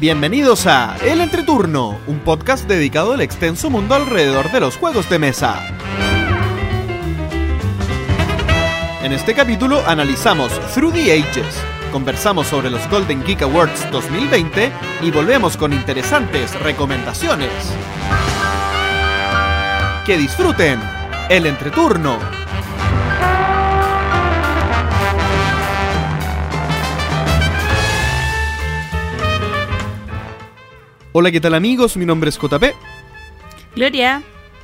Bienvenidos a El Entreturno, un podcast dedicado al extenso mundo alrededor de los juegos de mesa. En este capítulo analizamos Through the Ages, conversamos sobre los Golden Geek Awards 2020 y volvemos con interesantes recomendaciones. Que disfruten El Entreturno. Hola, ¿qué tal amigos? Mi nombre es JP Gloria.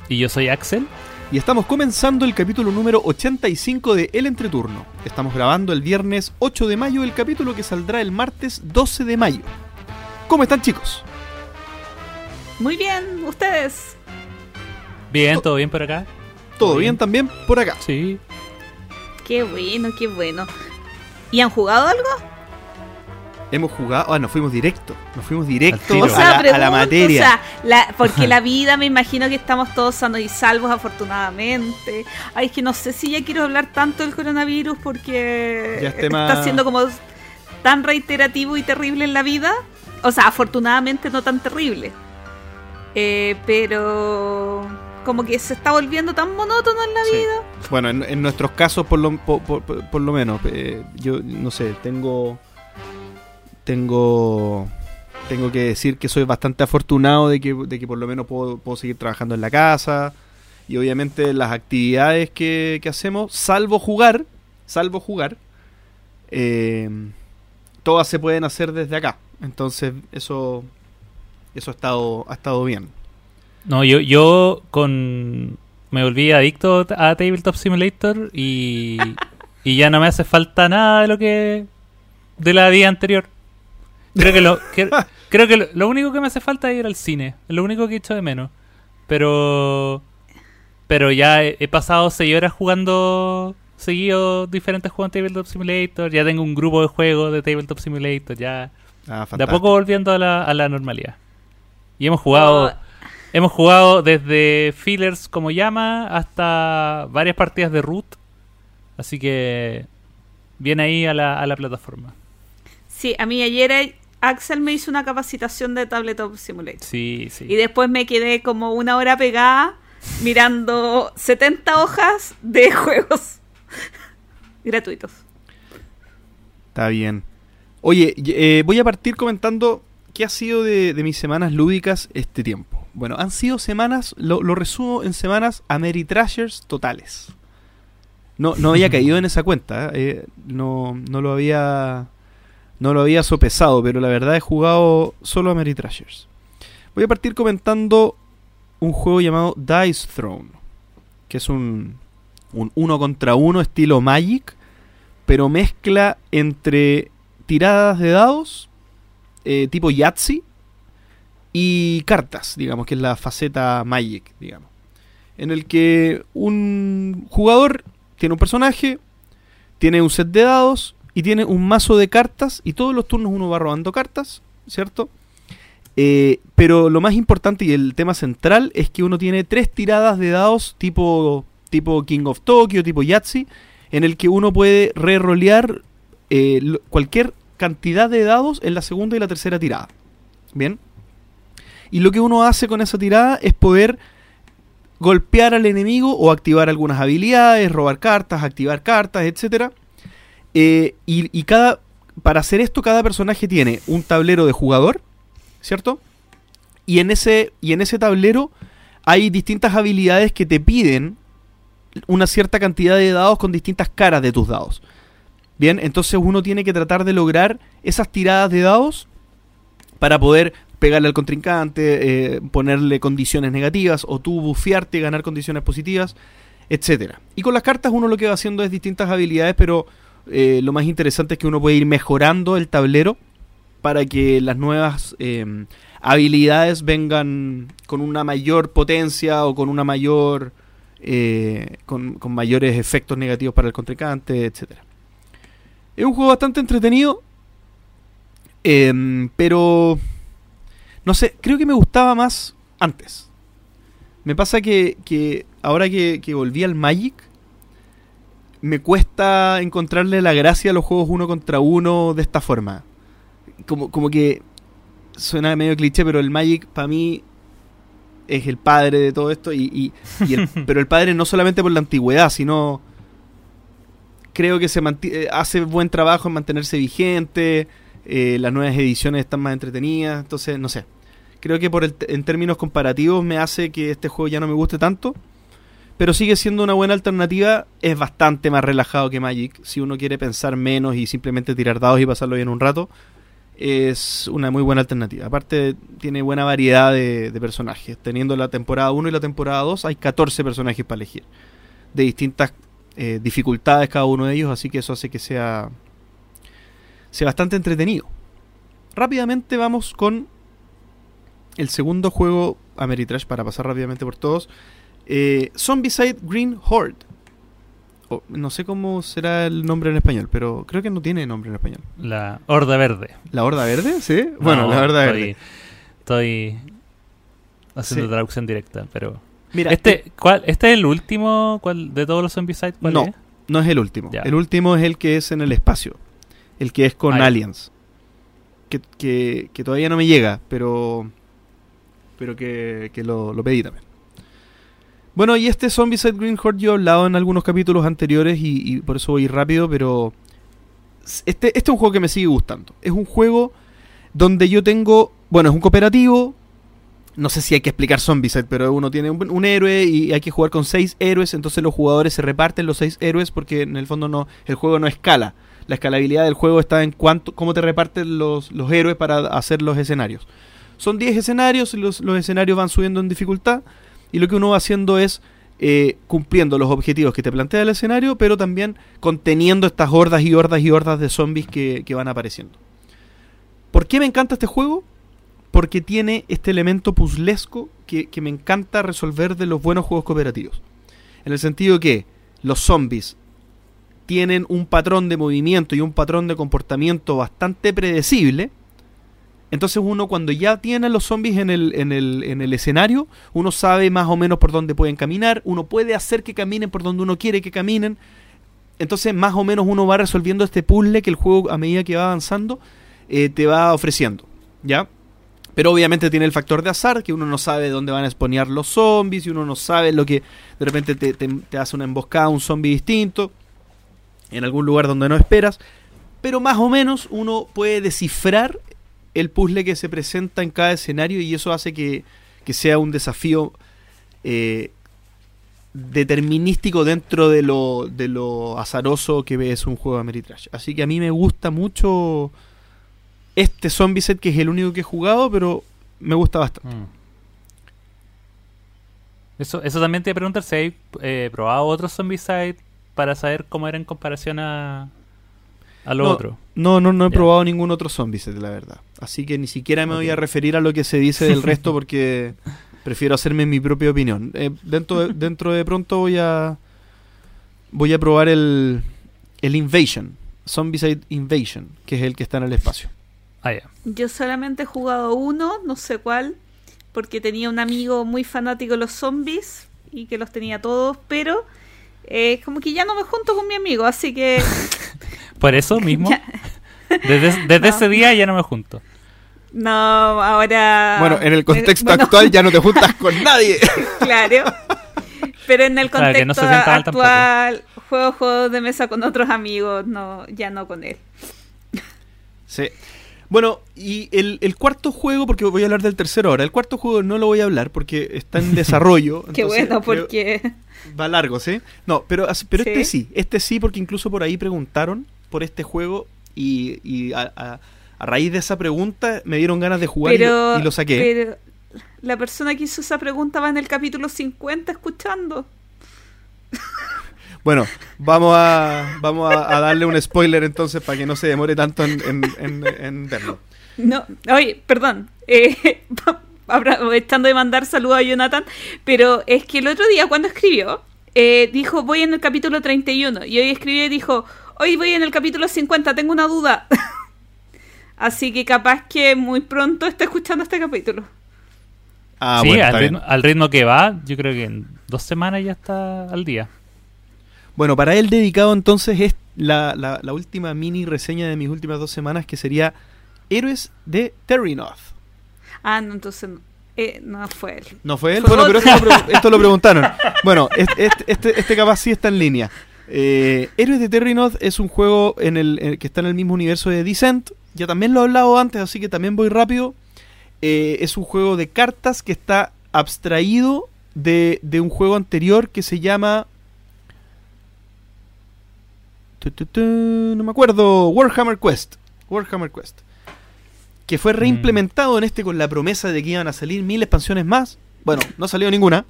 Y yo soy Axel. y estamos comenzando el capítulo número 85 de El Entreturno. Estamos grabando el viernes 8 de mayo el capítulo que saldrá el martes 12 de mayo. ¿Cómo están chicos? Muy bien, ustedes. Bien, todo bien por acá. ¿Todo Bien. bien también por acá? Sí. Qué bueno, qué bueno. ¿Y han jugado algo? Hemos jugado, ah, nos fuimos directo, nos fuimos directo a, la, a materia. o sea, la- porque la vida me imagino que estamos todos sanos y salvos afortunadamente. Ay, es que no sé si ya quiero hablar tanto del coronavirus porque Ya está siendo como tan reiterativo y terrible en la vida. O sea, afortunadamente no tan terrible. Eh, pero como que se está volviendo tan monótono en la Sí. vida. Bueno, en, en nuestros casos por lo, por, por- por- por lo menos, eh, yo no sé, tengo, tengo, tengo que decir que soy bastante afortunado de que, de que por lo menos puedo, puedo seguir trabajando en la casa y obviamente las actividades que, que hacemos, salvo jugar, salvo jugar, eh, todas se pueden hacer desde acá. Entonces eso, eso ha estado, ha estado bien. No, yo, yo con. Me volví adicto a Tabletop Simulator y. y ya no me hace falta nada de lo que. de la vida anterior. Creo que lo. que- creo que lo, lo único que me hace falta es ir al cine. Es lo único que he hecho de menos. Pero. Pero ya he, he pasado 6 horas jugando. Seguido diferentes juegos en Tabletop Simulator. Ya tengo un grupo de juegos de Tabletop Simulator. Ya. Ah, De a poco volviendo a la, a la normalidad. Y hemos jugado. Oh, Hemos jugado desde fillers como llama hasta varias partidas de root. Así que viene ahí a la, a la plataforma. Sí, a mí ayer Axel me hizo una capacitación de Tabletop Simulator. Sí, sí. Y después me quedé como una hora pegada mirando 70 hojas de juegos gratuitos. Está bien. Oye, eh, voy a partir comentando qué ha sido de, de mis semanas lúdicas este tiempo. Bueno, han sido semanas, lo, lo resumo en semanas Ameritrashers totales. No, no había caído en esa cuenta, eh, no, no lo había no lo había sopesado, pero la verdad he jugado solo Ameritrashers. Voy a partir comentando un juego llamado Dice Throne, que es un, un uno contra uno estilo Magic, pero mezcla entre tiradas de dados, eh, tipo Yahtzee, y cartas, digamos, que es la faceta Magic, digamos. En el que un jugador tiene un personaje, tiene un set de dados y tiene un mazo de cartas, y todos los turnos uno va robando cartas, ¿cierto? Eh, pero lo más importante y el tema central es que uno tiene tres tiradas de dados tipo, tipo King of Tokyo, tipo Yahtzee, en el que uno puede re-rolear eh, cualquier cantidad de dados en la segunda y la tercera tirada. Bien. Y lo que uno hace con esa tirada es poder golpear al enemigo o activar algunas habilidades, robar cartas, activar cartas, etcétera. Eh, y, y cada. Para hacer esto, cada personaje tiene un tablero de jugador, ¿cierto? Y en ese, y en ese tablero hay distintas habilidades que te piden una cierta cantidad de dados con distintas caras de tus dados. Bien, entonces uno tiene que tratar de lograr esas tiradas de dados para poder pegarle al contrincante, eh, ponerle condiciones negativas o tú bufearte ganar condiciones positivas, etcétera. Y con las cartas uno lo que va haciendo es distintas habilidades, pero eh, lo más interesante es que uno puede ir mejorando el tablero para que las nuevas eh, habilidades vengan con una mayor potencia o con una mayor eh, con, mayores efectos negativos para el contrincante, etcétera. Es un juego bastante entretenido, em, pero no sé, creo que me gustaba más antes. Me pasa que, que ahora que, que volví al Magic, me cuesta encontrarle la gracia a los juegos uno contra uno de esta forma. Como, como que suena medio cliché, pero el Magic para mí es el padre de todo esto. Y, y- y el- pero el padre no solamente por la antigüedad, sino creo que se eh, hace buen trabajo en mantenerse vigente. eh, las nuevas ediciones están más entretenidas. Entonces, no sé. Creo que por el en términos comparativos me hace que este juego ya no me guste tanto. Pero sigue siendo una buena alternativa. Es bastante más relajado que Magic. Si uno quiere pensar menos y simplemente tirar dados y pasarlo bien un rato, es una muy buena alternativa. Aparte, tiene buena variedad de, de personajes. Teniendo la temporada 1 y la temporada 2, hay 14 personajes para elegir. De distintas eh, dificultades cada uno de ellos. Así que eso hace que sea, sea bastante entretenido. Rápidamente vamos con el segundo juego Ameritrash para pasar rápidamente por todos. Eh, Zombicide Green Horde. No sé cómo será el nombre en español, pero creo que no tiene nombre en español. La Horda Verde. ¿La Horda Verde? Sí. Bueno, No, la Horda estoy, Verde. Estoy haciendo Sí. traducción directa, pero... Mira, Este, ¿cuál, ¿Este es el último cuál, de todos los Zombicide? ¿Cuál No. es? no es el último. Ya. El último es el que es en el espacio. El que es con aliens. Que, que- que todavía no me llega, pero. Pero que, que lo, lo pedí también. Bueno, y este Zombicide Green Horde yo he hablado en algunos capítulos anteriores y, por eso voy rápido, pero. Este, este es un juego que me sigue gustando. Es un juego donde yo tengo. Bueno, es un cooperativo. No sé si hay que explicar Zombicide, pero uno tiene un, un héroe y hay que jugar con seis héroes, entonces los jugadores se reparten los seis héroes porque en el fondo no el juego no escala. La escalabilidad del juego está en cuánto, cómo te reparten los, los héroes para hacer los escenarios. Son 10 escenarios y los, los escenarios van subiendo en dificultad y lo que uno va haciendo es eh, cumpliendo los objetivos que te plantea el escenario, pero también conteniendo estas hordas y hordas y hordas de zombies que, que van apareciendo. ¿Por qué me encanta este juego? Porque tiene este elemento puzzlesco que, que me encanta resolver de los buenos juegos cooperativos. En el sentido que los zombies tienen un patrón de movimiento y un patrón de comportamiento bastante predecible. Entonces uno cuando ya tiene a los zombies en el, en, el, en el escenario, uno sabe más o menos por dónde pueden caminar, uno puede hacer que caminen por donde uno quiere que caminen. Entonces más o menos uno va resolviendo este puzzle que el juego a medida que va avanzando eh, te va ofreciendo. ¿Ya? Pero obviamente tiene el factor de azar, que uno no sabe dónde van a exponear los zombies, y uno no sabe lo que de repente te, te- te hace una emboscada un zombie distinto, en algún lugar donde no esperas. Pero más o menos uno puede descifrar el puzzle que se presenta en cada escenario y eso hace que, que sea un desafío eh, determinístico dentro de lo, de lo azaroso que es un juego de Ameritrash. Así que a mí me gusta mucho este Zombie Set, que es el único que he jugado, pero me gusta bastante. Mm. Eso, eso también te iba a preguntar si hay eh, probado otros Zombicide para saber cómo era en comparación a, a lo No, otro. No, no, no he probado ningún otro Zombie Set, la verdad. Así que ni siquiera me voy a referir a lo que se dice del resto porque prefiero hacerme mi propia opinión. Eh, dentro, de, dentro de pronto voy a voy a probar el, el Invasion, Zombicide Invasion, que es el que está en el espacio. Ah, ya. Yo solamente he jugado uno, no sé cuál, porque tenía un amigo muy fanático de los zombies y que los tenía todos, pero eh, como que ya no me junto con mi amigo, así que Por eso mismo, desde, desde No. ese día ya no me junto. no, ahora... bueno, en el contexto bueno, actual ya no te juntas con nadie. Claro. Pero en el no contexto se tampoco. actual, juego juegos de mesa con otros amigos, no, ya no con él. Sí. Bueno, y el, el cuarto juego, porque voy a hablar del tercero ahora, el cuarto juego no lo voy a hablar porque está en desarrollo. Qué bueno, porque... Va largo, ¿sí? No, pero, pero Sí. este sí, este sí, porque incluso por ahí preguntaron por este juego y, y a, a- a raíz de esa pregunta me dieron ganas de jugar y, lo, y lo saqué. pero la persona que hizo esa pregunta va en el capítulo 50 escuchando. Bueno, vamos a, vamos a, a darle un spoiler entonces para que no se demore tanto en, en- en- en verlo. No, oye, perdón. Eh, aprovechando de mandar saludos a Jonathan, pero es que el otro día cuando escribió, eh, dijo voy en el capítulo 31 y hoy escribió y dijo, hoy voy en el capítulo 50, tengo una duda. Así que capaz que muy pronto está escuchando este capítulo. Ah, sí, bueno, al, está bien. ritmo, al ritmo que va, yo creo que en dos semanas ya está al día. Bueno, para él dedicado entonces es la, la- la última mini reseña de mis últimas dos semanas que sería Héroes de Terrinoth. Ah, no, entonces no. Eh, no fue él. ¿No fue él? Fue Bueno, pero esto lo, pre- esto lo preguntaron. Bueno, este, este, este, capaz sí está en línea. Eh, Héroes de Terrinoth es un juego en el, en- que está en el mismo universo de Descent. Ya también lo he hablado antes, así que también voy rápido. Eh, es un juego de cartas que está abstraído de, de un juego anterior que se llama... Tu, tu, tu, no me acuerdo. Warhammer Quest. Warhammer Quest. Que fue reimplementado en este con la promesa de que iban a salir mil expansiones más. Bueno, no salió ninguna.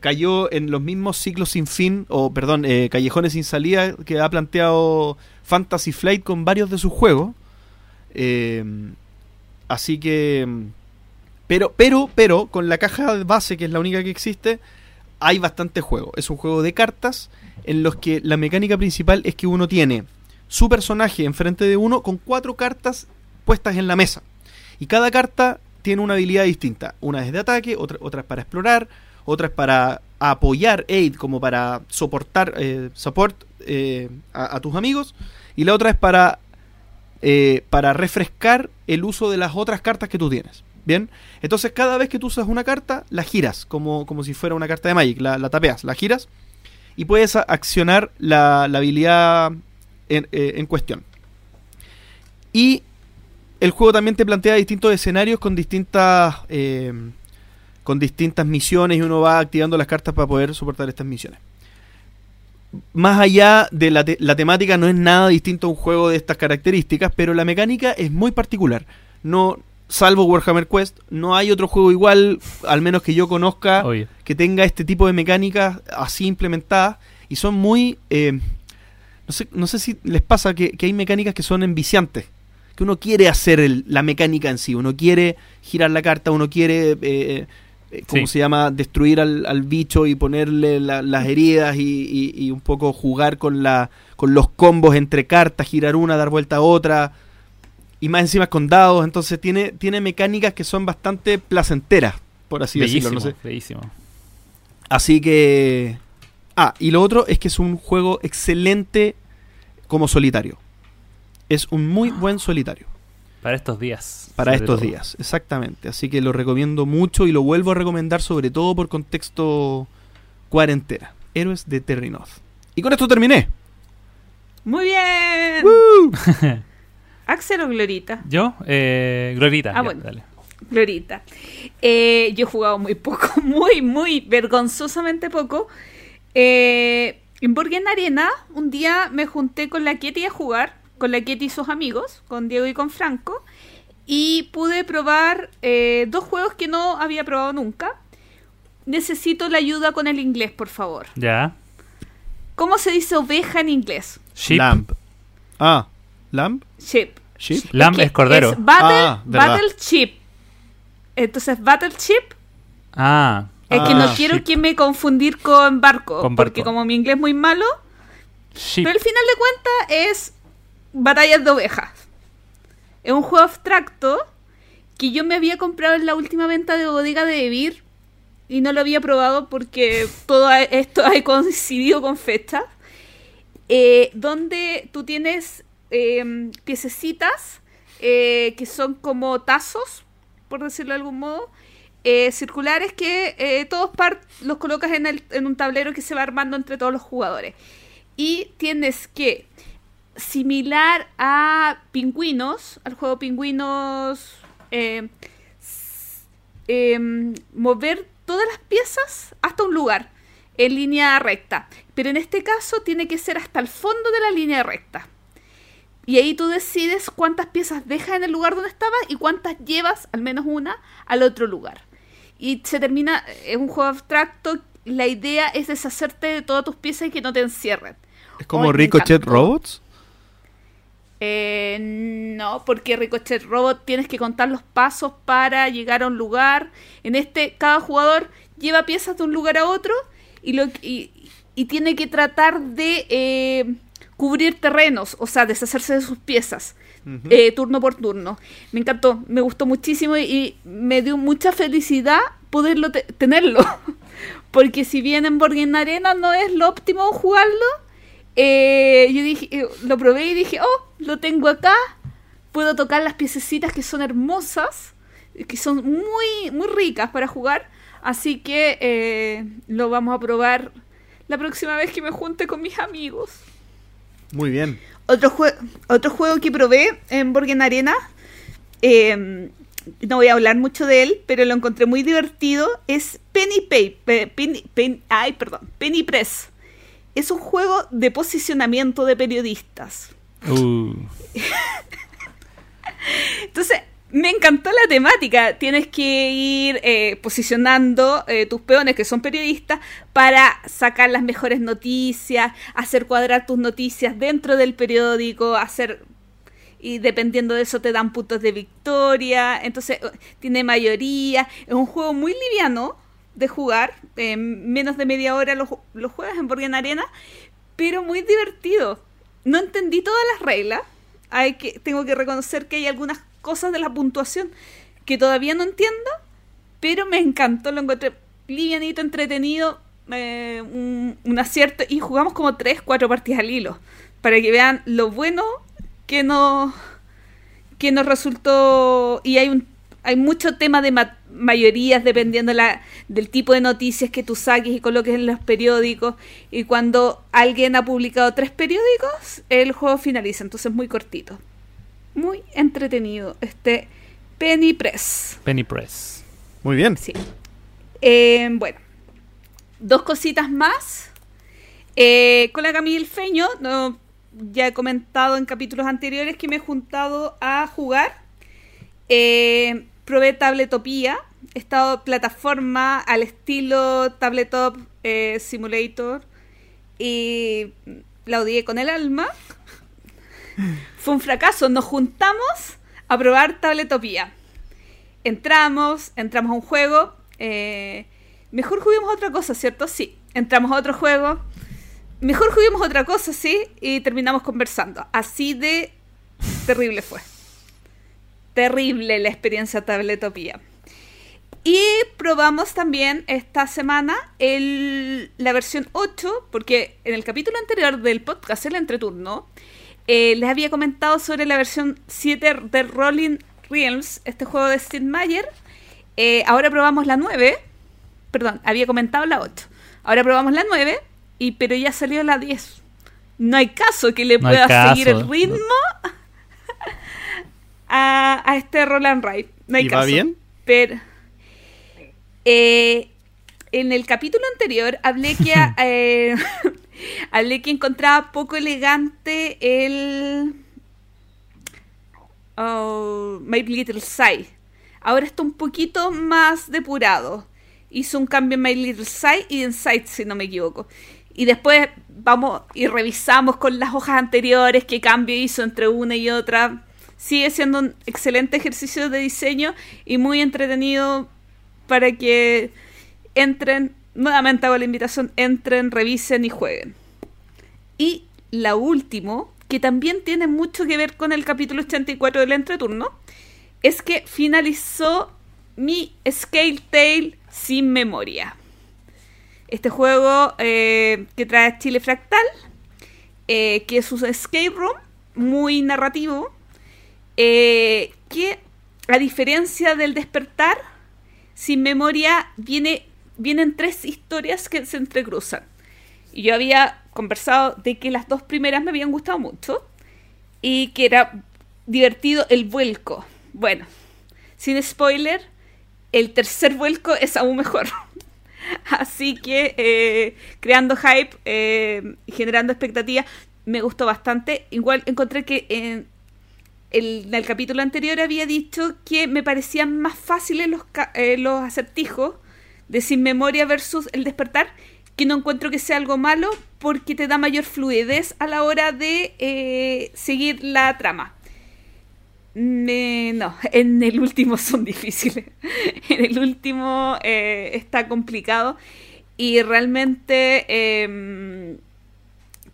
Cayó en los mismos ciclos sin fin, o perdón, eh, callejones sin salida que ha planteado Fantasy Flight con varios de sus juegos. Eh, así que. Pero, pero, pero, con la caja de base, que es la única que existe, hay bastante juego. Es un juego de cartas en los que la mecánica principal es que uno tiene su personaje enfrente de uno con cuatro cartas puestas en la mesa. Y cada carta tiene una habilidad distinta. Una es de ataque, otra, otra es para explorar, otra es para apoyar aid, como para soportar eh, support eh, a, tus amigos. Y la otra es para, eh, para refrescar el uso de las otras cartas que tú tienes. Bien, entonces cada vez que tú usas una carta, la giras, como, como si fuera una carta de Magic, la tapeas, la giras y puedes accionar la, la habilidad en, eh, en cuestión. Y el juego también te plantea distintos escenarios con distintas eh, con distintas misiones y uno va activando las cartas para poder soportar estas misiones. Más allá de la, la temática no es nada distinto a un juego de estas características, pero la mecánica es muy particular. No, salvo Warhammer Quest, no hay otro juego igual, al menos que yo conozca, Obvio. que tenga este tipo de mecánicas así implementadas y son muy eh, no sé no sé si les pasa que, que hay mecánicas que son enviciantes que uno quiere hacer el- la mecánica en sí uno quiere girar la carta uno quiere eh, eh, ¿cómo Sí. se llama? destruir al, al bicho y ponerle la- las heridas y, y- y un poco jugar con la con los combos entre cartas girar una dar vuelta a otra y más encima con dados entonces tiene tiene mecánicas que son bastante placenteras por así bellísimo, decirlo no sé bellísimo. Así que. Ah, y lo otro es que es un juego excelente como solitario. Es un muy buen solitario Para estos días. para estos todo. días, exactamente. Así que lo recomiendo mucho y lo vuelvo a recomendar sobre todo por contexto cuarentena. Héroes de Terrinoth. Y con esto terminé. Muy bien. ¡Woo! Axel o Glorita. Yo, eh, Glorita. Ah, ya, bueno. dale. Glorita. Eh, yo he jugado muy poco, muy, muy vergonzosamente poco. Eh, en Borgen Arena, un día me junté con la Ketty a jugar, con la Ketty y sus amigos, con Diego y con Franco, y pude probar eh, dos juegos que no había probado nunca. Necesito la ayuda con el inglés, por favor. Ya. ¿Cómo se dice oveja en inglés? Sheep. Ah, Lamb. Sheep. Sheep. Lamb es cordero. Es battle, Ah, verdad. battle Chip. Entonces, Battle Chip Ah. Es que Ah, no quiero ship. que me confundir con barco, Con porque como mi inglés es muy malo, Sheep. pero al final de cuentas es batallas de ovejas. Es un juego abstracto que yo me había comprado en la última venta de bodega de Evir y no lo había probado porque todo esto ha coincidido con fechas. eh, donde tú tienes eh, piececitas que son como tazos, por decirlo de algún modo, eh, circulares que eh, todos los colocas en, el- en un tablero que se va armando entre todos los jugadores. Y tienes que, similar a pingüinos, al juego pingüinos, s- em, mover todas las piezas hasta un lugar en línea recta. Pero en este caso tiene que ser hasta el fondo de la línea recta. Y ahí tú decides cuántas piezas dejas en el lugar donde estabas y cuántas llevas, al menos una, al otro lugar. Y se termina, es un juego abstracto, la idea es deshacerte de todas tus piezas y que no te encierren. Es como Ricochet. Robots. Eh, no, porque Ricochet Robot tienes que contar los pasos para llegar a un lugar. En este, cada jugador lleva piezas de un lugar a otro y, lo, y, y tiene que tratar de eh, cubrir terrenos, o sea, deshacerse de sus piezas. Eh, turno por turno. Me encantó, me gustó muchísimo y, y me dio mucha felicidad poderlo te- tenerlo. Porque si bien en Borgen Arena no es lo óptimo jugarlo, eh, yo dije, eh, lo probé y dije, oh, lo tengo acá, puedo tocar las piececitas que son hermosas que son muy, muy ricas para jugar. Así que eh, lo vamos a probar la próxima vez que me junte con mis amigos. Muy bien. Otro, jue otro juego que probé en Borgen Arena, eh, no voy a hablar mucho de él, pero lo encontré muy divertido, es Penny Pay, Penny, Penny, ay, perdón, Penny Press. Es un juego de posicionamiento de periodistas. Uh. Entonces, me encantó la temática. Tienes que ir eh, posicionando eh, tus peones, que son periodistas, para sacar las mejores noticias, hacer cuadrar tus noticias dentro del periódico, hacer... Y dependiendo de eso te dan puntos de victoria. Entonces, eh, tiene mayoría. Es un juego muy liviano de jugar. En menos de media hora lo, lo juegas en Borgen Arena. Pero muy divertido. No entendí todas las reglas. Hay que, tengo que reconocer que hay algunas cosas de la puntuación que todavía no entiendo, pero me encantó, lo encontré livianito, entretenido, eh, un, acierto y jugamos como 3, 4 partidas al hilo, para que vean lo bueno que nos, que nos resultó y hay un hay mucho tema de ma mayorías dependiendo la, del tipo de noticias que tú saques y coloques en los periódicos. Y cuando alguien ha publicado tres periódicos, el juego finaliza. Entonces muy cortito. Muy entretenido. Este Penny Press. Penny Press. Muy bien. Sí. Eh, bueno. Dos cositas más. Eh, con la Camille Feño, no, ya he comentado en capítulos anteriores que me he juntado a jugar. Eh, probé Tabletopía, esta plataforma al estilo Tabletop eh, Simulator y la odié con el alma. Fue un fracaso, nos juntamos a probar Tabletopía. Entramos, entramos a un juego, eh, mejor juguemos otra cosa, ¿cierto? Sí, entramos a otro juego, mejor juguemos otra cosa, sí, y terminamos conversando. Así de terrible fue terrible la experiencia Tabletopía. Y probamos también esta semana el, la versión 8, porque en el capítulo anterior del podcast, el entreturno, eh, les había comentado sobre la versión 7 de Rolling Realms, este juego de Steve Mayer. Eh, ahora probamos la 9, perdón, había comentado la 8. Ahora probamos la 9, y, pero ya salió la 10. No hay caso que le No pueda seguir el ritmo a, a este Roland Wright. No hay ¿Y caso. va bien? Pero eh, en el capítulo anterior hablé que eh, hablé que encontraba poco elegante el oh, My Little Sai. Ahora está un poquito más depurado. Hizo un cambio en My Little Sai y en Sight, si no me equivoco. Y después vamos y revisamos con las hojas anteriores qué cambio hizo entre una y otra. Sigue siendo un excelente ejercicio de diseño y muy entretenido para que entren, nuevamente hago la invitación, entren, revisen y jueguen. Y la última, que también tiene mucho que ver con el capítulo 84 del entreturno, es que finalizó mi Scale Tale sin memoria. Este juego eh, que trae Chile Fractal, eh, que es un escape room muy narrativo, eh, que a diferencia del despertar, sin memoria viene, vienen tres historias que se entrecruzan. Y yo había conversado de que las dos primeras me habían gustado mucho y que era divertido el vuelco. Bueno, sin spoiler, el tercer vuelco es aún mejor. Así que eh, creando hype eh, generando expectativas, me gustó bastante. Igual encontré que en el, en el capítulo anterior había dicho que me parecían más fáciles los, eh, los acertijos de Sin Memoria versus El Despertar, que no encuentro que sea algo malo porque te da mayor fluidez a la hora de eh, seguir la trama. Me- no, en el último son difíciles. en el último eh, está complicado y realmente em,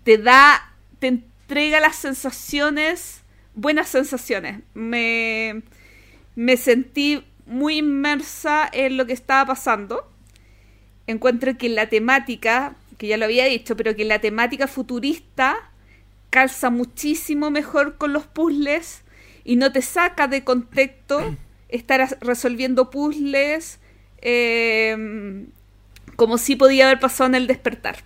te da, te entrega las sensaciones, buenas sensaciones. Me, me sentí muy inmersa en lo que estaba pasando. Encuentro que la temática, que ya lo había dicho, pero que la temática futurista calza muchísimo mejor con los puzzles y no te saca de contexto estar resolviendo puzzles eh, como si podía haber pasado en el despertar.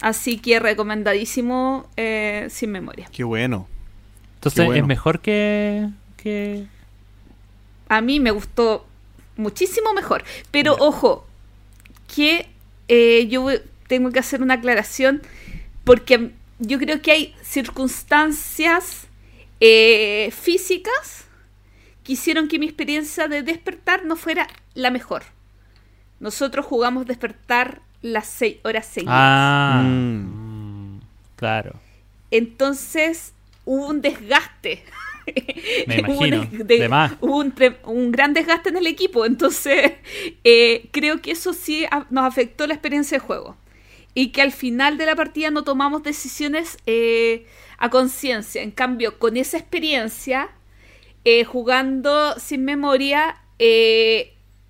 Así que recomendadísimo eh, sin memoria. Qué bueno. Entonces bueno. es mejor que, que... A mí me gustó muchísimo mejor. Pero ojo, que eh, yo tengo que hacer una aclaración porque yo creo que hay circunstancias eh, físicas que hicieron que mi experiencia de despertar no fuera la mejor. Nosotros jugamos despertar las seis horas seguidas. Ah, Mm. mm, claro. Entonces hubo un desgaste. Me un imagino, des- de más. Hubo un, tre- un gran desgaste en el equipo. Entonces eh, creo que eso sí a- nos afectó la experiencia de juego. Y que al final de la partida no tomamos decisiones eh, a conciencia. En cambio, con esa experiencia, eh, jugando sin memoria,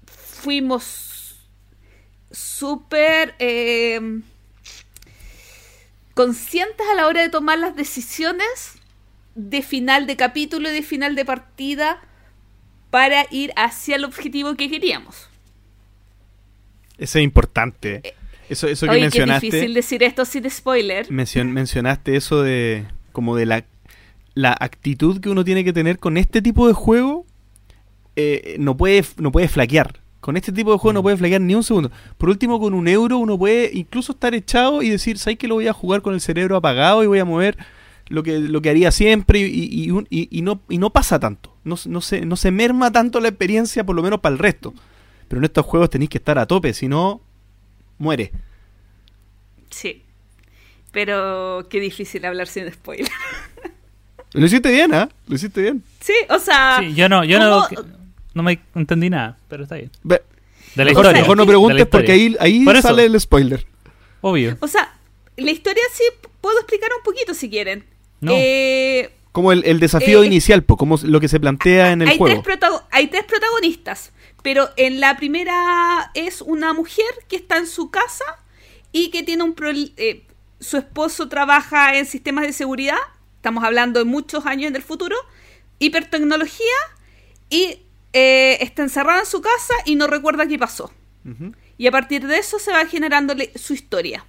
fuimos súper conscientes a la hora de tomar las decisiones de final de capítulo y de final de partida para ir hacia el objetivo que queríamos. Eso es importante. Eso, eso que Oye, mencionaste. difícil decir esto sin spoiler. mencion- mencionaste eso de como de la, la actitud que uno tiene que tener con este tipo de juego eh, no puede no puede flaquear con este tipo de juego no puede flaquear ni un segundo por último con un euro uno puede incluso estar echado y decir sabes que lo voy a jugar con el cerebro apagado y voy a mover lo que lo que haría siempre y, y- y y- no y no pasa tanto no, no se no se merma tanto la experiencia por lo menos para el resto pero en estos juegos tenéis que estar a tope si no muere Sí. Pero qué difícil hablar sin spoiler. lo hiciste bien ¿ah? lo hiciste bien Sí, o sea. Sí, yo no, yo no, ¿cómo- no me entendí nada, pero está bien. De la Mejor, historia. mejor no preguntes porque ahí, ahí Por sale el spoiler. Obvio. O sea, la historia sí puedo explicar un poquito si quieren. No. Eh, Como el, el desafío Eh, inicial, po, como lo que se plantea en el hay, juego. tres hay tres protagonistas, pero en la primera es una mujer que está en su casa y que tiene un pro- eh, su esposo trabaja en sistemas de seguridad, estamos hablando de muchos años en el futuro, hipertecnología y eh, está encerrada en su casa y no recuerda qué pasó. Y a partir de eso se va generándole su historia.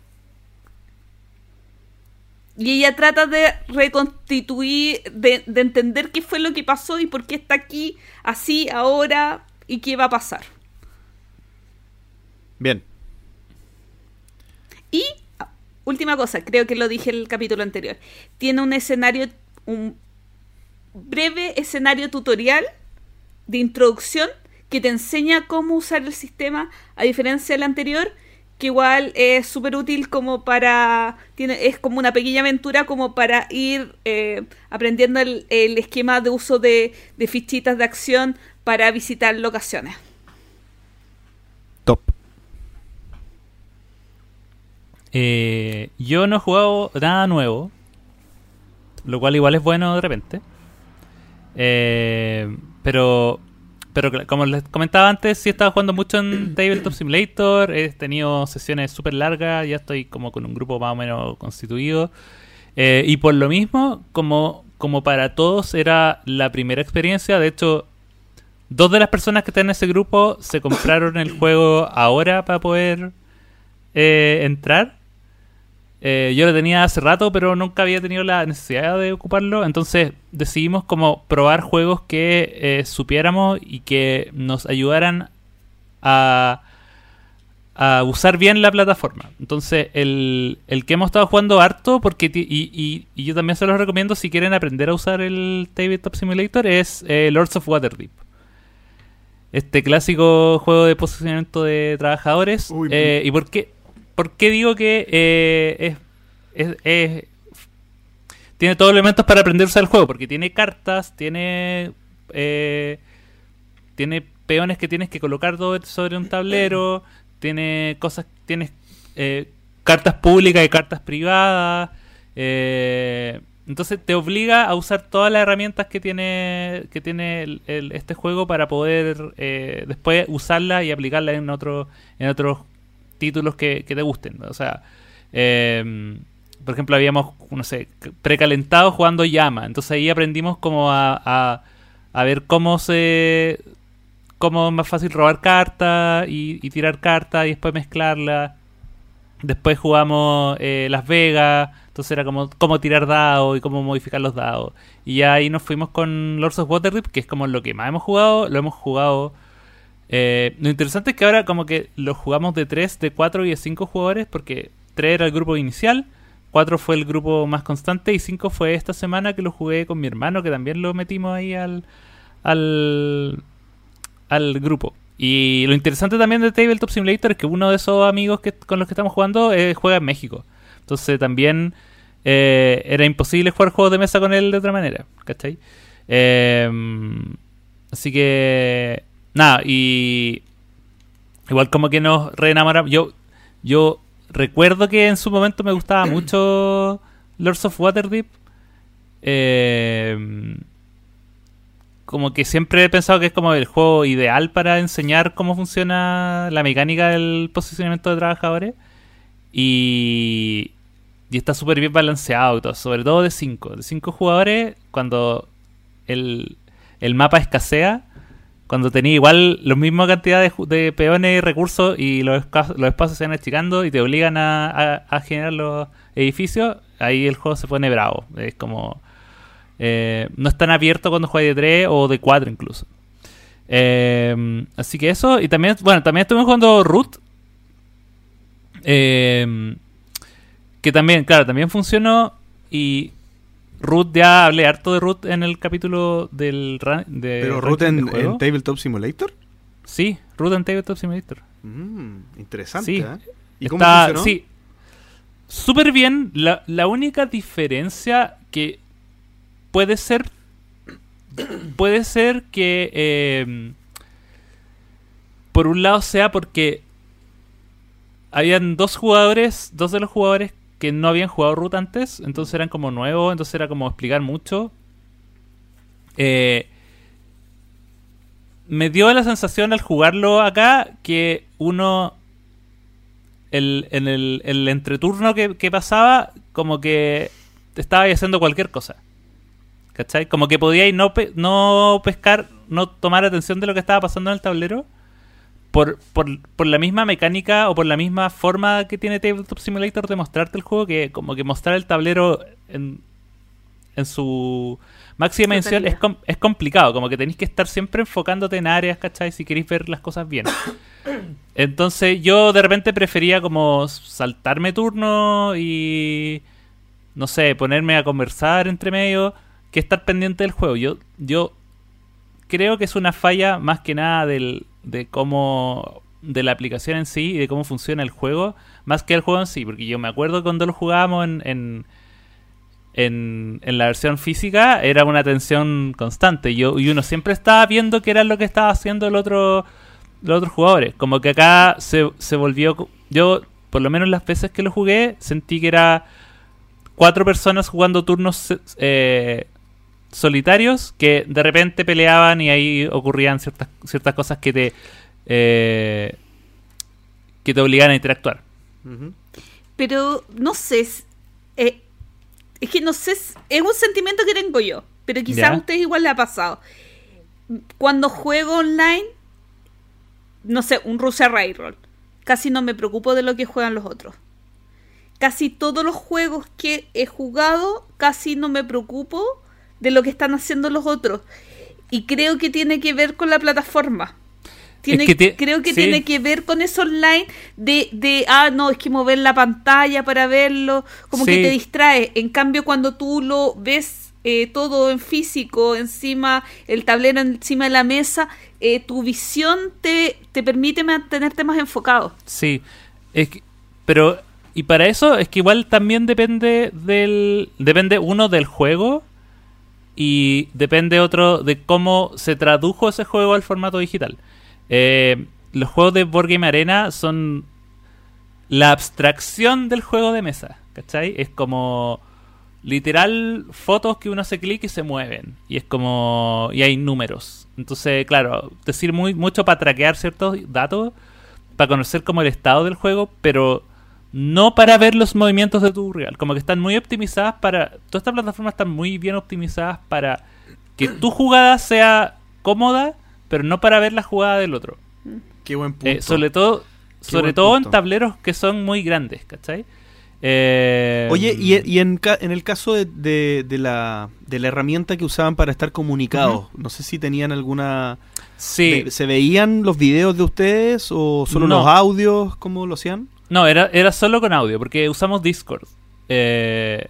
Y ella trata de reconstituir, de, de entender qué fue lo que pasó y por qué está aquí, así, ahora, y qué va a pasar. Bien. Y, ah, última cosa, creo que lo dije en el capítulo anterior. Tiene un escenario, un breve escenario tutorial de introducción que te enseña cómo usar el sistema, a diferencia del anterior, que igual es súper útil como para. Tiene, es como una pequeña aventura como para ir eh, aprendiendo el, el esquema de uso de, de fichitas de acción para visitar locaciones. Top. Eh, yo no he jugado nada nuevo, lo cual igual es bueno de repente. Eh, pero, pero como les comentaba antes, sí he estado jugando mucho en Tabletop Simulator. He tenido sesiones súper largas, ya estoy como con un grupo más o menos constituido. Eh, y por lo mismo, como, como para todos era la primera experiencia, de hecho, dos de las personas que están en ese grupo se compraron el juego ahora para poder eh, entrar. Eh, yo lo tenía hace rato, pero nunca había tenido la necesidad de ocuparlo. Entonces decidimos como probar juegos que eh, supiéramos y que nos ayudaran a, a usar bien la plataforma. Entonces el, el que hemos estado jugando harto, porque y, y- y yo también se los recomiendo si quieren aprender a usar el Tabletop Simulator, es eh, Lords of Waterdeep. Este clásico juego de posicionamiento de trabajadores. Uy, Eh, ¿Y por qué, por qué digo que eh, es, tiene todos los elementos para aprender a usar el juego? Porque tiene cartas, tiene eh, tiene peones que tienes que colocar sobre un tablero, tiene cosas, tienes eh, cartas públicas y cartas privadas. eh, entonces te obliga a usar todas las herramientas que tiene que tiene el- este juego para poder eh, después usarlas y aplicarlas en otro, en otros títulos que, te gusten. O sea, eh, por ejemplo, habíamos, no sé, precalentado jugando llama. Entonces ahí aprendimos como a, a, a ver cómo se cómo es más fácil robar cartas y, tirar cartas y después mezclarlas. Después jugamos eh, Las Vegas, entonces era como cómo tirar dados y cómo modificar los dados. Y ahí nos fuimos con Lords of Waterdeep, que es como lo que más hemos jugado, lo hemos jugado... eh, lo interesante es que ahora como que lo jugamos de 3, de 4 y de 5 jugadores, porque 3 era el grupo inicial, 4 fue el grupo más constante y 5 fue esta semana que lo jugué con mi hermano, que también lo metimos ahí al, al, al grupo. Y lo interesante también de Tabletop Simulator es que uno de esos amigos que, con los que estamos jugando eh, juega en México. Entonces también eh, era imposible jugar juegos de mesa con él de otra manera. ¿Cachai? Eh, así que... Nada, y... Igual como que nos reenamoramos. Yo, yo recuerdo que en su momento me gustaba mucho Lords of Waterdeep. Eh, como que siempre he pensado que es como el juego ideal para enseñar cómo funciona la mecánica del posicionamiento de trabajadores. Y, y está súper bien balanceado y todo, sobre todo de 5. De 5 jugadores, cuando el, el mapa escasea, cuando tenía igual la misma cantidad de, peones y recursos y los, los espacios se van achicando y te obligan a, a- a generar los edificios, ahí el juego se pone bravo. Es como... eh, no es tan abierto cuando juegas de 3 o de 4 incluso. Eh, así que eso, y también, bueno, también estuvimos jugando Root. Eh, que también, claro, también funcionó y Root, ya hablé harto de Root en el capítulo del de Pero Root en, en Tabletop Simulator. Sí, Root en Tabletop Simulator. Mm, interesante. Sí. ¿eh? ¿Y cómo Está- funcionó? Sí. Súper bien. La, la única diferencia que puede ser. Puede ser que. eh, por un lado sea porque. Habían dos jugadores. Dos de los jugadores que no habían jugado Root antes. Entonces eran como nuevos. Entonces era como explicar mucho. Eh, me dio la sensación al jugarlo acá que uno el, en el, el entreturno que, pasaba, como que estaba haciendo cualquier cosa. ¿Cachai? Como que podíais no, pe- no pescar, no tomar atención de lo que estaba pasando en el tablero. Por, por, por la misma mecánica o por la misma forma que tiene Tabletop Simulator de mostrarte el juego, que como que mostrar el tablero en, en su máxima dimensión es, com- es complicado. Como que tenéis que estar siempre enfocándote en áreas, ¿cachai? Si queréis ver las cosas bien. Entonces yo de repente prefería como saltarme turno y no sé, ponerme a conversar entre medio que estar pendiente del juego. Yo yo creo que es una falla más que nada del de cómo de la aplicación en sí y de cómo funciona el juego, más que el juego en sí, porque yo me acuerdo cuando lo jugábamos en, en en, en la versión física era una tensión constante. Yo, y uno siempre estaba viendo qué era lo que estaba haciendo el otro, los otros jugadores. Como que acá se, se volvió. Yo, por lo menos las veces que lo jugué, sentí que era cuatro personas jugando turnos eh, solitarios que de repente peleaban y ahí ocurrían ciertas, ciertas cosas que te. eh, que te obligaban a interactuar. Pero no sé. es- eh, es que no sé. Es un sentimiento que tengo yo. Pero quizás a ustedes igual le ha pasado. Cuando juego online, no sé, un Rusia Railroad, casi no me preocupo de lo que juegan los otros. Casi todos los juegos que he jugado, casi no me preocupo de lo que están haciendo los otros. Y creo que tiene que ver con la plataforma. Tiene, que ti- creo que sí. tiene que ver con eso online de, de, ah, no, es que mover la pantalla para verlo, como Sí. que te distrae. En cambio, cuando tú lo ves eh, todo en físico, encima, el tablero encima de la mesa, eh, tu visión te, te permite mantenerte más enfocado. Sí, es que- pero y para eso es que igual también depende del depende uno del juego y depende otro de cómo se tradujo ese juego al formato digital. Eh, los juegos de Board Game Arena son la abstracción del juego de mesa, ¿cachai? Es como literal fotos que uno hace clic y se mueven y es como y hay números. Entonces, claro, te sirve muy mucho para traquear ciertos datos para conocer como el estado del juego, pero no para ver los movimientos de tu rival. Como que están muy optimizadas para. Todas estas plataformas están muy bien optimizadas para que tu jugada sea cómoda, pero no para ver la jugada del otro. Qué buen punto. Eh, sobre todo, Qué sobre todo en punto. tableros que son muy grandes, ¿cachai? Eh, Oye, y, y en, ca- en el caso de, de- de la, de la herramienta que usaban para estar comunicados, no sé si tenían alguna... Sí, ¿Se veían los videos de ustedes o solo No. los audios? ¿Cómo lo hacían? No, era, era solo con audio, porque usamos Discord. Eh,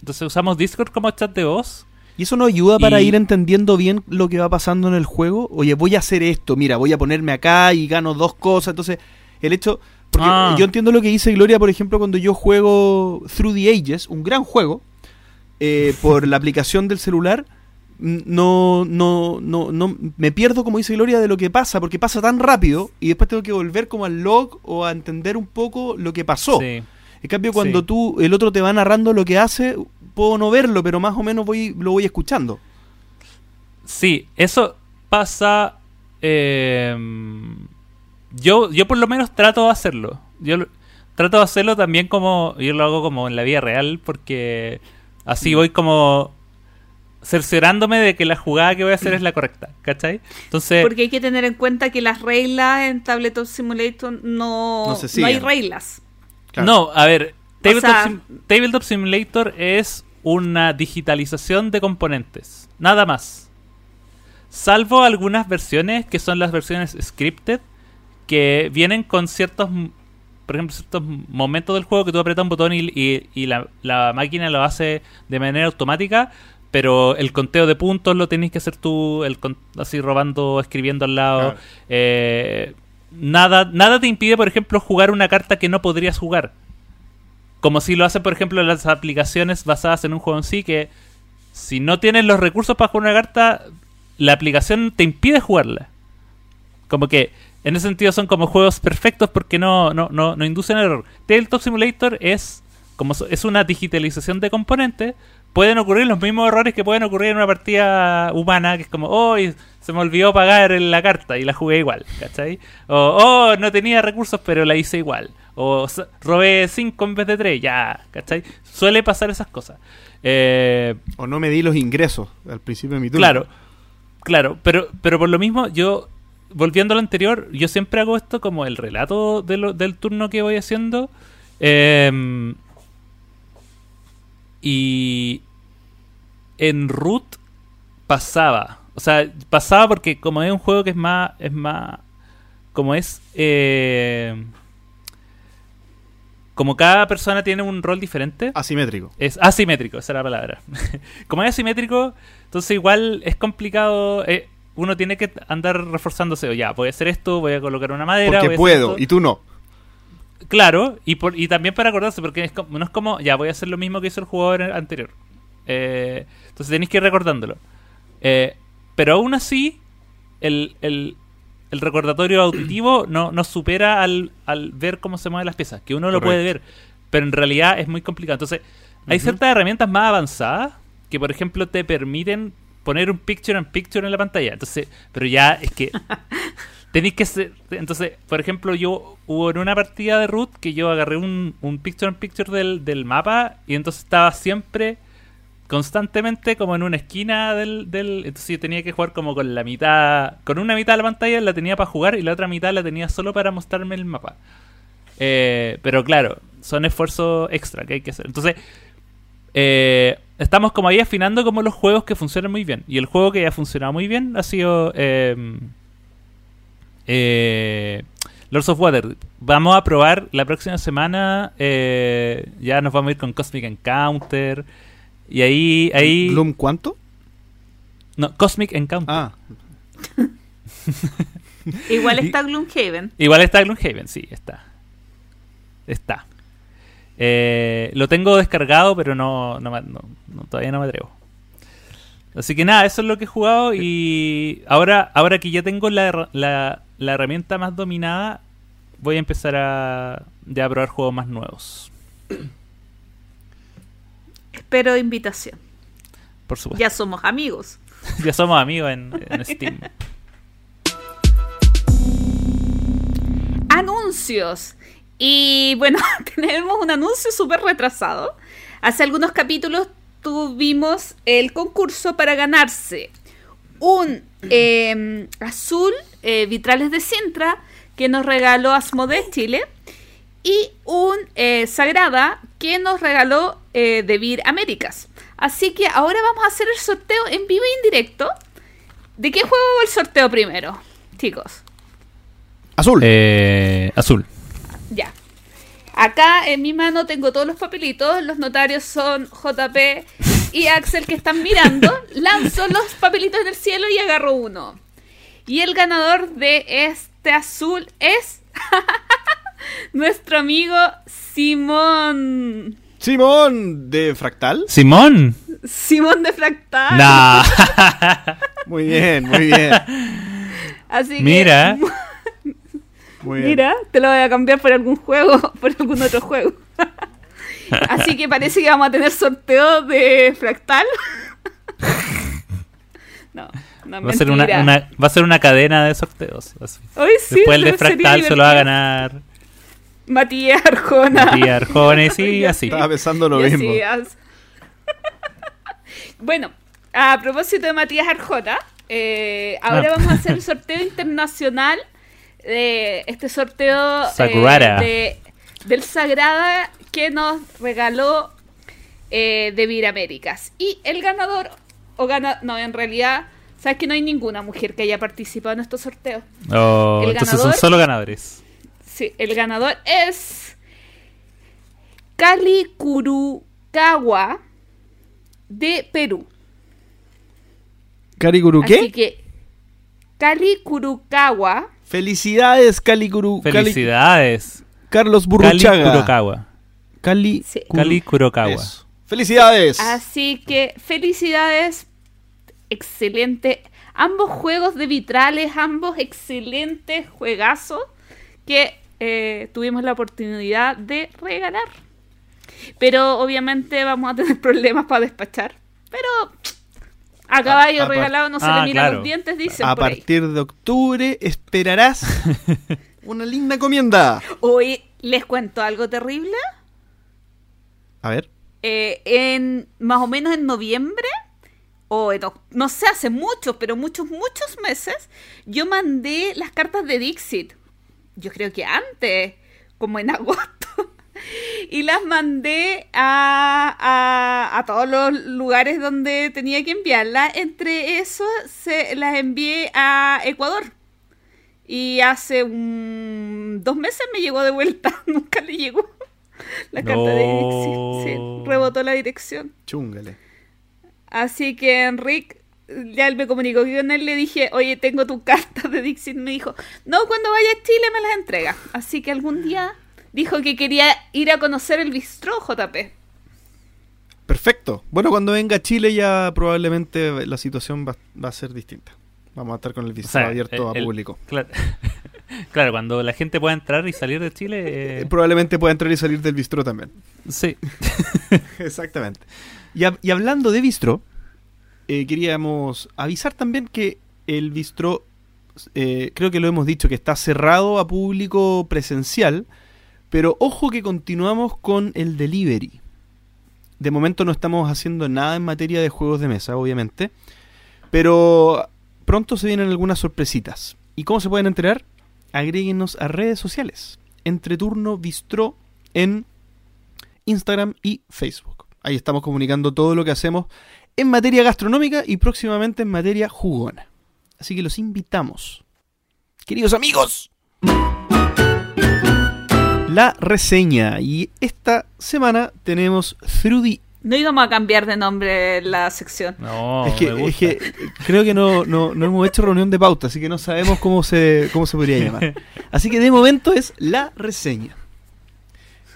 entonces usamos Discord como chat de voz. ¿Y eso nos ayuda para Y- ir entendiendo bien lo que va pasando en el juego? Oye, voy a hacer esto, mira, voy a ponerme acá y gano dos cosas. Entonces, el hecho... Porque Ah. yo entiendo lo que dice Gloria, por ejemplo, cuando yo juego Through the Ages, un gran juego, eh, por la aplicación del celular, no, no, no, no, me pierdo, como dice Gloria, de lo que pasa, porque pasa tan rápido y después tengo que volver como al log o a entender un poco lo que pasó. Sí. En cambio, cuando Sí. tú, el otro te va narrando lo que hace, puedo no verlo, pero más o menos voy, lo voy escuchando. Sí, eso pasa. eh, yo, yo por lo menos trato de hacerlo. Yo trato de hacerlo también como. Yo lo hago como en la vida real, porque así voy como cerciorándome de que la jugada que voy a hacer es la correcta, ¿cachai? Entonces, Porque hay que tener en cuenta que las reglas en Tabletop Simulator no, No se no hay reglas. Claro. no, a ver, Tabletop, sea- Sim- Tabletop Simulator es una digitalización de componentes, nada más. Salvo algunas versiones que son las versiones scripted, que vienen con ciertos, por ejemplo, ciertos momentos del juego que tú apretas un botón y, y- y la, la máquina lo hace de manera automática, pero el conteo de puntos lo tenés que hacer tú, el con- así robando, escribiendo al lado. Claro. Eh, nada, nada te impide, por ejemplo, jugar una carta que no podrías jugar. Como si lo hacen, por ejemplo, las aplicaciones basadas en un juego en sí, que si no tienes los recursos para jugar una carta, la aplicación te impide jugarla. Como que en ese sentido son como juegos perfectos porque no, no, no, no inducen error. Tabletop Simulator es como so- es una digitalización de componentes. Pueden ocurrir los mismos errores que pueden ocurrir en una partida humana, que es como, oh, se me olvidó pagar la carta y la jugué igual, ¿cachai? O, oh, no tenía recursos pero la hice igual. O robé 5 en vez de 3, ya, ¿cachai? Suele pasar esas cosas. Eh, O no me di los ingresos al principio de mi turno. Claro, claro, pero, pero por lo mismo, yo, volviendo a lo anterior, yo siempre hago esto como el relato de lo- del turno que voy haciendo. eh, y en root pasaba. O sea, pasaba porque como es un juego que es más. es más. como es. eh, como cada persona tiene un rol diferente. Asimétrico. Es asimétrico, esa es la palabra. Como es asimétrico, entonces igual es complicado. eh, uno tiene que andar reforzándose. O ya, voy a hacer esto, voy a colocar una madera. voy a Porque hacer puedo, esto. y tú no. Claro, y, por, y también para acordarse, porque es como- no es como, ya, voy a hacer lo mismo que hizo el jugador anterior. Eh, entonces tenéis que ir recordándolo. Eh, pero aún así, el, el, el recordatorio auditivo no, no supera al, al ver cómo se mueven las piezas, que uno lo puede ver, pero en realidad es muy complicado. Entonces, hay ciertas herramientas más avanzadas que, por ejemplo, te permiten poner un picture in picture en la pantalla. Entonces, pero ya es que tenéis que ser. Entonces, por ejemplo, yo hubo en una partida de root que yo agarré un, un picture in picture del, del mapa y entonces estaba siempre constantemente como en una esquina del, del entonces yo tenía que jugar como con la mitad con una mitad de la pantalla la tenía para jugar y la otra mitad la tenía solo para mostrarme el mapa Eh, pero claro son esfuerzos extra que hay que hacer entonces eh, estamos como ahí afinando como los juegos que funcionan muy bien y el juego que ha funcionado muy bien ha sido eh, eh, Lords of Water vamos a probar la próxima semana eh, ya nos vamos a ir con Cosmic Encounter y ahí ahí ¿Gloom cuánto? no Cosmic Encounter. Ah, Igual está Gloomhaven. igual está Gloomhaven sí está. Está. Eh, lo tengo descargado pero no, no, me- no- no- todavía no me atrevo. Así que nada eso es lo que he jugado y ahora ahora que ya tengo la, la herramienta más dominada voy a empezar a probar juegos más nuevos Espero invitación. por supuesto Ya somos amigos. ya somos amigos en, en Steam Anuncios. Y bueno, tenemos un anuncio súper retrasado. Hace algunos capítulos tuvimos el concurso para ganarse un eh, azul eh, vitrales de Sintra que nos regaló Asmodee Chile y un eh, Sagrada que nos regaló eh, De Vir Américas. Así que ahora vamos a hacer el sorteo en vivo e indirecto. ¿De qué juego el sorteo primero, chicos? Azul. Eh, azul. Ya. Acá en mi mano tengo todos los papelitos. Los notarios son JP y Axel que están mirando. Lanzo los papelitos en el cielo y agarro uno. Y el ganador de este azul es nuestro amigo Simón. Simón de Fractal. Simón. Simón de Fractal. Nah. Muy bien, muy bien. Así que, Mira. Muy bien. Mira, te lo voy a cambiar por algún juego, por algún otro juego. Así que parece que vamos a tener sorteo de Fractal. No, no Va a, ser una, va a ser una cadena de sorteos. así. Hoy sí, Después el de Fractal se lo va a ganar Matías Arjona. Matías Arjones y así. Estaba pensando lo Y así mismo. as- bueno, a propósito de Matías Arjona, eh, ahora Ah. vamos a hacer el sorteo internacional de este sorteo eh, de- del Sagrada que nos regaló eh, de Vir Américas. Y el ganador, o gana, no, en realidad, sabes que no hay ninguna mujer que haya participado en estos sorteos. Oh, El entonces son ganador- solo ganadores. Sí, el ganador es Cali Kurukawa de Perú. ¿Cariguru Así qué? que Cali Kurukawa, Felicidades. Cali- Felicidades. Carlos Cali Burruchaga. Kurokawa. Cali. Sí. Cali Kurokawa. Eso. Felicidades. así que felicidades, excelente. Ambos juegos de vitrales, ambos excelentes juegazos que eh, tuvimos la oportunidad de regalar. Pero obviamente vamos a tener problemas para despachar. Pero a caballo a regalado no se Ah, le miran claro. los dientes, dicen A por ahí. partir de octubre esperarás una linda encomienda. Hoy les cuento algo terrible. A ver. Eh, en más o menos en noviembre, o en no sé, hace muchos, pero muchos, muchos meses, yo mandé las cartas de Dixit. Yo creo que antes, como en agosto. Y las mandé a, a, a todos los lugares donde tenía que enviarlas. Entre esos, se, las envié a Ecuador. Y hace un- dos meses me llegó de vuelta. Nunca le llegó la carta de. Dixit. Sí, rebotó la dirección. Chúngale. Así que Enric, ya él me comunicó con él, le dije, oye, tengo tu carta de Dixit. Me dijo, no, cuando vaya a Chile me las entrega. Así que algún día dijo que quería ir a conocer el bistró JP. Perfecto. Bueno, cuando venga a Chile ya probablemente la situación va, va a ser distinta. Vamos a estar con el O visto sea, abierto el- a el- público. Claro. Claro, cuando la gente pueda entrar y salir de Chile. eh, Probablemente pueda entrar y salir del bistró también. sí. Exactamente. Y, y hablando de bistró, eh, queríamos avisar también que el bistró, eh, creo que lo hemos dicho, que está cerrado a público presencial, pero ojo que continuamos con el delivery. De momento no estamos haciendo nada en materia de juegos de mesa, obviamente, pero pronto se vienen algunas sorpresitas. ¿Y cómo se pueden enterar? Agréguenos a redes sociales. Entre turno bistró en Instagram y Facebook. Ahí estamos comunicando todo lo que hacemos en materia gastronómica y próximamente en materia jugona. Así que los invitamos. Queridos amigos. La reseña. Y esta semana tenemos Through. No íbamos a cambiar de nombre la sección. No, es, que, me es que creo que no, no, no hemos hecho reunión de pauta, así que no sabemos cómo se, cómo se podría llamar. Así que de momento es la reseña.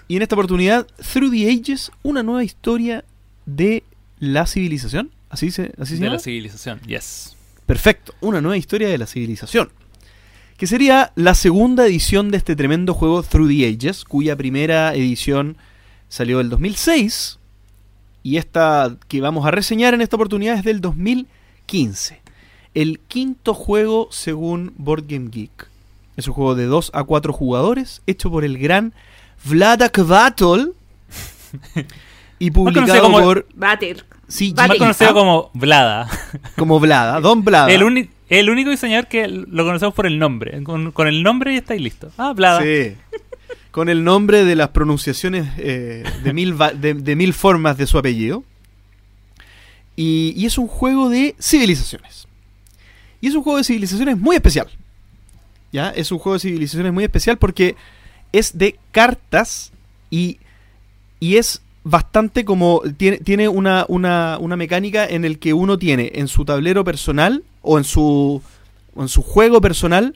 Y en esta oportunidad, Through the Ages, una nueva historia de la civilización. ¿Así se, así se de llama? la civilización, yes. Perfecto, una nueva historia de la civilización. Que sería la segunda edición de este tremendo juego Through the Ages, cuya primera edición salió el 2006. Y esta que vamos a reseñar en esta oportunidad es del 2015. El quinto juego según Board Game Geek. Es un juego de 2 a 4 jugadores, hecho por el gran Vladak Vatol y publicado como- por Batir. Sí. Más conocido ah, como Vlada. como Blada, Don Blada. El, uni- el único diseñador que lo conocemos por el nombre. Con, con el nombre ya estáis listo. Ah, Vlada. Sí. Con el nombre de las pronunciaciones eh, de, mil de mil formas de su apellido. Y, y es un juego de civilizaciones. Y es un juego de civilizaciones muy especial. ¿Ya? Es un juego de civilizaciones muy especial porque es de cartas y, y es bastante como. Tiene, tiene una, una, una mecánica en el que uno tiene en su tablero personal o en su, o en su juego personal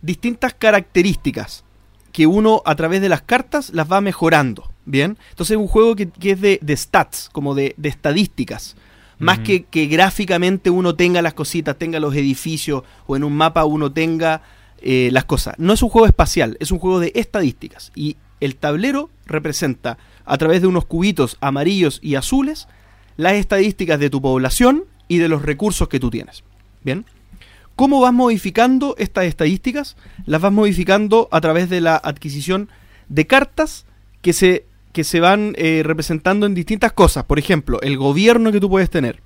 distintas características que uno a través de las cartas las va mejorando. Bien, entonces es un juego que, que es de, de stats, como de, de estadísticas. Más que gráficamente uno tenga las cositas, tenga los edificios o en un mapa uno tenga eh, las cosas. No es un juego espacial, es un juego de estadísticas. Y el tablero representa a través de unos cubitos amarillos y azules las estadísticas de tu población y de los recursos que tú tienes. Bien. ¿Cómo vas modificando estas estadísticas? Las vas modificando a través de la adquisición de cartas que se, que se van eh, representando en distintas cosas. Por ejemplo, el gobierno que tú puedes tener.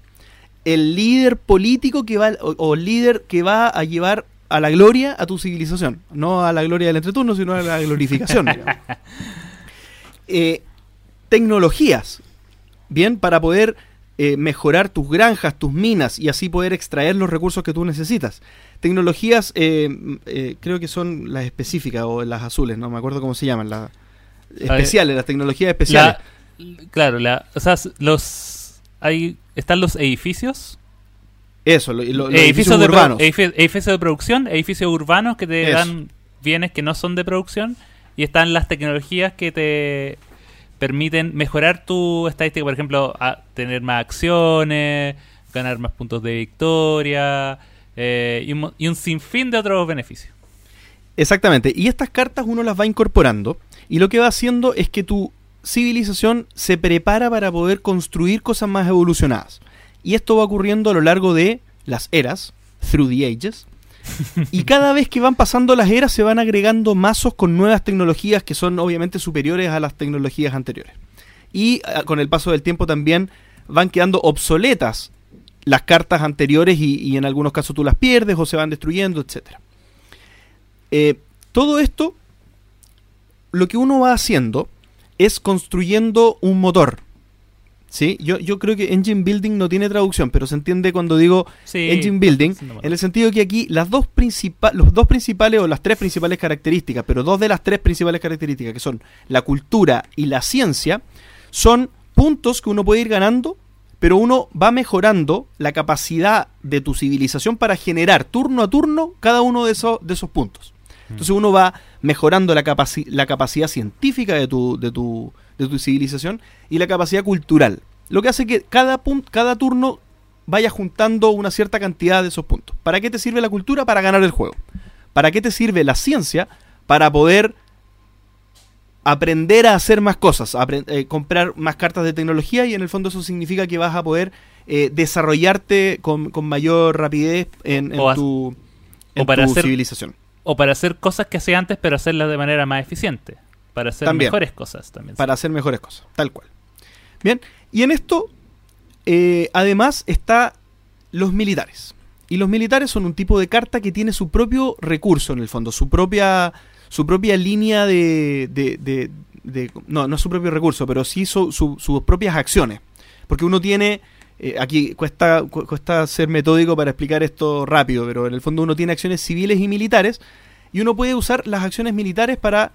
El líder político que va, o, líder que va a llevar a la gloria a tu civilización. No a la gloria del entreturno, sino a la glorificación. Eh, tecnologías. Bien, para poder eh, mejorar tus granjas, tus minas y así poder extraer los recursos que tú necesitas. Tecnologías, eh, eh, creo que son las específicas o las azules, no me acuerdo cómo se llaman, las especiales, las tecnologías especiales. La- claro, la, o sea, los hay están los edificios, Eso, lo- lo- los edificios, edificios de pro- urbanos. edifi- edificios de producción, edificios urbanos que te Eso. dan bienes que no son de producción y están las tecnologías que te permiten mejorar tu estadística, por ejemplo, a tener más acciones, ganar más puntos de victoria eh, y, un, y un sinfín de otros beneficios. Exactamente. Y estas cartas uno las va incorporando y lo que va haciendo es que tu civilización se prepara para poder construir cosas más evolucionadas. Y esto va ocurriendo a lo largo de las eras, through the ages. Y cada vez que van pasando las eras se van agregando mazos con nuevas tecnologías que son obviamente superiores a las tecnologías anteriores. Y ah, con el paso del tiempo también van quedando obsoletas las cartas anteriores y, en algunos casos tú las pierdes o se van destruyendo, etcétera. Eh, todo esto, lo que uno va haciendo es construyendo un motor. ¿Sí? Yo, yo creo que Engine Building no tiene traducción, pero se entiende cuando digo Sí, Engine Building, sí, no me en el sentido que aquí las dos los dos principales o las tres principales características, pero dos de las tres principales características, que son la cultura y la ciencia, son puntos que uno puede ir ganando, pero uno va mejorando la capacidad de tu civilización para generar turno a turno cada uno de esos, de esos puntos. Entonces uno va mejorando la, capaci- la capacidad científica de tu, de, tu, de tu civilización y la capacidad cultural. Lo que hace que cada, cada turno vaya juntando una cierta cantidad de esos puntos. ¿Para qué te sirve la cultura? Para ganar el juego. ¿Para qué te sirve la ciencia? Para poder aprender a hacer más cosas, eh, comprar más cartas de tecnología y en el fondo eso significa que vas a poder eh, desarrollarte con, con mayor rapidez en, en O tu, en para tu hacer- civilización. O para hacer cosas que hacía antes, pero hacerlas de manera más eficiente. Para hacer También. mejores cosas también. para hacer mejores cosas, tal cual. Bien, y en esto, eh, además, está los militares. Y los militares son un tipo de carta que tiene su propio recurso en el fondo, su propia, su propia línea de, de- de- de- no, no su propio recurso, pero sí su- su- sus propias acciones. Porque uno tiene, eh, aquí cuesta, cu- cuesta ser metódico para explicar esto rápido, pero en el fondo uno tiene acciones civiles y militares, y uno puede usar las acciones militares para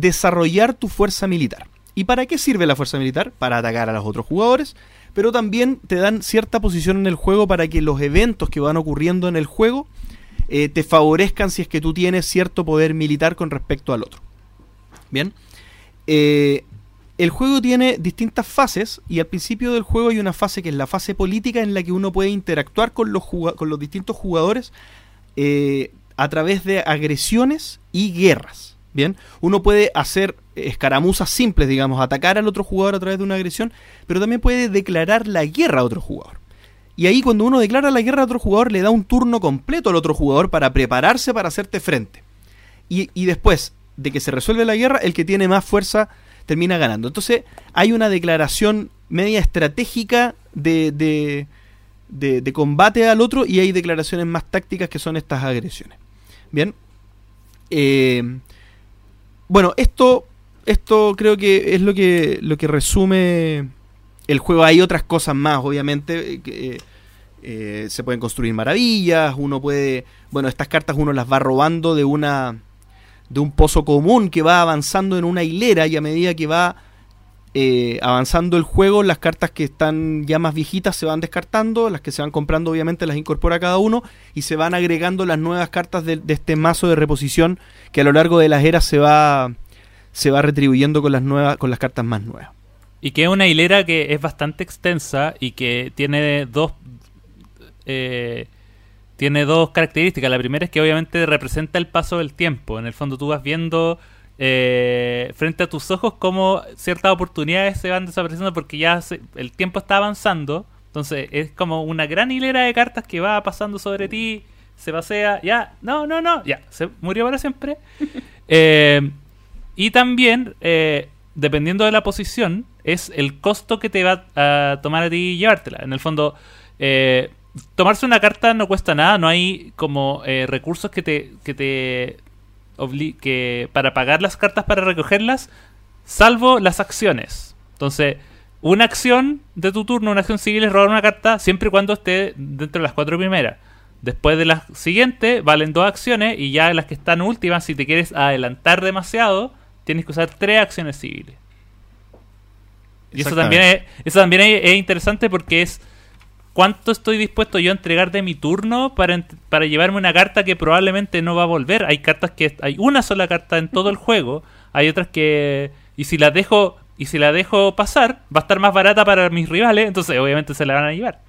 desarrollar tu fuerza militar. ¿Y para qué sirve la fuerza militar? Para atacar a los otros jugadores, pero también te dan cierta posición en el juego para que los eventos que van ocurriendo en el juego eh, te favorezcan si es que tú tienes cierto poder militar con respecto al otro. Bien. Eh, el juego tiene distintas fases y al principio del juego hay una fase que es la fase política en la que uno puede interactuar con los, con los distintos jugadores eh, a través de agresiones y guerras. Bien, uno puede hacer escaramuzas simples, digamos, atacar al otro jugador a través de una agresión, pero también puede declarar la guerra a otro jugador. Y ahí cuando uno declara la guerra a otro jugador, le da un turno completo al otro jugador para prepararse para hacerte frente. Y, y después de que se resuelve la guerra, el que tiene más fuerza termina ganando. Entonces hay una declaración media estratégica de, de, de- de combate al otro y hay declaraciones más tácticas que son estas agresiones. Bien. Eh, bueno, esto, esto creo que es lo que, lo que resume el juego. Hay otras cosas más, obviamente. que, eh, eh, se pueden construir maravillas, uno puede... Bueno, estas cartas uno las va robando de una... de un pozo común que va avanzando en una hilera y a medida que va eh, avanzando el juego, las cartas que están ya más viejitas se van descartando, las que se van comprando obviamente las incorpora cada uno y se van agregando las nuevas cartas de, de este mazo de reposición que a lo largo de las eras se va se va retribuyendo con las nuevas con las cartas más nuevas. Y que es una hilera que es bastante extensa y que tiene dos eh, tiene dos características. La primera es que obviamente representa el paso del tiempo. En el fondo tú vas viendo eh, frente a tus ojos cómo ciertas oportunidades se van desapareciendo porque ya se- el tiempo está avanzando. Entonces es como una gran hilera de cartas que va pasando sobre ti, se pasea, ya, no, no, no, ya, se murió para siempre. Eh, y también, eh, dependiendo de la posición, es el costo que te va a tomar a ti llevártela. En el fondo, eh, tomarse una carta no cuesta nada, no hay como eh, recursos que te, que te que para pagar las cartas para recogerlas, salvo las acciones. Entonces, una acción de tu turno, una acción civil es robar una carta siempre y cuando esté dentro de las cuatro primeras. Después de las siguientes, valen dos acciones y ya las que están últimas, si te quieres adelantar demasiado, tienes que usar tres acciones civiles. Y eso también, es, eso también es, es interesante porque es cuánto estoy dispuesto yo a entregar de mi turno para, para llevarme una carta que probablemente no va a volver. Hay cartas que hay una sola carta en todo el juego, hay otras que y si la dejo y si la dejo pasar va a estar más barata para mis rivales, entonces obviamente se la van a llevar.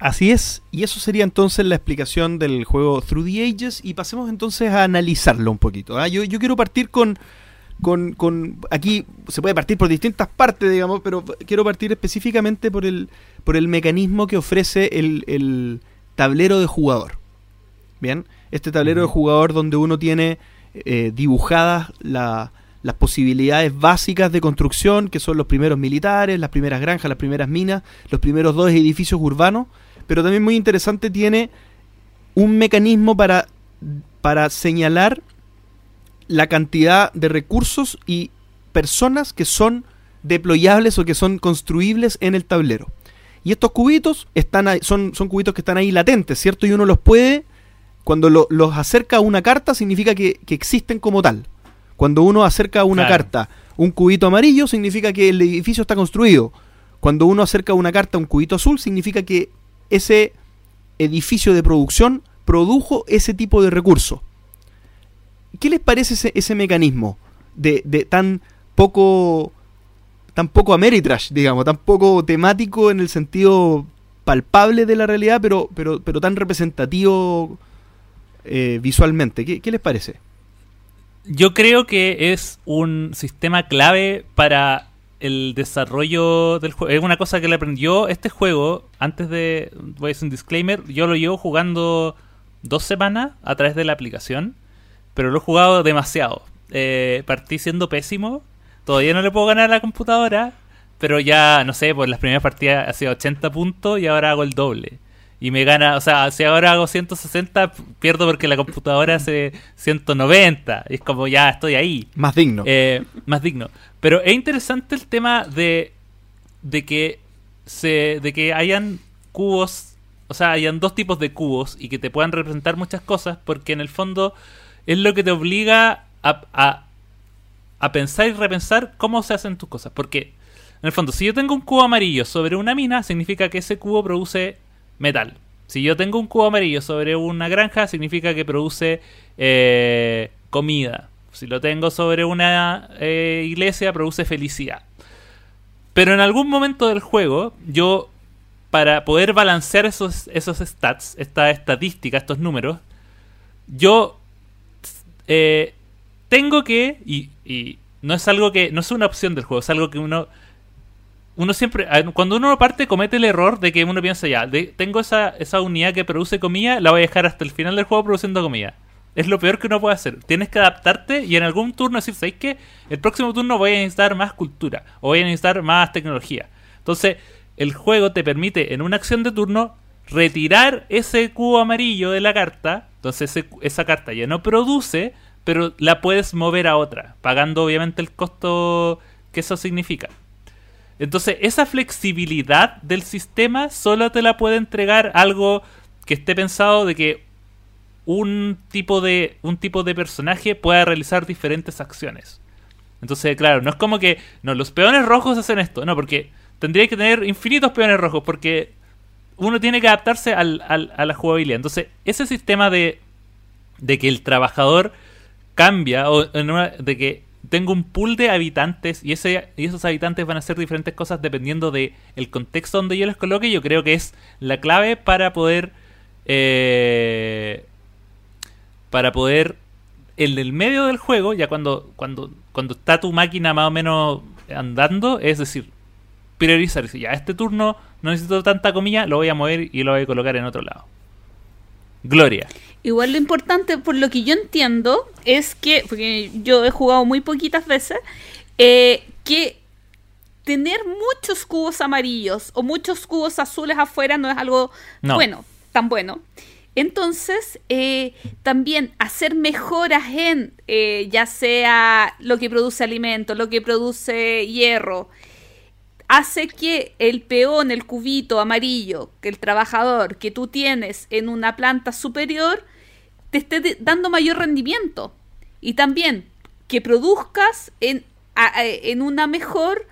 Así es, y eso sería entonces la explicación del juego Through the Ages y pasemos entonces a analizarlo un poquito. ¿ah? Yo, yo quiero partir con, con, con- Aquí se puede partir por distintas partes, digamos, pero quiero partir específicamente por el, por el mecanismo que ofrece el, el tablero de jugador. Bien, este tablero de jugador donde uno tiene eh, dibujadas la- las posibilidades básicas de construcción, que son los primeros militares, las primeras granjas, las primeras minas, los primeros dos edificios urbanos, pero también muy interesante tiene un mecanismo para, para señalar la cantidad de recursos y personas que son deployables o que son construibles en el tablero. Y estos cubitos están ahí- son, son cubitos que están ahí latentes, ¿cierto? Y uno los puede, cuando lo- los acerca a una carta, significa que, que existen como tal. Cuando uno acerca a una Claro. carta un cubito amarillo, significa que el edificio está construido. Cuando uno acerca una carta un cubito azul, significa que ese edificio de producción produjo ese tipo de recurso. ¿Qué les parece ese, ese mecanismo de, tan poco tan poco Ameritrash, digamos, tan poco temático en el sentido palpable de la realidad, pero, pero, pero tan representativo eh, visualmente? ¿Qué, qué les parece? Yo creo que es un sistema clave para el desarrollo del juego. Es una cosa que le aprendió este juego antes de. Voy a hacer un disclaimer. Yo lo llevo jugando dos semanas a través de la aplicación, pero lo he jugado demasiado. Eh, partí siendo pésimo. Todavía no le puedo ganar a la computadora, pero ya, no sé, por las primeras partidas hacía 80 puntos y ahora hago el doble. Y me gana, o sea, si ahora hago 160, pierdo porque la computadora hace 190. Y es como ya estoy ahí. Más digno. Eh, más digno. Pero es interesante el tema de, de que se, de que hayan cubos, o sea, hayan dos tipos de cubos y que te puedan representar muchas cosas, porque en el fondo es lo que te obliga a, a, a pensar y repensar cómo se hacen tus cosas. Porque, en el fondo, si yo tengo un cubo amarillo sobre una mina, significa que ese cubo produce metal. Si yo tengo un cubo amarillo sobre una granja, significa que produce eh, comida. Si lo tengo sobre una eh, iglesia, produce felicidad. Pero en algún momento del juego, yo, para poder balancear esos, esos stats, esta estadística, estos números, yo eh, tengo que, y, no es algo que, no es una opción del juego, es algo que uno, uno siempre, cuando uno parte comete el error de que uno piensa ya, de- tengo esa, esa unidad que produce comida, la voy a dejar hasta el final del juego produciendo comida. es lo peor que uno puede hacer. Tienes que adaptarte y en algún turno decir, ¿sabes qué? El próximo turno voy a necesitar más cultura o voy a necesitar más tecnología. Entonces, el juego te permite en una acción de turno retirar ese cubo amarillo de la carta. Entonces, esa carta ya no produce, pero la puedes mover a otra, pagando obviamente el costo que eso significa. Entonces, esa flexibilidad del sistema solo te la puede entregar algo que esté pensado de que un tipo de un tipo de personaje pueda realizar diferentes acciones. Entonces, claro, no es como que no los peones rojos hacen esto, no, porque tendría que tener infinitos peones rojos porque uno tiene que adaptarse al, a la jugabilidad. Entonces, ese sistema de de que el trabajador cambia o de que tengo un pool de habitantes y, ese, y esos habitantes van a hacer diferentes cosas dependiendo de el contexto donde yo los coloque. Yo creo que es la clave para poder eh, para poder en el medio del juego, ya cuando, cuando, cuando está tu máquina más o menos andando, es decir, priorizar. Ya este turno no necesito tanta comida, lo voy a mover y lo voy a colocar en otro lado. Gloria. Igual lo importante, por lo que yo entiendo, es que, porque yo he jugado muy poquitas veces, eh, que tener muchos cubos amarillos o muchos cubos azules afuera no es algo bueno, tan bueno. Entonces, eh, también hacer mejoras en eh, ya sea lo que produce alimento, lo que produce hierro, hace que el peón, el cubito amarillo, que el trabajador que tú tienes en una planta superior, te esté dando mayor rendimiento. Y también que produzcas en, en una mejor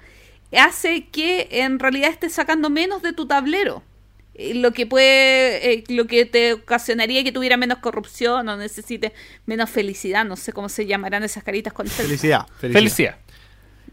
hace que en realidad estés sacando menos de tu tablero. Eh, lo que puede, eh, lo que te ocasionaría que tuviera menos corrupción o necesite menos felicidad, no sé cómo se llamarán esas caritas con felicidad. Felicidad.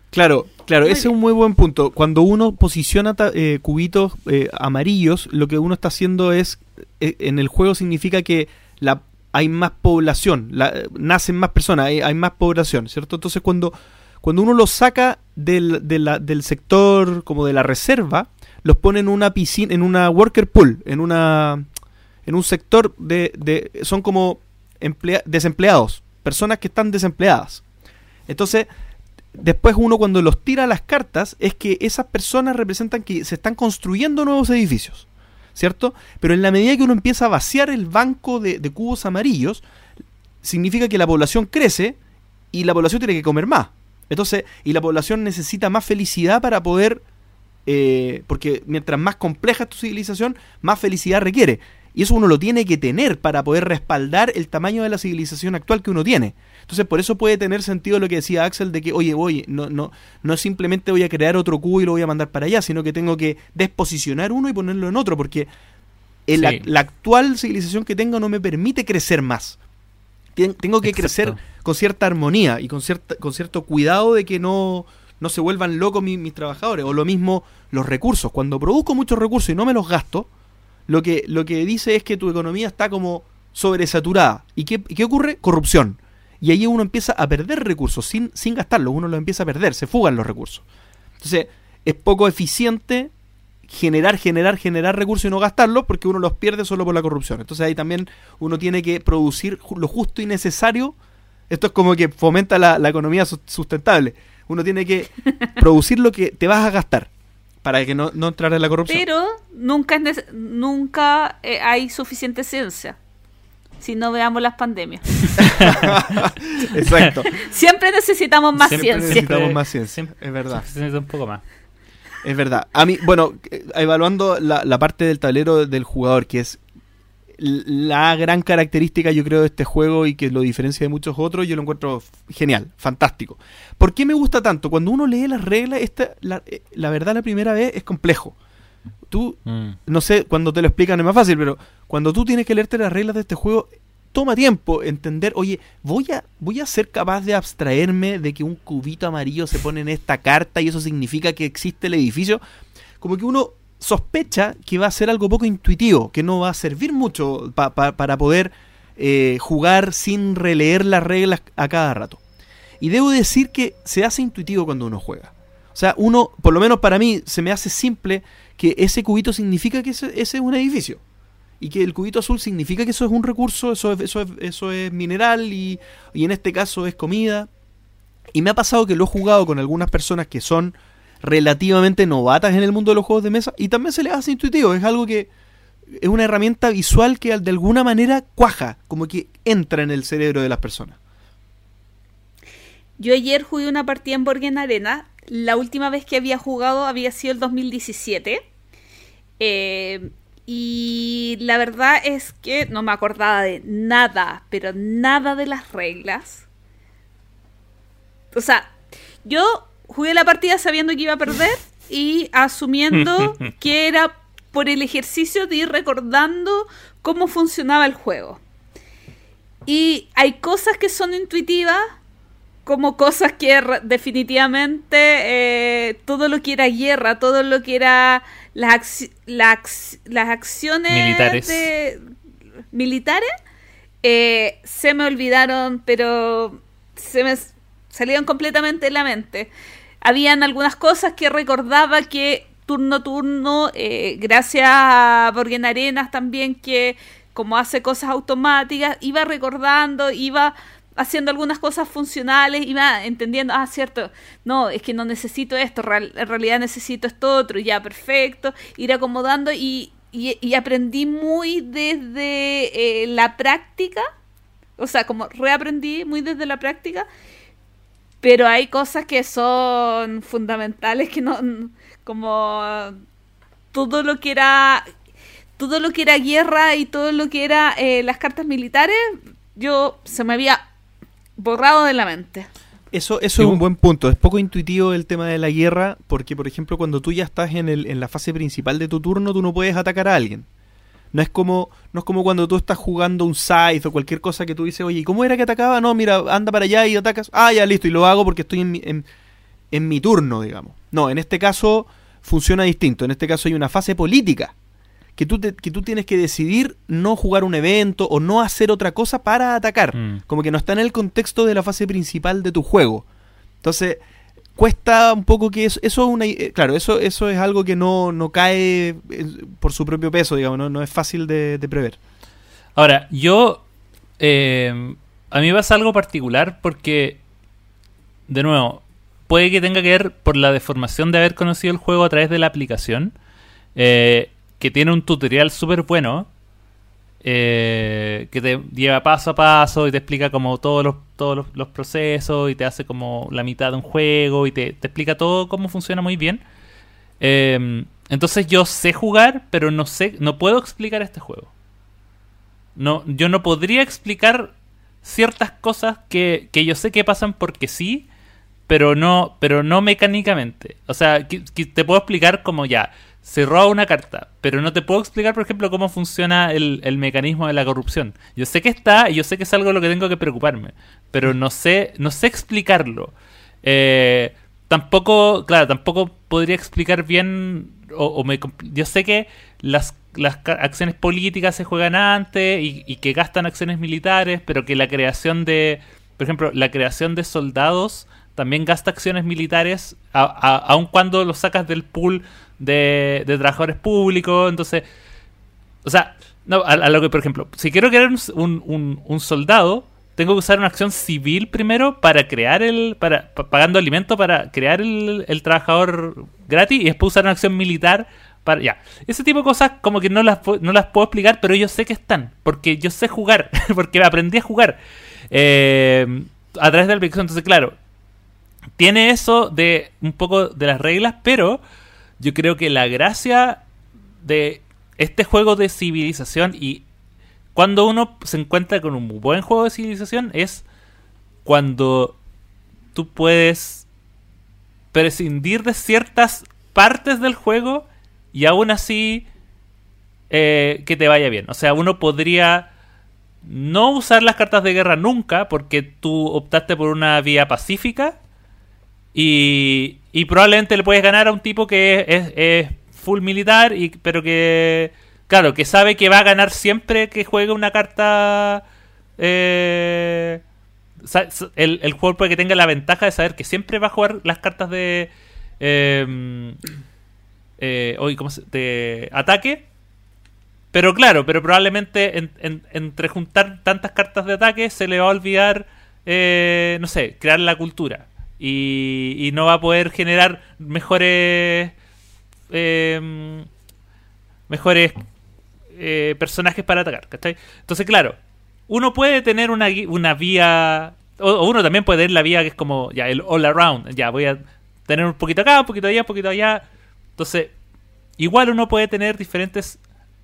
Claro, claro, ese es un muy buen punto. Cuando uno posiciona eh, cubitos amarillos, lo que uno está haciendo es, en el juego significa que la, hay más población, nacen más personas, hay, más población, ¿cierto? Entonces cuando, cuando uno lo saca del, del sector como de la reserva, los pone en una piscina, en una worker pool, en una en un sector de, de son como desempleados, personas que están desempleadas. Entonces, después uno cuando los tira las cartas es que esas personas representan que se están construyendo nuevos edificios, ¿cierto? Pero en la medida que uno empieza a vaciar el banco de, de cubos amarillos, significa que la población crece y la población tiene que comer más. Entonces, y la población necesita más felicidad para poder eh, porque mientras más compleja es tu civilización, más felicidad requiere. Y eso uno lo tiene que tener para poder respaldar el tamaño de la civilización actual que uno tiene. Entonces, por eso puede tener sentido lo que decía Axel de que, oye, oye, no, no, no simplemente voy a crear otro cubo y lo voy a mandar para allá, sino que tengo que desposicionar uno y ponerlo en otro, porque la, actual civilización que tengo no me permite crecer más. Tengo que crecer con cierta armonía y con, cierta, con cierto cuidado de que no, no se vuelvan locos mis, trabajadores. O lo mismo los recursos. Cuando produzco muchos recursos y no me los gasto, lo que, lo que dice es que tu economía está como sobresaturada. ¿Y qué, qué ocurre? Corrupción. Y ahí uno empieza a perder recursos sin, sin gastarlos. Uno los empieza a perder, se fugan los recursos. Entonces, es poco eficiente generar, generar, generar recursos y no gastarlos porque uno los pierde solo por la corrupción. Entonces ahí también uno tiene que producir lo justo y necesario. Esto es como que fomenta la, la economía sustentable uno tiene que producir lo que te vas a gastar para que no, no entrar en la corrupción. Pero nunca, nunca eh, hay suficiente ciencia. Si no veamos las pandemias. Exacto. Siempre necesitamos más Siempre ciencia. Necesitamos más ciencia. Es verdad. Se necesita un poco más. Es verdad. A mí, bueno, eh, evaluando la, la parte del tablero del jugador, que es la gran característica yo creo de este juego y que lo diferencia de muchos otros, yo lo encuentro genial, fantástico. ¿Por qué me gusta tanto? Cuando uno lee las reglas, esta, la, eh, la verdad la primera vez es complejo. Tú, mm. no sé, cuando te lo explican es más fácil, pero cuando tú tienes que leerte las reglas de este juego, toma tiempo entender, oye, voy a, voy a ser capaz de abstraerme de que un cubito amarillo se pone en esta carta y eso significa que existe el edificio. Como que uno sospecha que va a ser algo poco intuitivo, que no va a servir mucho para poder eh, jugar sin releer las reglas a cada rato. Y debo decir que se hace intuitivo cuando uno juega. O sea, uno, por lo menos para mí, se me hace simple que ese cubito significa que ese, es un edificio. Y que el cubito azul significa que eso es un recurso, eso es, eso es, eso es mineral y, y en este caso es comida. Y me ha pasado que lo he jugado con algunas personas que son relativamente novatas en el mundo de los juegos de mesa y también se les hace intuitivo, es algo que es una herramienta visual que de alguna manera cuaja, como que entra en el cerebro de las personas. Yo ayer jugué una partida en Borgen Arena. La última vez que había jugado había sido el 2017. Eh, y la verdad es que no me acordaba de nada, pero nada de las reglas. O sea, yo jugué la partida sabiendo que iba a perder y asumiendo que era por el ejercicio de ir recordando cómo funcionaba el juego. Y hay cosas que son intuitivas, como cosas que definitivamente eh, todo lo que era guerra, todo lo que era las, las, las acciones militares, militares eh, se me olvidaron, pero se me salieron completamente de la mente. Habían algunas cosas que recordaba que turno turno, eh, gracias a Borgen Arenas también que como hace cosas automáticas, iba recordando, iba haciendo algunas cosas funcionales, iba entendiendo, ah, cierto, no, es que no necesito esto, en realidad necesito esto otro, ya, perfecto, ir acomodando y, y, aprendí muy desde eh, la práctica, o sea, como reaprendí muy desde la práctica, pero hay cosas que son fundamentales que no, como todo lo que era todo lo que era guerra y todo lo que era eh, las cartas militares, yo se me había borrado de la mente. Eso, eso es un buen punto. Es poco intuitivo el tema de la guerra, porque por ejemplo cuando tú ya estás en, el, en la fase principal de tu turno, tú no puedes atacar a alguien. No es como, no es como cuando tú estás jugando un scythe o cualquier cosa que tú dices, oye, ¿cómo era que atacaba? No, mira, anda para allá y atacas. Ah, ya listo, y lo hago porque estoy en mi, en, en mi turno, digamos. No, en este caso funciona distinto. En este caso hay una fase política que tú, que tú tienes que decidir no jugar un evento o no hacer otra cosa para atacar. Mm. Como que no está en el contexto de la fase principal de tu juego. Entonces, cuesta un poco que eso, eso es una, eh, claro, eso, eso es algo que no, no cae por su propio peso, digamos, no, es fácil de, prever. Ahora, yo, eh, a mí me pasa algo particular porque, de nuevo, puede que tenga que ver por la deformación de haber conocido el juego a través de la aplicación. Eh, que tiene un tutorial súper bueno. Eh, que te lleva paso a paso y te explica como todos los, todos los, procesos y te hace como la mitad de un juego y te, explica todo cómo funciona muy bien. Em, entonces yo sé jugar, pero no sé, no puedo explicar este juego. No, yo no podría explicar ciertas cosas que, que yo sé que pasan porque sí, pero no, pero no mecánicamente. O sea, te puedo explicar como ya, se roba una carta, pero no te puedo explicar, por ejemplo, cómo funciona el, mecanismo de la corrupción. Yo sé que está y yo sé que es algo de lo que tengo que preocuparme, pero no sé, no sé explicarlo. Eh, tampoco, claro, tampoco podría explicar bien, o, me, yo sé que las, las acciones políticas se juegan antes y, y que gastan acciones militares, pero que la creación de, por ejemplo, la creación de soldados también gasta acciones militares, aun cuando lo sacas del pool de, trabajadores públicos. Entonces, o sea, no, a, lo que, por ejemplo, si quiero crear un, un, soldado, tengo que usar una acción civil primero para crear el. para pagando alimento para crear el, el, trabajador gratis y después usar una acción militar para. Ya. Ese tipo de cosas, como que no las, no las puedo explicar, pero yo sé que están. Porque yo sé jugar. porque aprendí a jugar. Eh, a través de la aplicación. Entonces, claro. Tiene eso de un poco de las reglas, pero yo creo que la gracia de este juego de civilización y cuando uno se encuentra con un buen juego de civilización es cuando tú puedes prescindir de ciertas partes del juego y aún así eh, que te vaya bien. O sea, uno podría no usar las cartas de guerra nunca porque tú optaste por una vía pacífica y, y probablemente le puedes ganar a un tipo que es, full militar, y, pero que, claro, que sabe que va a ganar siempre que juegue una carta... Eh, el, el jugador puede que tenga la ventaja de saber que siempre va a jugar las cartas de... Eh, eh, ¿cómo se, de ataque pero claro, pero probablemente en- en- entre juntar tantas cartas de ataque se le va a olvidar, eh, no sé, crear la cultura. Y, no va a poder generar mejores... eh, mejores eh, personajes para atacar, ¿cachai? Entonces, claro, uno puede tener una, una vía, o, o uno también puede tener la vía que es como, ya, el all around, ya, voy a tener un poquito acá, un poquito allá, un poquito allá. Entonces, igual uno puede tener diferentes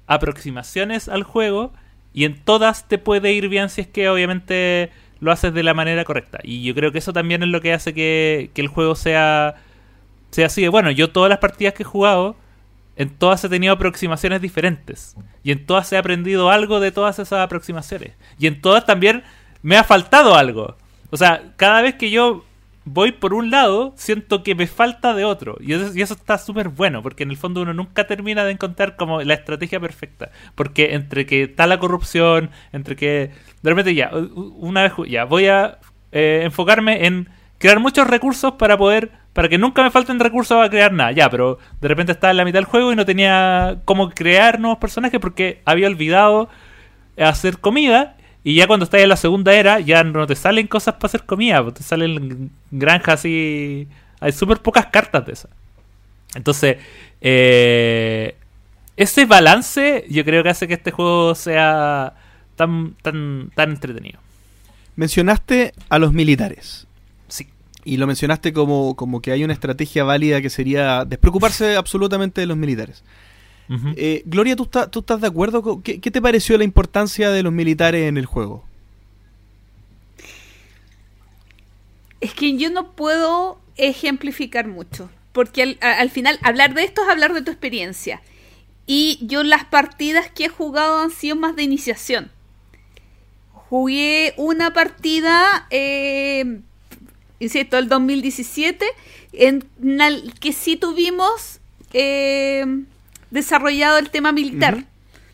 aproximaciones al juego y en todas te puede ir bien si es que obviamente lo haces de la manera correcta. Y yo creo que eso también es lo que hace que, que el juego sea, sea así. Bueno, yo todas las partidas que he jugado, en todas he tenido aproximaciones diferentes. Y en todas he aprendido algo de todas esas aproximaciones. Y en todas también me ha faltado algo. O sea, cada vez que yo voy por un lado, siento que me falta de otro. Y eso, y eso está súper bueno, porque en el fondo uno nunca termina de encontrar como la estrategia perfecta. Porque entre que está la corrupción, entre que de repente ya, una vez ya, voy a eh, enfocarme en crear muchos recursos para poder, para que nunca me falten recursos a crear nada. Ya, pero de repente estaba en la mitad del juego y no tenía cómo crear nuevos personajes porque había olvidado hacer comida. Y ya cuando estás en la segunda era, ya no te salen cosas para hacer comida, te salen granjas y hay súper pocas cartas de esas. Entonces, eh, ese balance yo creo que hace que este juego sea tan, tan, tan entretenido. Mencionaste a los militares. Sí. Y lo mencionaste como, como que hay una estrategia válida que sería despreocuparse absolutamente de los militares. Eh, Gloria, ¿tú, está- ¿tú estás de acuerdo? con- ¿Qué, qué te pareció la importancia de los militares en el juego? Es que yo no puedo ejemplificar mucho, porque al final hablar de esto es hablar de tu experiencia. Y yo las partidas que he jugado han sido más de iniciación. Jugué una partida, eh, insisto, el 2017, en la que sí tuvimos eh, desarrollado el tema militar.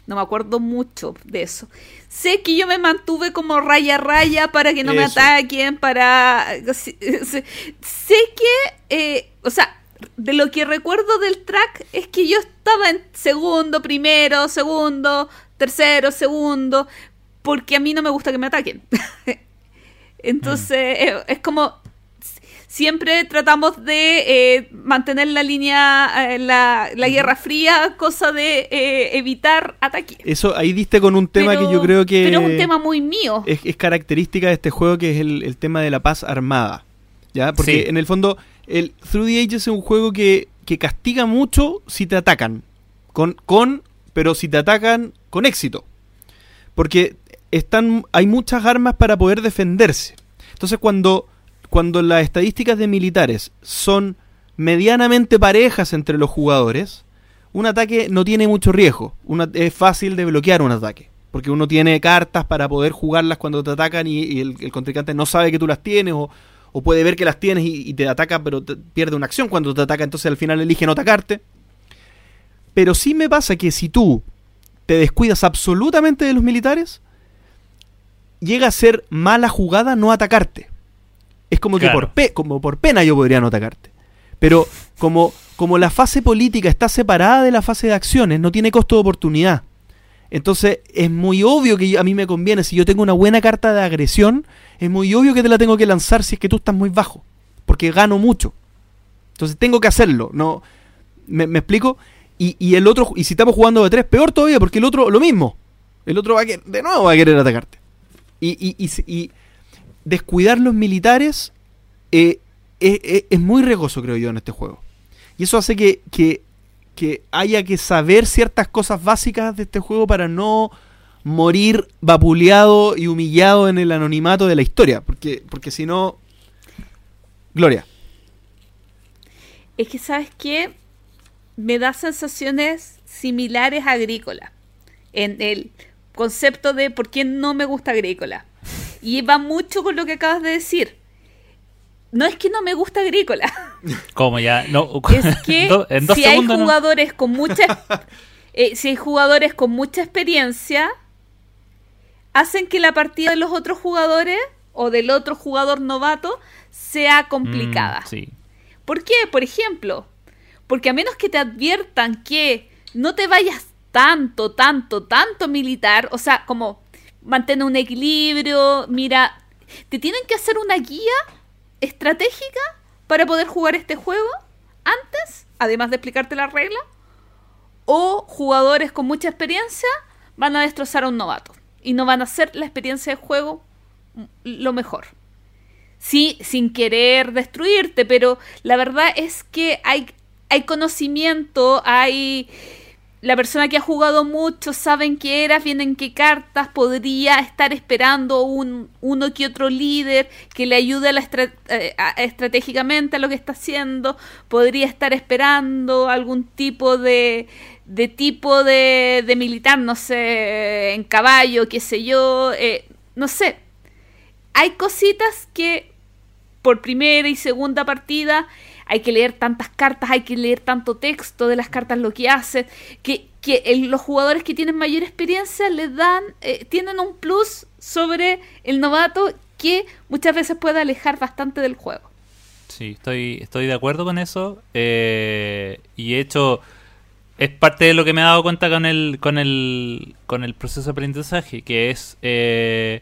No me acuerdo mucho de eso. Sé que yo me mantuve como raya a raya para que no me Eso. ataquen, para... Sé, que, eh, o sea, de lo que recuerdo del track es que yo estaba en segundo, primero, segundo, tercero, segundo, porque a mí no me gusta que me ataquen. Entonces, eh, es como siempre tratamos de eh, mantener la línea, eh, la, la guerra fría, cosa de eh, evitar ataques. Eso, ahí diste con un tema Pero- que yo creo que Pero es un tema muy mío. es, es característica de este juego, que es el, el tema de la paz armada. ¿Ya? Porque Sí. en el fondo, el Through the Ages es un juego que, que castiga mucho si te atacan. Con, con, pero si te atacan con éxito. Porque están, hay muchas armas para poder defenderse. Entonces cuando, cuando las estadísticas de militares son medianamente parejas entre los jugadores, un ataque no tiene mucho riesgo. Es fácil de bloquear un ataque. Porque uno tiene cartas para poder jugarlas cuando te atacan y, el, contrincante no sabe que tú las tienes o, puede ver que las tienes y, te ataca pero pierde una acción cuando te ataca, entonces al final elige no atacarte. Pero sí me pasa que si tú te descuidas absolutamente de los militares, llega a ser mala jugada no atacarte. Es como que por, pe- como por pena yo podría no atacarte. Pero como, como la fase política está separada de la fase de acciones, no tiene costo de oportunidad. Entonces es muy obvio que a mí me conviene, si yo tengo una buena carta de agresión, es muy obvio que te la tengo que lanzar si es que tú estás muy bajo, porque gano mucho. Entonces tengo que hacerlo, ¿no? ¿Me, me explico? Y, y el otro, y si estamos jugando de tres, peor todavía, porque el otro lo mismo. El otro va a querer, de nuevo va a querer atacarte. Y descuidar los militares eh, es, muy riesgoso, creo yo, en este juego. Y eso hace que haya que saber ciertas cosas básicas de este juego para no morir vapuleado y humillado en el anonimato de la historia. Porque, porque si no... Gloria. Es que, ¿sabes qué? Me da sensaciones similares a Agrícola. En el concepto de por qué no me gusta Agrícola. Y va mucho con lo que acabas de decir. No es que no me gusta Agrícola. Como ya, no, Es que do- en dos si hay no- jugadores con mucha eh, si hay jugadores con mucha experiencia hacen que la partida de los otros jugadores o del otro jugador novato sea complicada. Mm, sí. ¿Por qué? Por ejemplo, porque a menos que te adviertan que no te vayas tanto, tanto, tanto militar, o sea, como mantener un equilibrio, mira, te tienen que hacer una guía estratégica para poder jugar este juego antes, además de explicarte la regla, o jugadores con mucha experiencia van a destrozar a un novato y no van a hacer la experiencia de juego lo mejor. Sí, sin querer destruirte, pero la verdad es que hay, hay conocimiento, hay la persona que ha jugado mucho saben qué eras, vienen qué cartas, podría estar esperando un uno que otro líder que le ayude a la eh, estratégicamente a lo que está haciendo, podría estar esperando algún tipo de, de tipo de, de militar, no sé, en caballo, qué sé yo, eh, no sé. Hay cositas que por primera y segunda partida hay que leer tantas cartas, hay que leer tanto texto de las cartas, lo que hacen, que, que los jugadores que tienen mayor experiencia les dan, eh, tienen un plus sobre el novato que muchas veces puede alejar bastante del juego. Sí, estoy, estoy de acuerdo con eso. Eh, y he hecho, es parte de lo que me he dado cuenta con el, con el, con el proceso de aprendizaje, que es, eh,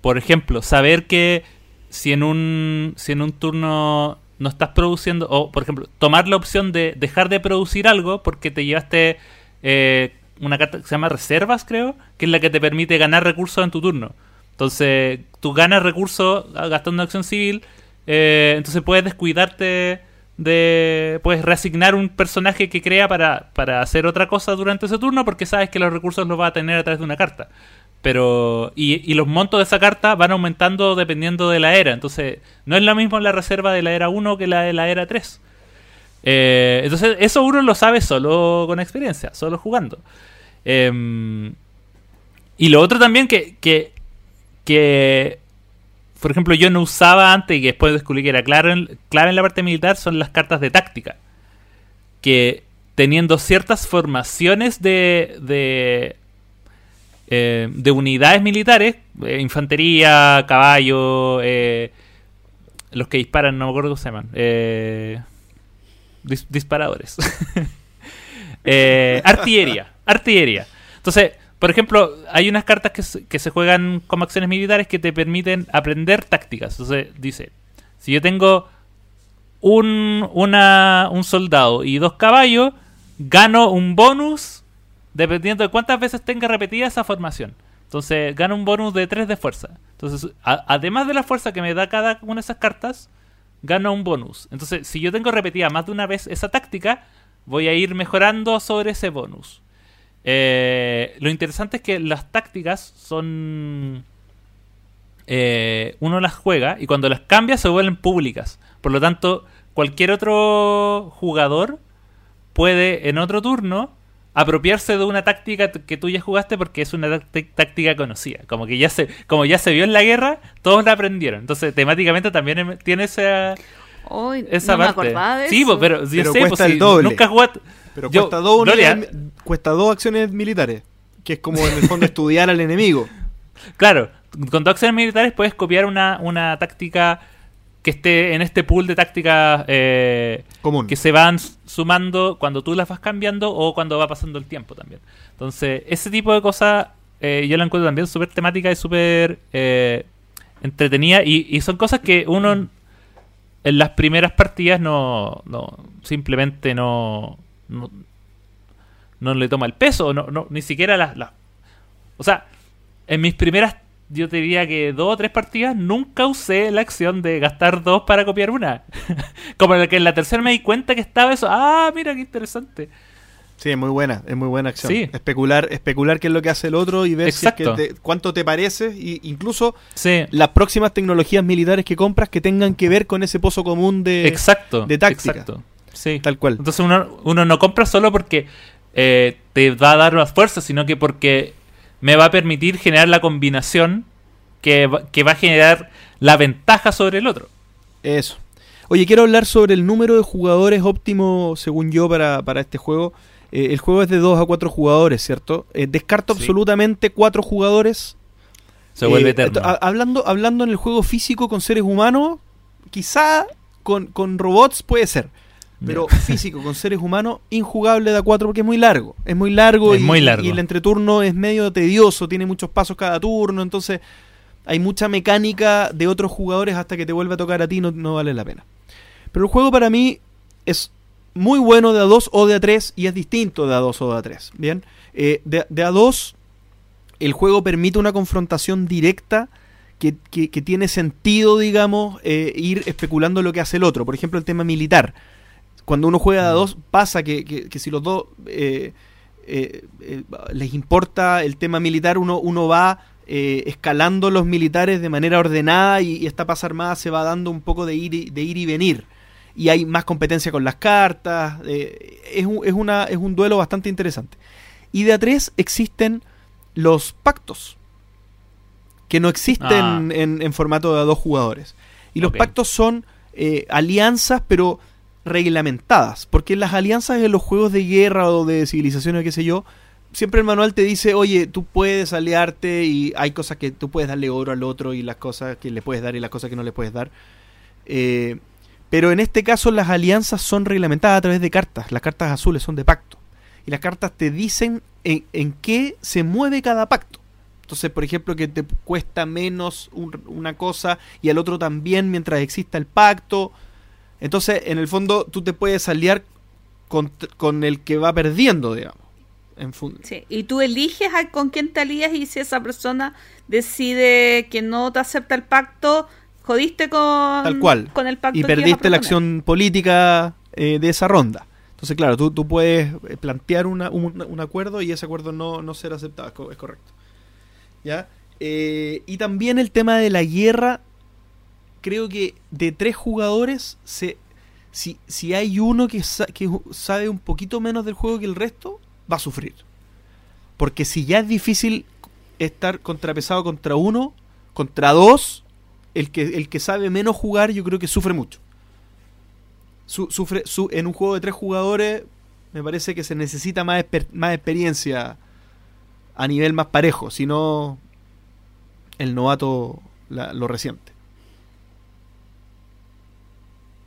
por ejemplo, saber que si en un, si en un turno no estás produciendo, o por ejemplo, tomar la opción de dejar de producir algo porque te llevaste eh, una carta que se llama reservas, creo, que es la que te permite ganar recursos en tu turno. Entonces, tú ganas recursos ah, gastando acción civil, eh, entonces puedes descuidarte de... Puedes reasignar un personaje que crea para, para hacer otra cosa durante ese turno porque sabes que los recursos los va a tener a través de una carta. Pero. Y, los montos de esa carta van aumentando dependiendo de la era. Entonces, no es lo mismo la reserva de la era 1 que la de la era 3. Eh, entonces, eso uno lo sabe solo con experiencia, solo jugando. Em, y lo otro también que, que, que, por ejemplo, yo no usaba antes y que después descubrí que era claro clave en la parte militar son las cartas de táctica. Que teniendo ciertas formaciones de, de eh, de unidades militares, eh, infantería, caballo, eh, los que disparan, no me acuerdo cómo se llaman, disparadores. artillería, artillería. Entonces, por ejemplo, hay unas cartas que se, juegan como acciones militares que te permiten aprender tácticas. Entonces, dice, si yo tengo un, un soldado y dos caballos, gano un bonus dependiendo de cuántas veces tenga repetida esa formación. Entonces gana un bonus de 3 de fuerza. Entonces, además de la fuerza que me da cada una de esas cartas, gana un bonus. Entonces, si yo tengo repetida más de una vez esa táctica, voy a ir mejorando sobre ese bonus. Eh, lo interesante es que las tácticas son... Eh, uno las juega y cuando las cambia se vuelven públicas. Por lo tanto, cualquier otro jugador puede en otro turno apropiarse de una táctica que tú ya jugaste porque es una táctica conocida. Como que ya se, como ya se vio en la guerra, todos la aprendieron. Entonces, temáticamente también tiene esa, esa parte. sí, pero, yo sé, cuesta el doble. Nunca jugaste. Pero cuesta, dos cuesta dos acciones militares. Que es como en el fondo estudiar al enemigo. Claro, con dos acciones militares puedes copiar una, una táctica que esté en este pool de tácticas eh, que se van sumando cuando tú las vas cambiando o cuando va pasando el tiempo también. Entonces, ese tipo de cosas eh, yo la encuentro también súper temática y súper eh, entretenida y, son cosas que uno en las primeras partidas no, no simplemente no, no, le toma el peso, no, no ni siquiera las... las o sea, en mis primeras yo te diría que dos o tres partidas nunca usé la acción de gastar dos para copiar una. Como que en la tercera me di cuenta que estaba eso. Ah, mira qué interesante. Sí, es muy buena, es muy buena acción. Especular, especular qué es lo que hace el otro y ver cuánto te parece. Y incluso las próximas tecnologías militares que compras que tengan que ver con ese pozo común de, exacto, de táctica. Exacto. Sí. Tal cual. Entonces uno, uno no compra solo porque eh, te va a dar más fuerza, sino que porque me va a permitir generar la combinación que, va a generar la ventaja sobre el otro. Eso. Oye, quiero hablar sobre el número de jugadores óptimo, según yo, para, este juego. Eh, el juego es de 2 a 4 jugadores, ¿cierto? Eh, descarto absolutamente 4 jugadores. Se vuelve eh, eterno. hablando, hablando en el juego físico con seres humanos, quizá con, con robots puede ser. Pero físico con seres humanos, injugable de a 4 porque es muy largo. Es muy largo, Es y, muy largo. y el entreturno es medio tedioso, tiene muchos pasos cada turno, entonces hay mucha mecánica de otros jugadores hasta que te vuelve a tocar a ti, no, no vale la pena. Pero el juego para mí es muy bueno de a 2 o de a 3 y es distinto de a 2 o de a 3. Bien, Eh, de, de a 2 el juego permite una confrontación directa que, que- que tiene sentido, digamos, eh, ir especulando lo que hace el otro. Por ejemplo, el tema militar. Cuando uno juega de a dos, pasa que, que- que si los dos eh, eh, eh, les importa el tema militar, uno, uno va escalando los militares de manera ordenada y, y esta paz armada se va dando un poco de ir y, de ir y venir. Y hay más competencia con las cartas. es, un, es, una, es un duelo bastante interesante. Y de a tres existen los pactos que no existen Ah. en, en formato de a dos jugadores. Y los pactos son alianzas, pero reglamentadas. Porque las alianzas en los juegos de guerra o de civilización o qué sé yo, siempre el manual te dice, oye, tú puedes aliarte y hay cosas que tú puedes darle oro al otro y las cosas que le puedes dar y las cosas que no le puedes dar. Eh, pero en este caso las alianzas son reglamentadas a través de cartas. Las cartas azules son de pacto. Y las cartas te dicen en, en qué se mueve cada pacto. Entonces, por ejemplo, que te cuesta menos un- una cosa y al otro también mientras exista el pacto. Entonces, en el fondo, tú te puedes aliar con, con el que va perdiendo, digamos. En Sí, Y tú eliges a con quién te alías y si esa persona decide que no te acepta el pacto, jodiste con, Tal cual. con el pacto. y perdiste la acción política eh, de esa ronda. Entonces, claro, tú, tú puedes eh, plantear una- un, un acuerdo y ese acuerdo no, no será aceptado, es correcto. ¿Ya? Eh, y también el tema de la guerra, creo que de tres jugadores, se, si, si hay uno que, sa- que sabe un poquito menos del juego que el resto, va a sufrir. Porque si ya es difícil estar contrapesado contra uno, contra dos, el que, el que sabe menos jugar yo creo que sufre mucho. Su- sufre, su- en un juego de tres jugadores me parece que se necesita más, exper- más experiencia a nivel más parejo, si no el novato la- lo resiente.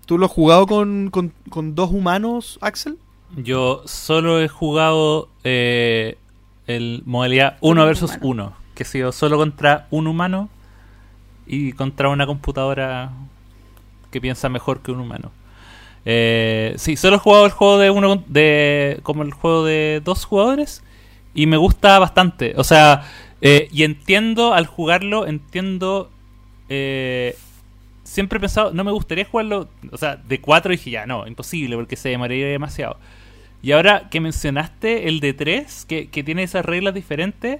¿Tú lo has jugado con, con- con dos humanos, Axel? Yo solo he jugado eh, el modalidad 1 un versus humano. 1, que ha sido solo contra un humano y contra una computadora que piensa mejor que un humano. Eh, sí, solo he jugado el juego de uno con- de como el juego de dos jugadores y me gusta bastante. O sea, eh, y entiendo al jugarlo, entiendo eh, siempre he pensado, no me gustaría jugarlo, o sea, de 4 dije ya, no, imposible, porque se demoraría demasiado. Y ahora que mencionaste el de 3, que, que tiene esas reglas diferentes,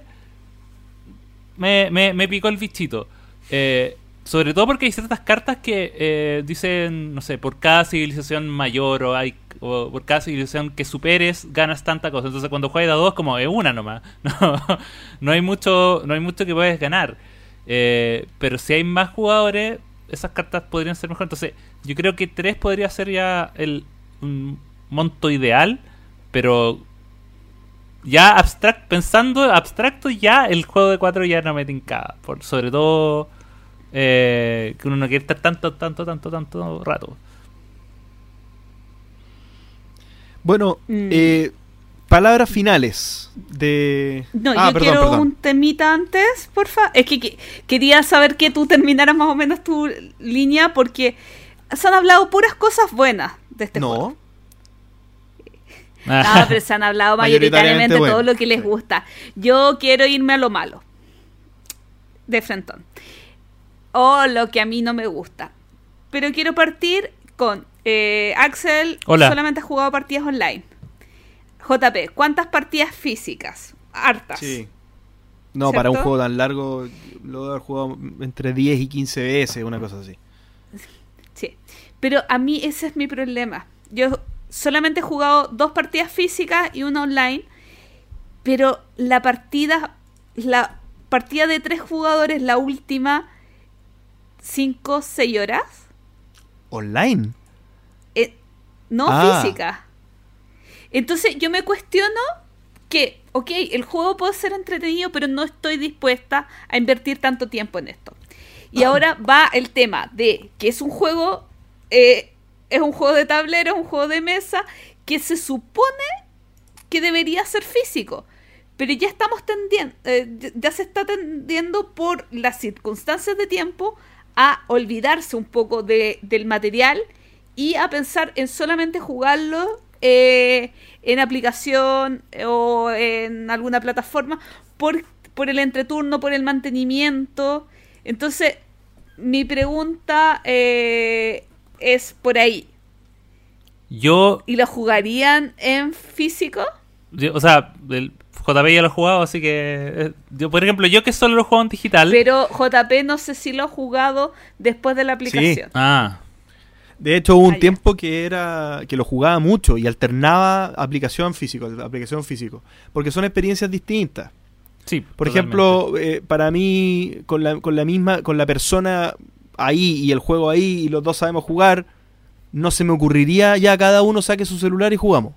me, me, me picó el bichito. Eh, sobre todo porque hay ciertas cartas que eh, dicen, no sé, por cada civilización mayor o, hay, o por cada civilización que superes, ganas tanta cosa. Entonces cuando juegas a dos, como es una nomás. No, no, hay, mucho, no hay mucho que puedes ganar. Eh, pero si hay más jugadores, esas cartas podrían ser mejor. Entonces, yo creo que 3 podría ser ya el un monto ideal, pero ya abstract, pensando abstracto, ya el juego de 4 ya no me tincaba. Por, sobre todo eh, que uno no quiere estar tanto, tanto, tanto, tanto rato. Bueno, Mm. eh, palabras finales de... No, Ah, yo perdón, quiero perdón. un temita antes, porfa. Es que, que- quería saber que tú terminaras más o menos tu línea porque se han hablado puras cosas buenas de este juego. No, No, pero se han hablado Mayoritariamente mayoritariamente todo lo que les gusta. Yo quiero irme a lo malo. De frentón. O lo que a mí no me gusta. Pero quiero partir con eh, Axel. Hola. Solamente ha jugado partidas online. JP, ¿cuántas partidas físicas? Hartas. sí. No, para un juego tan largo, lo debo haber jugado entre 10 y 15 veces, una cosa así. Sí. Pero a mí ese es mi problema. Yo solamente he jugado dos partidas físicas y una online. Pero la partida, la partida de tres jugadores, la última, cinco, seis horas. ¿Online? eh, no Ah. física. Entonces yo me cuestiono que, ok, el juego puede ser entretenido, pero no estoy dispuesta a invertir tanto tiempo en esto. Y ahora va el tema de que es un juego eh, es un juego de tablero, es un juego de mesa que se supone que debería ser físico. Pero ya estamos tendiendo, eh, ya se está tendiendo por las circunstancias de tiempo a olvidarse un poco de, del material y a pensar en solamente jugarlo eh, en aplicación o en alguna plataforma por, por el entreturno, por el mantenimiento. Entonces, mi pregunta eh, es por ahí. Yo, ¿Y lo jugarían en físico? yo- o sea, el JP ya lo he jugado, así que. eh, yo, por ejemplo, yo que solo lo juego en digital. Pero JP no sé si lo ha jugado después de la aplicación. Ah, De hecho, hubo un Ah, tiempo que era que lo jugaba mucho y alternaba aplicación físico, aplicación físico, porque son experiencias distintas. sí. Por totalmente. ejemplo, eh, para mí con la, con la misma con la persona ahí y el juego ahí y los dos sabemos jugar, no se me ocurriría ya cada uno saque su celular y jugamos.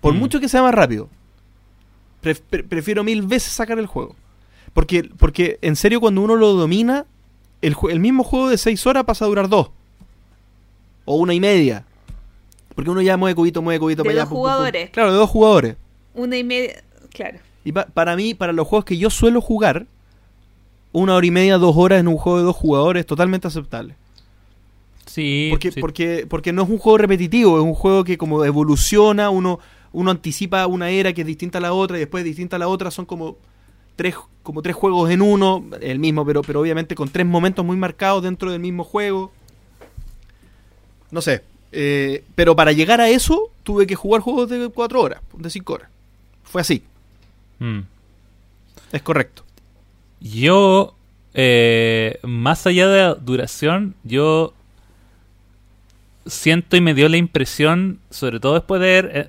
Por Mm. mucho que sea más rápido. Pre- prefiero mil veces sacar el juego. Porque, porque en serio cuando uno lo domina, el, el mismo juego de 6 horas pasa a durar dos. O una y media. Porque uno ya mueve cubito, mueve cubito De para allá. dos pum, pum. jugadores. Claro, de dos jugadores. Una y media, claro. Y pa- para mí, para los juegos que yo suelo jugar, una hora y media, dos horas en un juego de dos jugadores es totalmente aceptable. Sí. Porque, sí. porque, porque no es un juego repetitivo, es un juego que como evoluciona, uno, uno anticipa una era que es distinta a la otra y después distinta a la otra, son como tres, como tres juegos en uno, el mismo, pero, pero obviamente con tres momentos muy marcados dentro del mismo juego. No sé. eh, pero para llegar a eso, tuve que jugar juegos de cuatro horas, de cinco horas. Fue así, Mm. es correcto. Yo, eh, más allá de la duración, yo siento y me dio la impresión, sobre todo después de haber eh,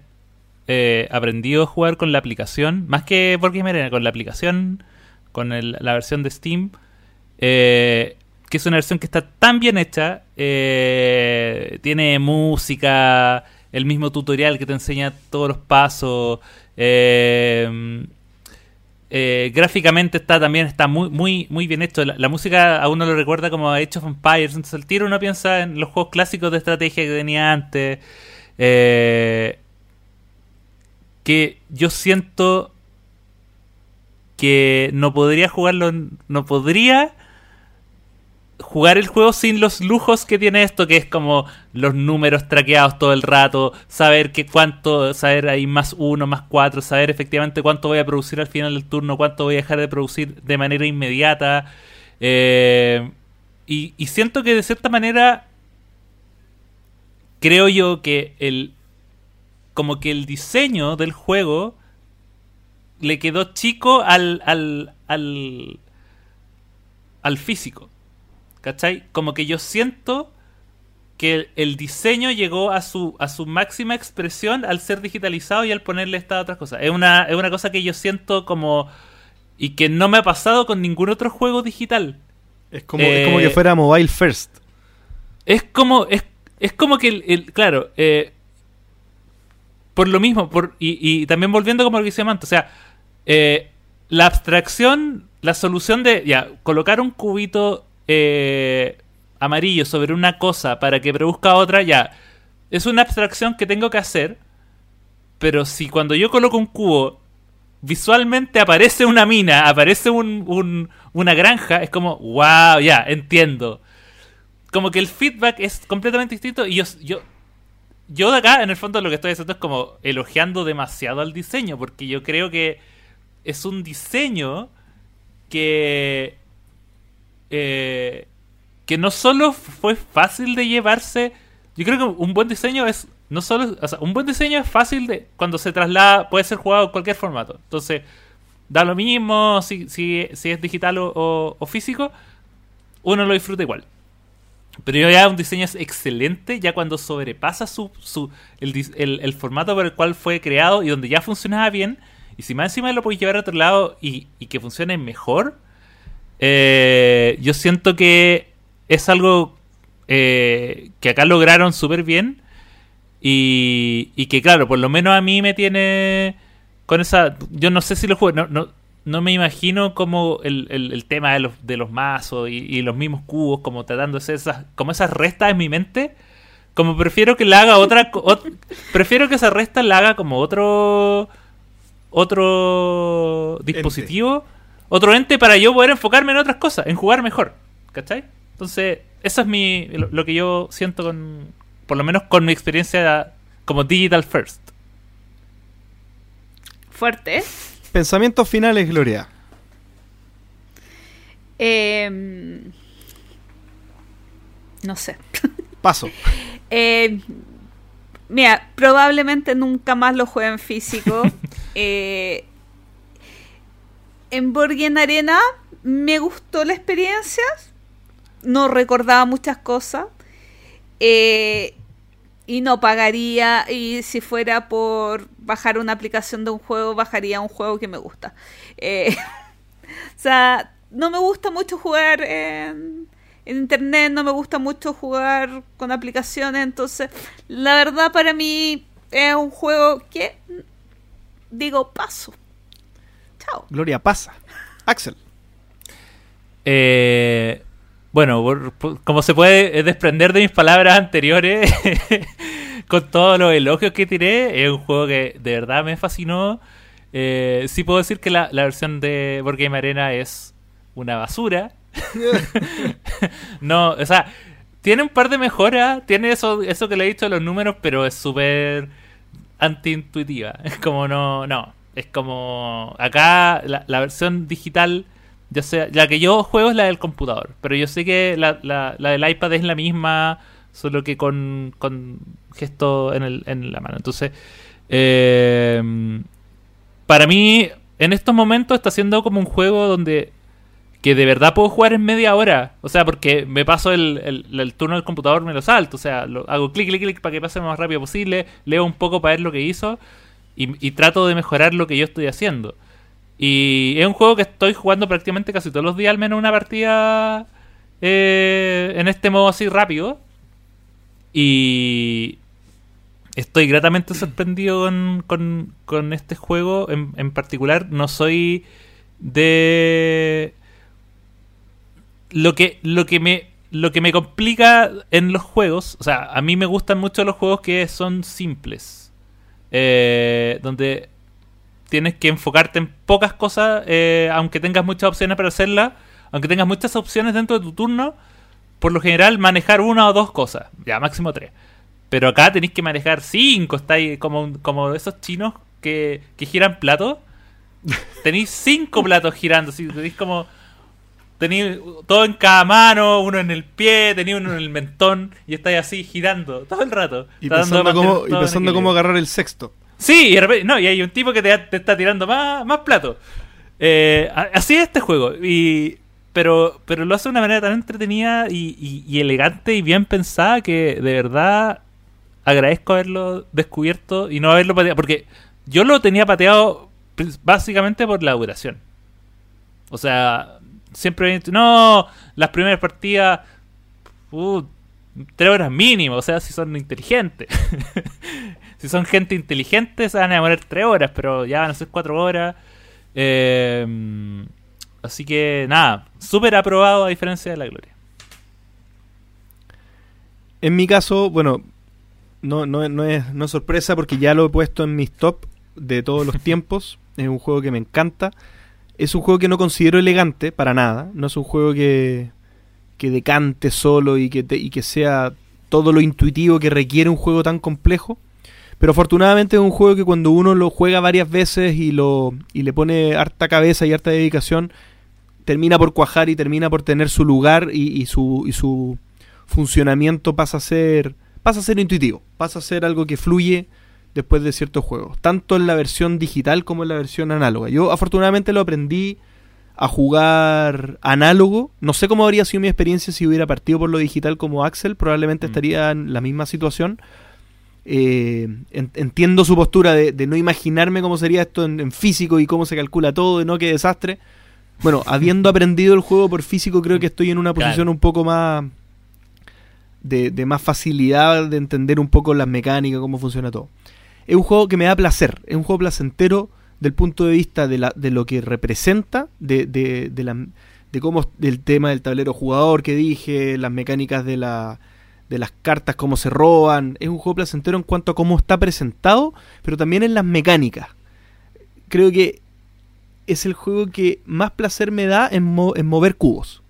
eh, aprendido a jugar con la aplicación, más que por Gamer Arena, con la aplicación, con el- la versión de Steam, eh, que es una versión que está tan bien hecha, eh, tiene música, el mismo tutorial que te enseña todos los pasos, eh, eh, gráficamente está también está muy muy muy bien hecho. La, música a uno lo recuerda como Age of. Entonces al tiro uno piensa en los juegos clásicos de estrategia que tenía antes. Eh, que yo siento que no podría jugarlo, no podría jugar el juego sin los lujos que tiene esto, que es como los números traqueados todo el rato, saber que cuánto, saber ahí más uno, más cuatro, saber efectivamente cuánto voy a producir al final del turno, cuánto voy a dejar de producir de manera inmediata. Eh, y, siento que de cierta manera creo yo que el como que el diseño del juego le quedó chico al al, al físico. ¿Cachai? Como que yo siento que el, el diseño llegó a su, a su máxima expresión al ser digitalizado y al ponerle estas otras cosas. Es una, es una cosa que yo siento como... Y que no me ha pasado con ningún otro juego digital. Es como, es como Eh, que fuera mobile first. Es como, es, es como que, el, el- claro, eh, por lo mismo, por, y, y también volviendo como lo que dice Manto, o sea, eh, la abstracción, la solución de, ya, colocar un cubito eh, amarillo sobre una cosa para que produzca otra, ya, es una abstracción que tengo que hacer, pero si cuando yo coloco un cubo visualmente aparece una mina, aparece un, un- una granja, es como, wow, ya, entiendo como que el feedback es completamente distinto y yo, yo, yo de acá, en el fondo, lo que estoy haciendo es como elogiando demasiado al diseño, porque yo creo que es un diseño que, eh, que no solo fue fácil de llevarse, yo creo que un buen diseño es, no solo, o sea, un buen diseño es fácil de, cuando se traslada, puede ser jugado en cualquier formato. Entonces, da lo mismo si, si, si es digital o- o- físico, uno lo disfruta igual. Pero ya un diseño es excelente ya cuando sobrepasa su, su el, el- el formato por el cual fue creado y donde ya funcionaba bien. Y si más encima lo podéis llevar a otro lado y, y que funcione mejor, eh, yo siento que es algo eh, que acá lograron súper bien. Y, y que claro, por lo menos a mí me tiene con esa... Yo no sé si lo juego, no, no, no me imagino como el, el- el tema de los, de los mazos y, y los mismos cubos, como hacer esas, como esas restas en mi mente, como prefiero que la haga otra. ot- prefiero que esa resta la haga como otro. Otro dispositivo. Otro ente para yo poder enfocarme en otras cosas, en jugar mejor. ¿Cachai? Entonces, eso es mi lo, lo que yo siento con. Por lo menos con mi experiencia como Digital First. Fuerte. ¿eh? Pensamientos finales, Gloria. Eh, no sé. Paso. Eh, mira, probablemente nunca más lo juegue en físico. Eh, en Borgen Arena me gustó la experiencia. No recordaba muchas cosas. Eh, y no pagaría. Y si fuera por bajar una aplicación de un juego, bajaría un juego que me gusta. Eh, o sea, no me gusta mucho jugar en, en internet, no me gusta mucho jugar con aplicaciones, entonces la verdad para mí es un juego que digo paso. Gloria, pasa. Axel. Eh, bueno, por- por- como se puede desprender de mis palabras anteriores, con todos los elogios que tiré, es un juego que de verdad me fascinó. Eh, sí puedo decir que la, la versión de Board Game Arena es una basura. no, o sea, tiene un par de mejoras, tiene eso, eso que le he dicho de los números, pero es súper antiintuitiva. Es como no, no. Es como acá la, la versión digital, ya sea, la que yo juego es la del computador, pero yo sé que la, la, del iPad es la misma, solo que con, con gesto en, el, en la mano. Entonces, eh, para mí, en estos momentos está siendo como un juego donde que de verdad puedo jugar en media hora. O sea, porque me paso el, el- el turno del computador, me lo salto. O sea, lo, hago clic, clic, clic para que pase lo más rápido posible. Leo un poco para ver lo que hizo. Y, trato de mejorar lo que yo estoy haciendo. Y es un juego que estoy jugando prácticamente casi todos los días, al menos una partida eh, en este modo así rápido. Y estoy gratamente sorprendido con, con- con este juego en, en particular. No soy de lo que lo que me lo que me complica en los juegos, o sea, a mí me gustan mucho los juegos que son simples, eh, donde tienes que enfocarte en pocas cosas, eh, aunque tengas muchas opciones para hacerlas, aunque tengas muchas opciones dentro de tu turno, por lo general manejar una o dos cosas, ya máximo tres. Pero acá tenéis que manejar cinco, estáis como, como esos chinos que, que giran platos. Tenéis cinco platos girando, así, tenéis como... Tenéis todo en cada mano, uno en el pie, tenéis uno en el mentón y estáis así girando todo el rato. Y pensando, cómo, y pensando cómo agarrar el sexto. Sí, y, de repente- no, y hay un tipo que te, te está tirando más, más platos. Eh, así es este juego. Y, pero, pero lo hace de una manera tan entretenida y, y- y elegante y bien pensada que de verdad agradezco haberlo descubierto y no haberlo pateado. Porque yo lo tenía pateado básicamente por la duración. O sea, siempre no, las primeras partidas, uh, tres horas mínimo, o sea, si son inteligentes. si son gente inteligente, se van a demorar tres horas, pero ya van a ser cuatro horas. Eh, así que nada, súper aprobado a diferencia de la gloria. En mi caso, bueno, no, no, no, es, no es sorpresa porque ya lo he puesto en mis top de todos los tiempos. Es un juego que me encanta. Es un juego que no considero elegante para nada. No es un juego que, que decante solo y que, te- y que sea todo lo intuitivo que requiere un juego tan complejo. Pero afortunadamente es un juego que cuando uno lo juega varias veces y, lo, y le pone harta cabeza y harta dedicación, termina por cuajar y termina por tener su lugar y, y su, y su funcionamiento pasa a ser pasa a ser intuitivo, pasa a ser algo que fluye después de ciertos juegos, tanto en la versión digital como en la versión análoga. Yo afortunadamente lo aprendí a jugar análogo, no sé cómo habría sido mi experiencia si hubiera partido por lo digital como Axel, probablemente Mm. estaría en la misma situación. Eh, en- entiendo su postura de, de no imaginarme cómo sería esto en, en físico y cómo se calcula todo, y no qué desastre. Bueno, habiendo aprendido el juego por físico, creo que estoy en una Claro. posición un poco más de, de más facilidad de entender un poco las mecánicas, cómo funciona todo. Es un juego que me da placer, es un juego placentero del punto de vista de, la, de lo que representa, de, de, de, la, de cómo del tema del tablero jugador que dije, las mecánicas de la de las cartas, cómo se roban. Es un juego placentero en cuanto a cómo está presentado, pero también en las mecánicas. Creo que es el juego que más placer me da en, en mover cubos.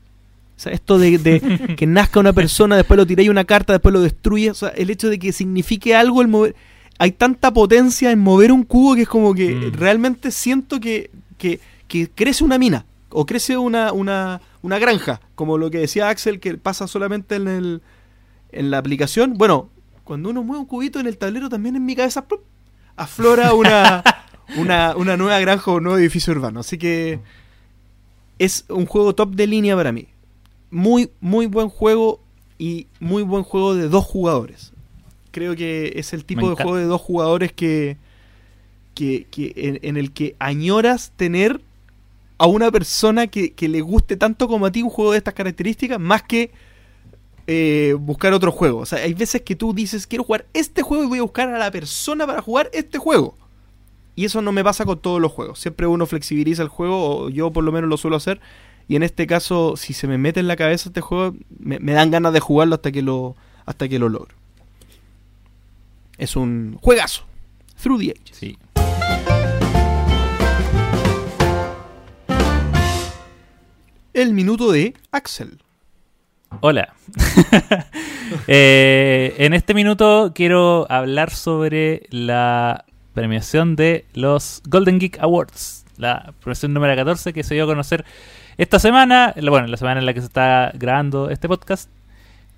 O sea, esto de, que nazca una persona, después lo tiráis una carta, después lo destruye. O sea, el hecho de que signifique algo el mover. Hay tanta potencia en mover un cubo que es como que Mm. realmente siento que, que, que crece una mina o crece una, una, una granja, como lo que decía Axel, que pasa solamente en, el, en la aplicación. Bueno, cuando uno mueve un cubito en el tablero, también en mi cabeza ¡plup! aflora una, una, una nueva granja o un nuevo edificio urbano. Así que es un juego top de línea para mí. Muy, muy buen juego y muy buen juego de dos jugadores. Creo que es el tipo de juego de dos jugadores que, que, que en, en el que añoras tener a una persona que, que le guste tanto como a ti un juego de estas características, más que eh, buscar otro juego. O sea, hay veces que tú dices, quiero jugar este juego y voy a buscar a la persona para jugar este juego. Y eso no me pasa con todos los juegos. Siempre uno flexibiliza el juego, o yo por lo menos lo suelo hacer. Y en este caso, si se me mete en la cabeza este juego, me, me dan ganas de jugarlo hasta que lo, hasta que lo logro. Es un juegazo. Through the Ages. Sí. El minuto de Axel. Hola. Eh, en este minuto quiero hablar sobre la premiación de los Golden Geek Awards. La premiación número 14 que se dio a conocer esta semana, bueno, la semana en la que se está grabando este podcast.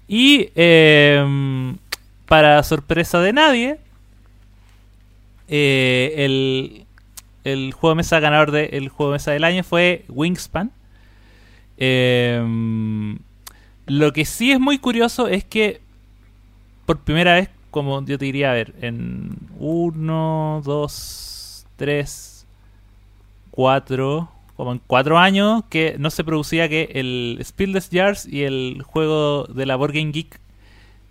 Y eh, para sorpresa de nadie, eh, el, el juego de mesa ganador del juego de mesa del año fue Wingspan. Eh, lo que sí es muy curioso es que por primera vez, como yo te diría, a ver, en uno, dos, tres, cuatro, como en cuatro años, que no se producía que el Spieldless Jars y el juego de la Board Game Geek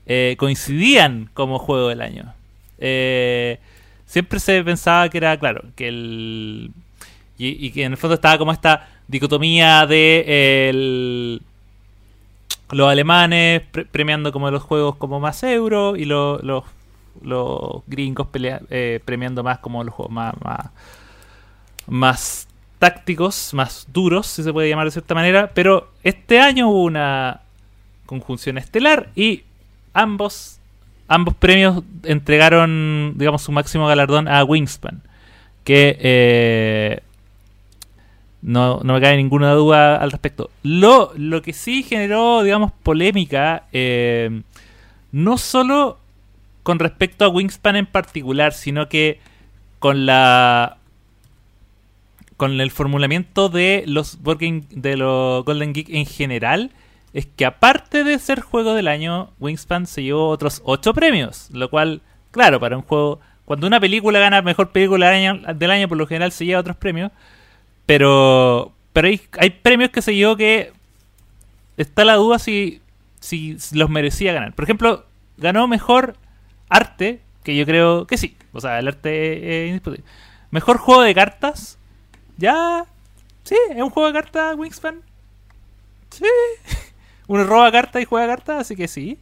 eh, coincidían como juego del año. Eh, siempre se pensaba que era, claro, que el. Y, que en el fondo estaba como esta dicotomía de los alemanes pre- premiando como los juegos como más euro y lo- los, gringos pelea- eh, premiando más como los juegos más, más tácticos, más duros, si se puede llamar de cierta manera. Pero este año hubo una conjunción estelar y ambos, ambos premios entregaron, digamos, su máximo galardón a Wingspan. Que eh, no, no me cabe ninguna duda al respecto. Lo, lo que sí generó, digamos, polémica, eh, no solo con respecto a Wingspan en particular, sino que con la con el formulamiento de los de los Golden Geek en general, es que aparte de ser juego del año, Wingspan se llevó otros 8 premios, lo cual, claro, para un juego, cuando una película gana mejor película del año, del año por lo general se lleva otros premios, pero pero hay, premios que se llevó que está la duda si, si los merecía ganar. Por ejemplo, ganó mejor arte, que yo creo que sí. O sea, el arte es indiscutible. Mejor juego de cartas. Ya. Sí, es un juego de cartas, Wingspan. Sí. Uno roba cartas y juega cartas, así que sí.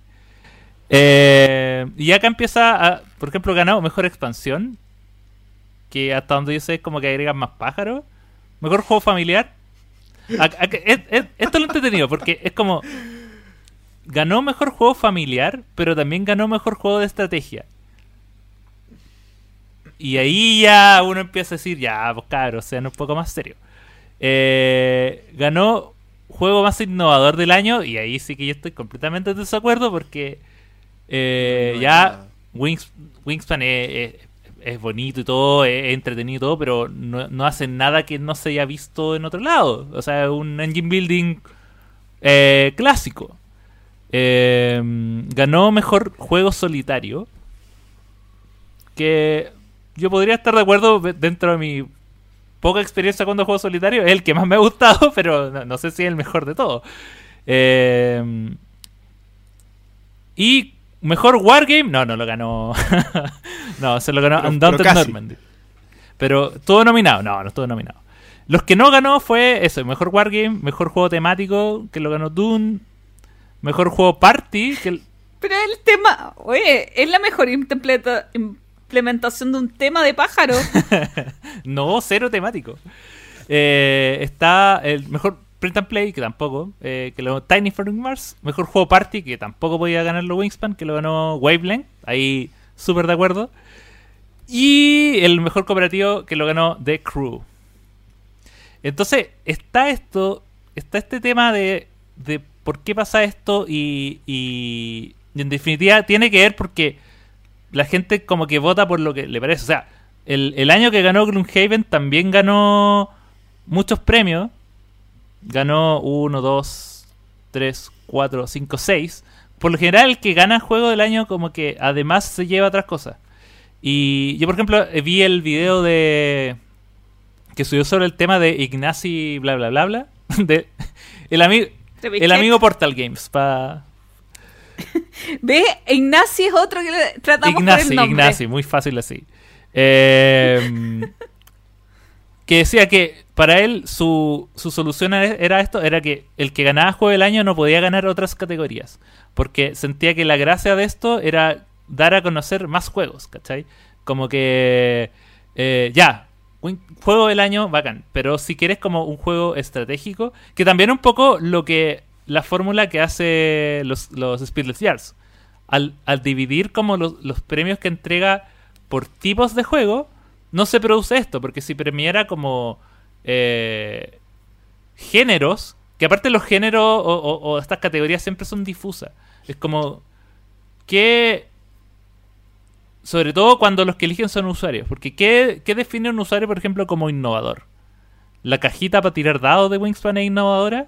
Eh, y acá empieza a. Por ejemplo, ganó mejor expansión. Que hasta donde yo sé es como que agregan más pájaros. Mejor juego familiar. Esto es lo entretenido, porque es como. Ganó mejor juego familiar, pero también ganó mejor juego de estrategia. Y ahí ya uno empieza a decir, ya, pues cabros, sean un poco más serio. Eh, ganó juego más innovador del año, y ahí sí que yo estoy completamente en desacuerdo, porque eh, No ya. Wings, Wingspan es, es- es bonito y todo, es, entretenido y todo, pero no, no hace nada que no se haya visto en otro lado. O sea, es un engine building eh, clásico. Eh, ganó mejor juego solitario. Que yo podría estar de acuerdo dentro de mi poca experiencia cuando juego solitario. Es el que más me ha gustado, pero no, no sé si es el mejor de todos. Eh, y mejor Wargame, no, no lo ganó. no, se lo ganó Pero- Undaunted pero. Normandy. Pero todo nominado, no, no estuvo nominado. Los que no ganó fue eso, mejor Wargame, mejor juego temático, que lo ganó Dune, mejor juego Party, que Pero el tema, oye, es la mejor impleta- implementación de un tema de pájaro. no, cero temático. Eh, está el mejor print and play, que tampoco, eh, que lo Tiny Flying Mars. Mejor juego party, que tampoco podía ganarlo Wingspan, que lo ganó Wavelength. Ahí súper de acuerdo. Y el mejor cooperativo que lo ganó The Crew. Entonces, está esto, está este tema de, de por qué pasa esto y, y en definitiva tiene que ver porque la gente como que vota por lo que le parece. O sea, el, el año que ganó Gloomhaven también ganó muchos premios. Ganó 1, 2, 3, 4, 5, 6. Por lo general, el que gana juego del año como que además se lleva otras cosas. Y yo, por ejemplo, vi el video de... que subió sobre el tema de Ignacy bla bla bla bla. De, el, amigo el amigo Portal Games. Pa... ¿Ve? Ignacy es otro que le tratamos por Ignacy, el nombre. Ignacy, muy fácil así. Eh, que decía que para él su, su solución era- era esto, era que el que ganaba juego del año no podía ganar otras categorías, porque sentía que la gracia de esto era dar a conocer más juegos, ¿cachai? Como que eh, ya, un juego del año, bacán, pero si quieres como un juego estratégico, que también un poco lo que la fórmula que hace los, los Speedless Yards, al, al dividir como los, premios que entrega por tipos de juego, no se produce esto, porque si premiara como eh, géneros, que aparte los géneros o, o- o estas categorías siempre son difusas, es como que sobre todo cuando los que eligen son usuarios, porque ¿qué, qué define un usuario, por ejemplo, como innovador? ¿La cajita para tirar dados de Wingspan es innovadora?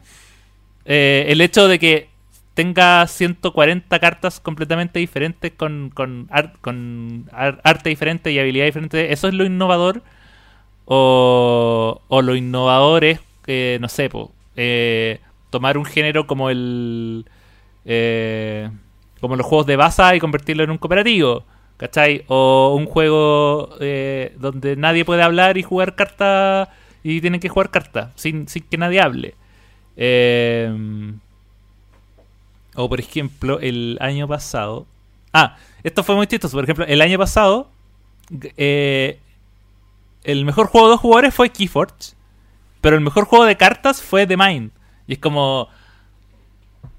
Eh, el hecho de que tenga 140 cartas completamente diferentes con, con, ar- con ar- arte diferente y habilidad diferente, ¿eso es lo innovador? O, o lo innovador es, que no sé, po, eh, tomar un género como el... eh, como los juegos de baza y convertirlo en un cooperativo, ¿cachai? O un juego eh, donde nadie puede hablar y jugar cartas y tienen que jugar cartas sin, sin que nadie hable. Eh, o por ejemplo, el año pasado. Ah, esto fue muy chistoso. Por ejemplo, el año pasado. eh, el mejor juego de dos jugadores fue Keyforge. Pero el mejor juego de cartas fue The Mind. Y es como.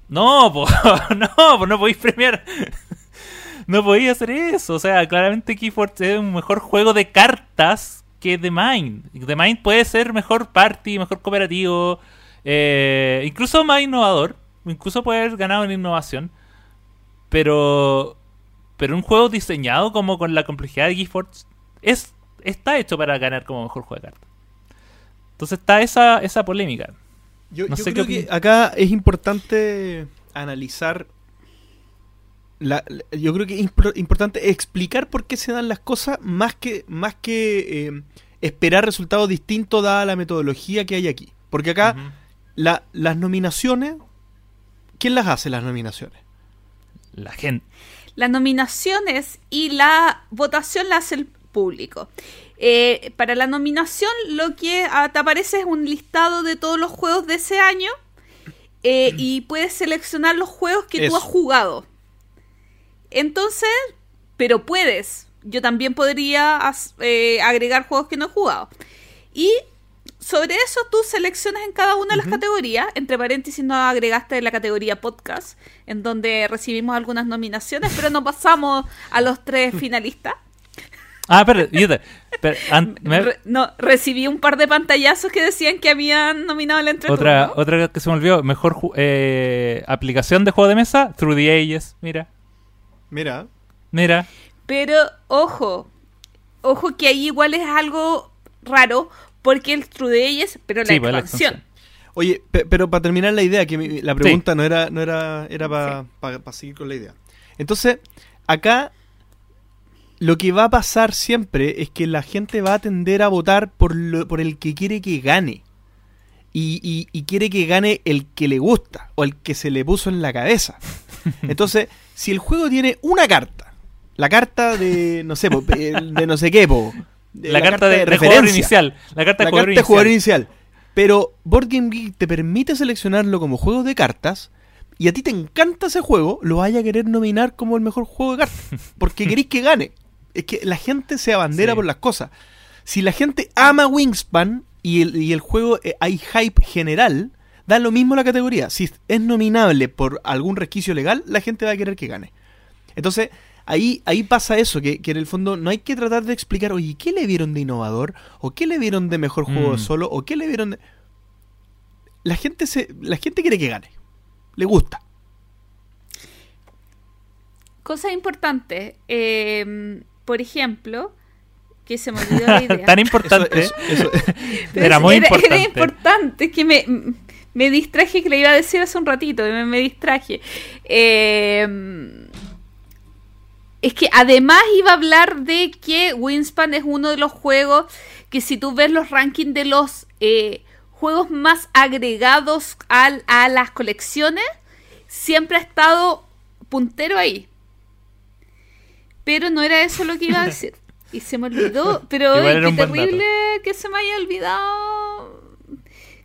No, no, po, no podéis premiar. no podéis hacer eso. O sea, claramente Keyforge es un mejor juego de cartas que The Mind. The Mind puede ser mejor party, mejor cooperativo. Eh, incluso más innovador. Incluso puede haber ganado en innovación. Pero. Pero un juego diseñado como con la complejidad de Keyforge es, está hecho para ganar como mejor juego de cartas. Entonces está esa, esa polémica. Yo, No yo sé creo que acá es importante analizar. la- la- yo creo que es impor- importante explicar por qué se dan las cosas más que, más que eh, esperar resultados distintos dada la metodología que hay aquí. Porque acá. La- las nominaciones, ¿quién las hace las nominaciones? La gente. Las nominaciones y la votación la hace el público. Eh, para la nominación lo que te aparece es un listado de todos los juegos de ese año eh, y puedes seleccionar los juegos que tú has jugado. Entonces, pero puedes. Yo también podría eh, agregar juegos que no he jugado. Y sobre eso tú seleccionas en cada una de las categorías. Entre paréntesis, no agregaste la categoría podcast, en donde recibimos algunas nominaciones, pero no pasamos a los tres finalistas. Ah, pero, pero, an- me- Re- no, recibí un par de pantallazos que decían que habían nominado el entreturno. otra, otra que se me olvidó. Mejor eh, aplicación de juego de mesa. Through the Ages. Mira. Mira, Mira. Pero ojo, ojo que ahí igual es algo raro, porque el True Days, pero la Sí, pues, la expansión. expansión. Oye, pe- pero para terminar la idea, que mi- la pregunta no era, no era, era para seguir con la idea. Entonces, acá lo que va a pasar siempre es que la gente va a tender a votar por, lo- por el que quiere que gane. Y, y- y quiere que gane el que le gusta o el que se le puso en la cabeza. Entonces, si el juego tiene una carta, la carta de, no sé, de no sé qué, po, La, carta, de, de jugador inicial. La carta de jugador carta de jugador inicial. Pero Board Game Geek te permite seleccionarlo como juego de cartas y a ti te encanta ese juego, lo vaya a querer nominar como el mejor juego de cartas. Porque queréis que gane. Es que la gente se abandera Sí. por las cosas. Si la gente ama Wingspan y el, y el juego eh, hay hype general, da lo mismo la categoría. Si es nominable por algún resquicio legal, la gente va a querer que gane. Entonces, ahí, ahí pasa eso, que, que en el fondo no hay que tratar de explicar, oye, ¿qué le vieron de innovador? ¿O qué le vieron de mejor juego Mm. solo? ¿O qué le vieron de... La gente, se, la gente quiere que gane. Le gusta. Cosas importantes. eh, por ejemplo, que se me olvidó la idea. Tan importante. Eso- eso- Era muy Era importante. importante, es que me, me distraje, que le iba a decir hace un ratito, me, me distraje. Eh, es que además iba a hablar de que Winspan es uno de los juegos que si tú ves los rankings de los eh, juegos más agregados al- a las colecciones, siempre ha estado puntero ahí. Pero no era eso lo que iba a decir. Y se me olvidó. Pero era qué terrible que se me haya olvidado.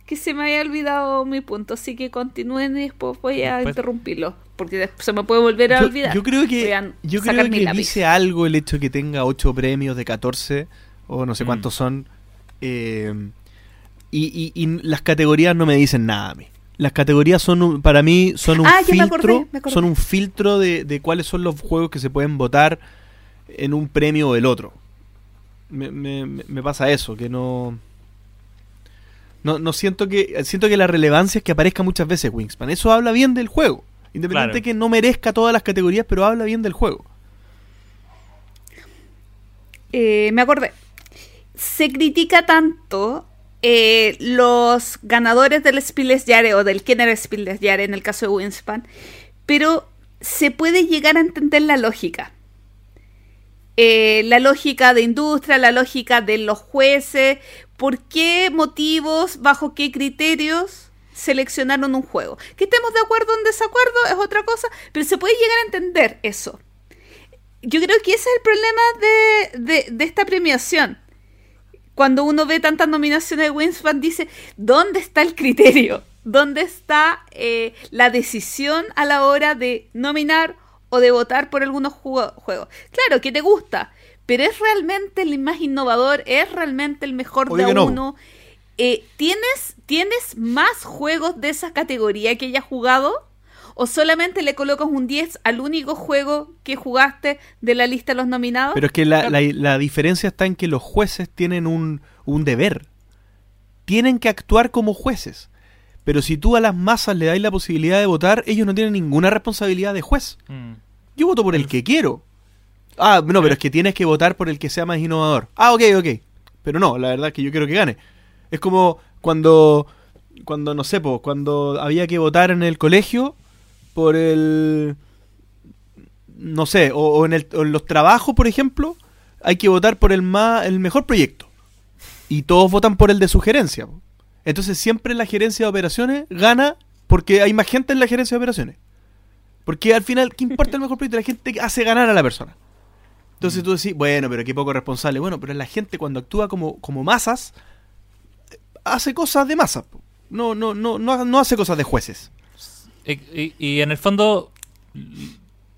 Que se me haya olvidado mi punto. Así que continúen y después voy a Después- interrumpirlo. Porque después se me puede volver a yo, olvidar. yo creo que, yo creo que lápiz. dice algo el hecho de que tenga 8 premios de 14, o no sé Mm. cuántos son. eh, y, y- y las categorías no me dicen nada a mí. Las categorías son un- para mí son un Ah, me filtro, acordé, me acordé. son un filtro de, de cuáles son los juegos que se pueden votar en un premio o el otro. Me- me pasa eso, que no no, no siento que siento que la relevancia es que aparezca muchas veces Wingspan. Eso habla bien del juego. Independiente Claro. de que no merezca todas las categorías, pero habla bien del juego. Eh, me acordé. Se critica tanto eh, los ganadores del Spillesjare o del Kenner Spillesjare en el caso de Winspan, pero se puede llegar a entender la lógica. Eh, la lógica de industria, la lógica de los jueces, por qué motivos, bajo qué criterios seleccionaron un juego. Que estemos de acuerdo o en desacuerdo es otra cosa, pero se puede llegar a entender eso yo creo que ese es el problema de, de- de esta premiación. Cuando uno ve tantas nominaciones de Winspan, dice, ¿dónde está el criterio? ¿Dónde está eh, la decisión a la hora de nominar o de votar por algunos juegos? Claro, que te gusta, pero ¿es realmente el más innovador? ¿Es realmente el mejor Obvio de que no. Eh, ¿tienes, ¿Tienes más juegos de esa categoría que hayas jugado? ¿O solamente le colocas un 10 al único juego que jugaste de la lista de los nominados? Pero es que la, la- la diferencia está en que los jueces tienen un, un deber. Tienen que actuar como jueces. Pero si tú a las masas le das la posibilidad de votar, ellos no tienen ninguna responsabilidad de juez. Mm. Yo voto por el que quiero. Ah, no, pero es que tienes que votar por el que sea más innovador. Ah, ok, ok. Pero no, la verdad es que yo quiero que gane. Es como cuando, cuando no sé, po, cuando había que votar en el colegio por el... No sé, o, o en, el- o en los trabajos, por ejemplo, hay que votar por el, más, el mejor proyecto. Y todos votan por el de sugerencia. po. Entonces siempre la gerencia de operaciones gana porque hay más gente en la gerencia de operaciones. Porque al final, ¿qué importa el mejor proyecto? La gente hace ganar a la persona. Entonces tú decís, bueno, pero qué poco responsable. Bueno, pero la gente cuando actúa como, como masas, hace cosas de masa. No, no, no, no, no hace cosas de jueces. Y, y- y en el fondo,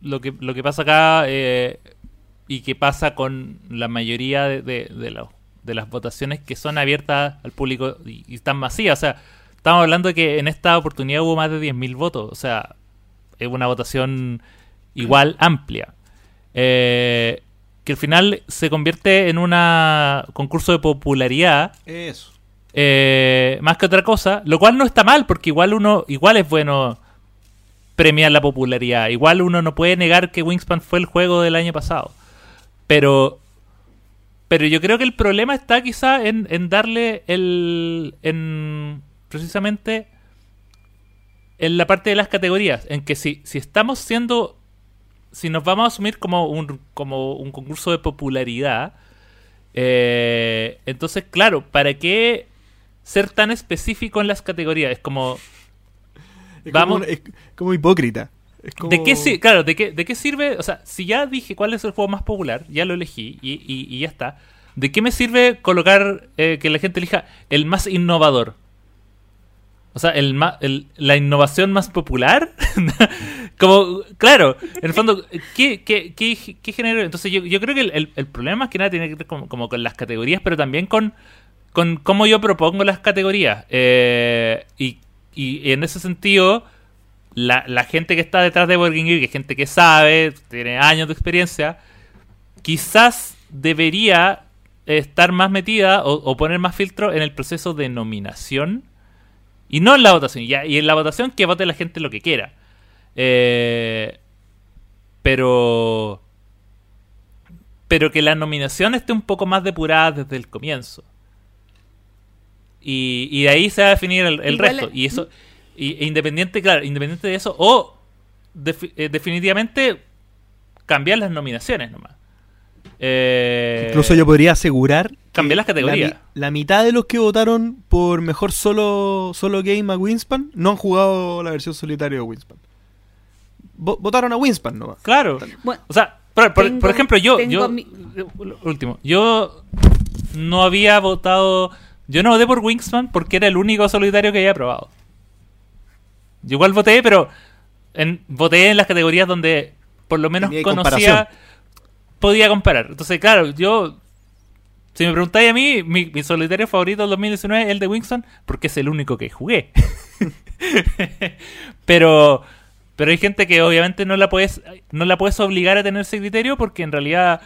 lo que, lo que pasa acá eh, y que pasa con la mayoría de, de, de de las votaciones que son abiertas al público y, y están masivas. O sea, estamos hablando de que en esta oportunidad hubo más de 10.000 votos. O sea, es una votación igual amplia. Eh, que al final se convierte en un concurso de popularidad Eso. Eh, más que otra cosa, lo cual no está mal, porque igual uno, igual es bueno premiar la popularidad. Igual uno no puede negar que Wingspan fue el juego del año pasado. Pero, pero yo creo que el problema está quizá en, en darle el, en precisamente en la parte de las categorías, en que si, si estamos siendo, si nos vamos a asumir como un, como un concurso de popularidad, eh, entonces, claro, ¿para qué ser tan específico en las categorías? Es como, Es Vamos. Como, es como hipócrita. Es como- ¿de qué, claro, ¿de qué, ¿de qué sirve? O sea, si ya dije cuál es el juego más popular, ya lo elegí y, y- y ya está. ¿De qué me sirve colocar eh, que la gente elija el más innovador? O sea, el, ma- el- la innovación más popular. como, claro, en el fondo, ¿qué, qué, qué, qué género? Entonces, yo, yo creo que el, el- el problema más que nada tiene que ver como con las categorías, pero también con, con cómo yo propongo las categorías. Eh, y, y en ese sentido, la, la gente que está detrás de Game Geek, que es gente que sabe, tiene años de experiencia, quizás debería estar más metida o, o poner más filtro en el proceso de nominación y no en la votación. Ya, y en la votación que vote la gente lo que quiera. Eh, pero. Pero que la nominación esté un poco más depurada desde el comienzo. Y, y de ahí se va a definir el, el resto. Y eso. Y, e independiente, claro, independiente de eso. O eh, definitivamente cambiar las nominaciones nomás. Eh, Incluso yo podría asegurar cambiar las categorías. La, mi- la mitad de los que votaron por mejor solo, solo game a Winspan no han jugado la versión solitaria de Winspan. Vo- votaron a Winspan nomás. Claro. Bueno, O sea, por, por- Tengo- por ejemplo, yo, yo mi- lo último, yo no había votado, yo no voté por Wingsman porque era el único solitario que había probado. Yo igual voté, pero en, voté en las categorías donde por lo menos conocía, podía comparar. Entonces, claro, yo, si me preguntáis a mí, mi, mi solitario favorito del 2019 es el de Wingsman porque es el único que jugué. pero pero hay gente que obviamente no la puedes no la puedes obligar a tener ese criterio porque en realidad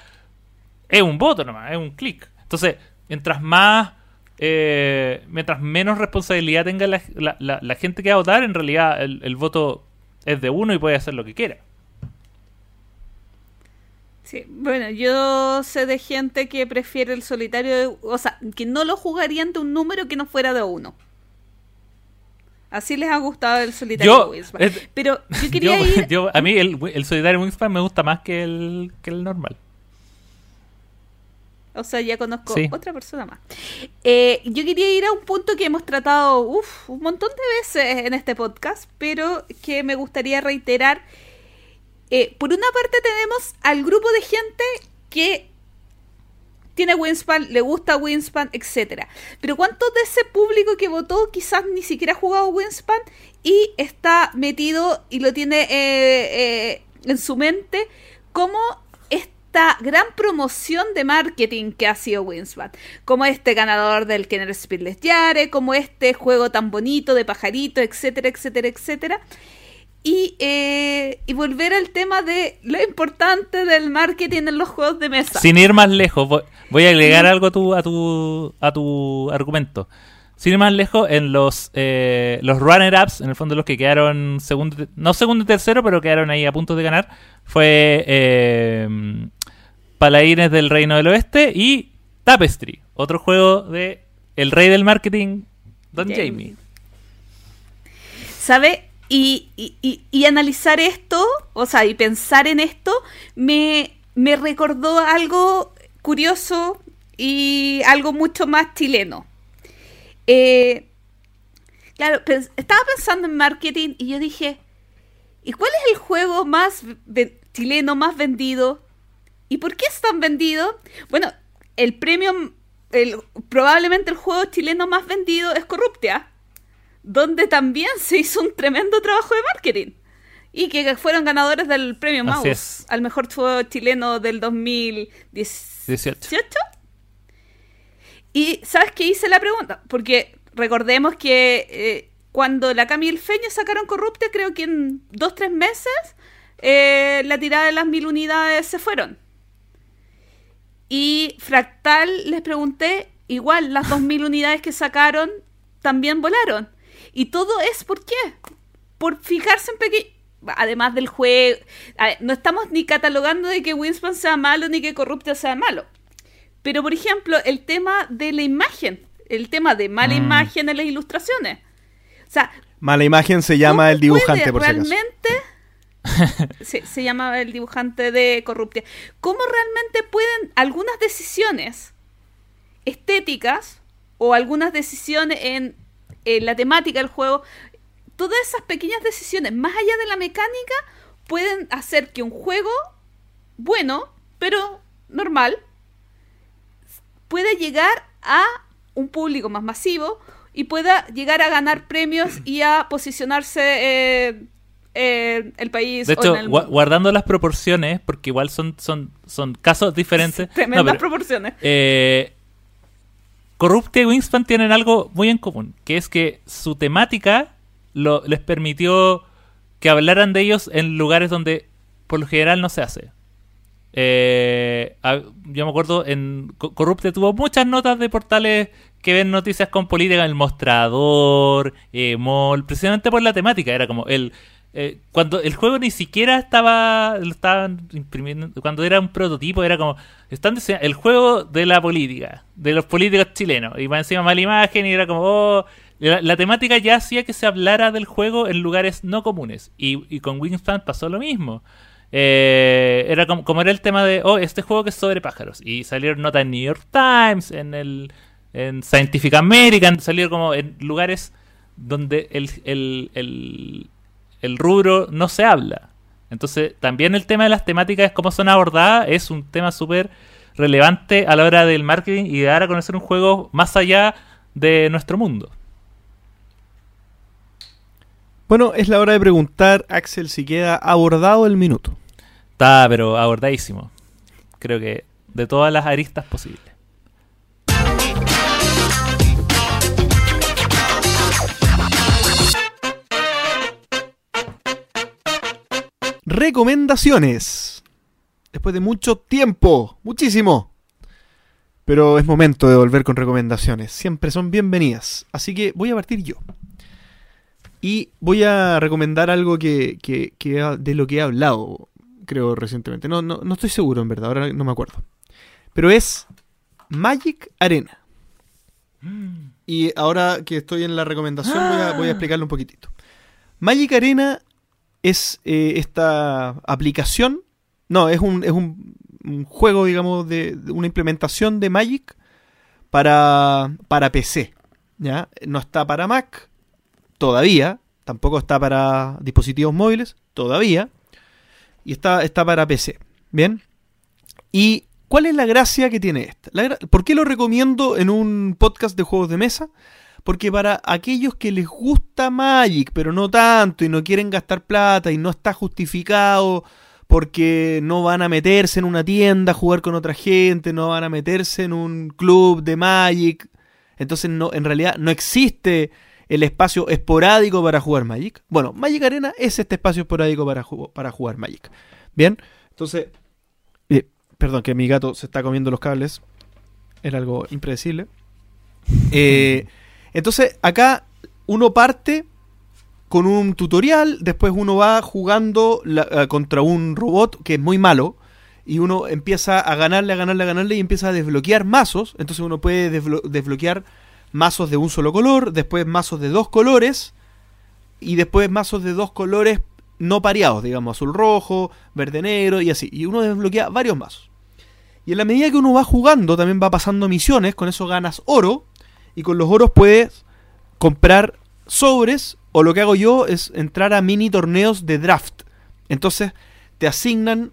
es un voto nomás, es un clic. Entonces, mientras más eh, mientras menos responsabilidad tenga la, la- la- la gente que va a votar, en realidad el, el voto es de uno y puede hacer lo que quiera. Sí, bueno, yo sé de gente que prefiere el solitario, de- o sea, que no lo jugaría ante un número que no fuera de uno. Así les ha gustado el solitario Yo, de Wingspan. es- Pero yo quería yo, ir... yo- a mí el, el solitario Wingspan me gusta más que el, que el normal. O sea, ya conozco Sí. otra persona más. Eh, yo quería ir a un punto que hemos tratado uf, un montón de veces en este podcast, pero que me gustaría reiterar. Eh, por una parte tenemos al grupo de gente que tiene Winspan, le gusta Winspan, etcétera. Pero ¿cuántos de ese público que votó quizás ni siquiera ha jugado Winspan y está metido y lo tiene eh, eh, en su mente como esta gran promoción de marketing que ha sido Winspan? Como este ganador del Kenner Speedless Yare, como este juego tan bonito de pajarito, etcétera, etcétera, etcétera. Y, eh, y volver al tema de lo importante del marketing en los juegos de mesa. Sin ir más lejos, voy, voy a agregar algo a tu, a tu, a tu argumento. Sin ir más lejos, en los, eh, los runner-ups, en el fondo los que quedaron segundo, no segundo y tercero, pero quedaron ahí a punto de ganar, fue eh, Paladines del Reino del Oeste y Tapestry, otro juego de el rey del marketing, Don Jamie. Jamie. ¿Sabe? Y, y- y- y analizar esto, o sea, y pensar en esto, me, me recordó algo curioso y algo mucho más chileno. Eh, claro, pens- estaba pensando en marketing y yo dije, ¿y cuál es el juego más chileno más vendido? ¿Y por qué es tan vendido? Bueno, el premio, el, probablemente el juego chileno más vendido es Corruptia donde también se hizo un tremendo trabajo de marketing. Y que fueron ganadores del premio Mouse al mejor juego chileno del 2018. 18. Y ¿sabes qué hice la pregunta? Porque recordemos que eh, cuando la Cami y el Feño sacaron Corrupte, creo que en dos, tres meses, eh, la tirada de las mil unidades se fueron. Y Fractal les pregunté, igual las dos mil unidades que sacaron también volaron. Y todo es por qué? Por fijarse en pequeño. Además del juego. ver, no estamos ni catalogando de que Winspan sea malo ni que Corrupte sea malo. Pero, por ejemplo, el tema de la imagen. El tema de mala Mm. imagen en las ilustraciones. O sea, Mala imagen se llama ¿cómo el dibujante, por si acaso. se, se llama el dibujante de Corruptia. ¿Cómo realmente pueden algunas decisiones estéticas o algunas decisiones en, en la temática del juego, todas esas pequeñas decisiones, más allá de la mecánica, pueden hacer que un juego bueno, pero normal, pueda llegar a un público más masivo y pueda llegar a ganar premios y a posicionarse eh, eh, el país. De o hecho, en el guardando las proporciones, porque igual son, son, son casos diferentes. Tremendas No, pero, proporciones. eh, Corrupte y Wingspan tienen algo muy en común, que es que su temática lo, les permitió que hablaran de ellos en lugares donde por lo general no se hace. Eh, a- yo me acuerdo, en Co- Corrupte tuvo muchas notas de portales que ven noticias con política, El Mostrador, eh, Mol, precisamente por la temática. Era como el eh, cuando el juego ni siquiera estaba lo estaban imprimiendo, cuando era un prototipo, era como están diseñando el juego de la política, de los políticos chilenos, y más encima mala imagen, y era como oh, la, temática ya hacía que se hablara del juego en lugares no comunes. Y, con Wingspan pasó lo mismo. Eh, era como, como era el tema de, oh, este juego que es sobre pájaros. Y salieron notas en New York Times, en el en Scientific American, salieron como en lugares donde el, el, el rubro no se habla. Entonces, también el tema de las temáticas, cómo son abordadas, es un tema súper relevante a la hora del marketing y de dar a conocer un juego más allá de nuestro mundo. Bueno, es la hora de preguntar, Axel, si queda abordado el minuto. Está, pero abordadísimo. Creo que de todas las aristas posibles. Recomendaciones. Después de mucho tiempo, muchísimo. Pero es momento de volver con recomendaciones. Siempre son bienvenidas. Así que voy a partir yo. Y voy a recomendar algo que, que- que de lo que he hablado, creo, recientemente. No, no, no estoy seguro, en verdad, ahora no me acuerdo. Pero es Magic Arena. Y ahora que estoy en la recomendación, voy a, voy a explicarlo un poquitito. Magic Arena es eh, esta aplicación. No, es un, es un, juego, digamos, de, una implementación de Magic para, para PC. ¿ya? No está para Mac todavía. Tampoco está para dispositivos móviles todavía. Y está, está para PC. ¿Bien? ¿Y cuál es la gracia que tiene esta? ¿Por qué lo recomiendo en un podcast de juegos de mesa? Porque para aquellos que les gusta Magic, pero no tanto, y no quieren gastar plata, y no está justificado porque no van a meterse en una tienda a jugar con otra gente, no van a meterse en un club de Magic. Entonces, no, en realidad no existe el espacio esporádico para jugar Magic. Bueno, Magic Arena es este espacio esporádico para, ju- para jugar Magic. Bien, entonces, eh, perdón, que mi gato se está comiendo los cables. Era algo impredecible. Eh, entonces, acá uno parte con un tutorial, después uno va jugando eh, contra un robot que es muy malo, y uno empieza a ganarle, a ganarle, a ganarle, y empieza a desbloquear mazos. Entonces uno puede desblo- desbloquear mazos de un solo color, después mazos de dos colores, y después mazos de dos colores no pareados, digamos, azul rojo, verde negro, y así. Y uno desbloquea varios mazos. Y en la medida que uno va jugando, también va pasando misiones, con eso ganas oro, y con los oros puedes comprar sobres, o lo que hago yo es entrar a mini torneos de draft. Entonces te asignan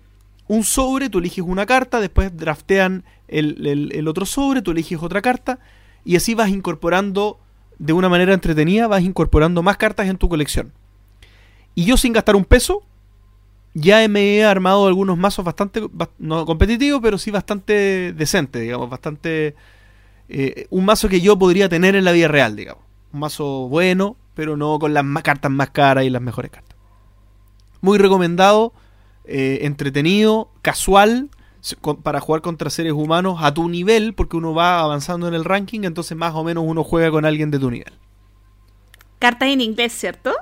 un sobre, tú eliges una carta, después draftean el, el- otro sobre, tú eliges otra carta, y así vas incorporando de una manera entretenida, vas incorporando más cartas en tu colección. Y yo sin gastar un peso, ya me he armado algunos mazos bastante, bas- no competitivos, pero sí bastante decente, digamos, bastante... eh, un mazo que yo podría tener en la vida real, digamos. Un mazo bueno, pero no con las ma- cartas más caras y las mejores cartas. Muy recomendado, eh, entretenido, casual, con- para jugar contra seres humanos a tu nivel, porque uno va avanzando en el ranking, entonces más o menos uno juega con alguien de tu nivel. Cartas en inglés, ¿cierto?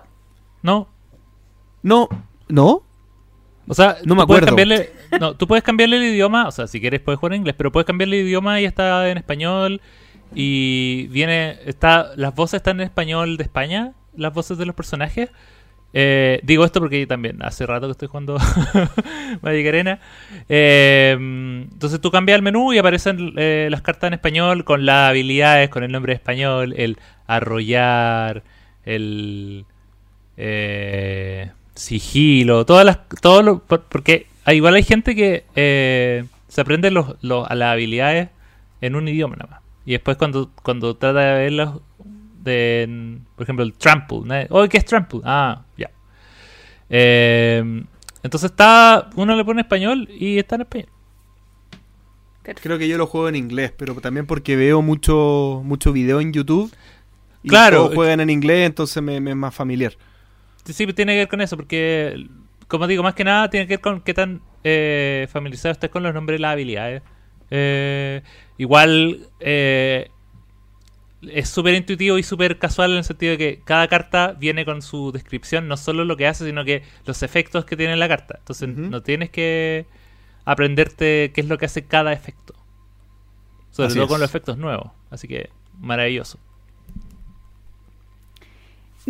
No, No, no, O sea, No me puedes acuerdo. Cambiarle, no, tú puedes cambiarle el idioma, o sea, si quieres puedes jugar en inglés, pero puedes cambiarle el idioma y está en español y viene, está, las voces están en español de España, las voces de los personajes. Eh, digo esto porque también hace rato que estoy jugando Magic Arena. Eh, entonces tú cambias el menú y aparecen eh, las cartas en español con las habilidades, con el nombre español, el arrollar, el eh, sigilo, todas las, todo lo- por- porque ah, igual hay gente que eh, se aprende los, los- a las habilidades en un idioma nada más. Y después cuando, cuando trata de verlos de, por ejemplo, el Trample. ¿no? Oh, ¿qué es Trample? Ah, ya. Eh, entonces está, uno le pone español y está en español. Perfecto. Creo que yo lo juego en inglés, pero también porque veo mucho, mucho video en YouTube. Y Claro. todos juegan en inglés, entonces me, me es más familiar. Sí, sí, tiene que ver con eso, porque, como digo, más que nada tiene que ver con qué tan eh, familiarizado estés con los nombres y las habilidades. Eh, igual eh, es súper intuitivo y súper casual en el sentido de que cada carta viene con su descripción, no solo lo que hace, sino que los efectos que tiene la carta. Entonces no tienes que aprenderte qué es lo que hace cada efecto. Sobre Así todo es. con los efectos nuevos. Así que maravilloso.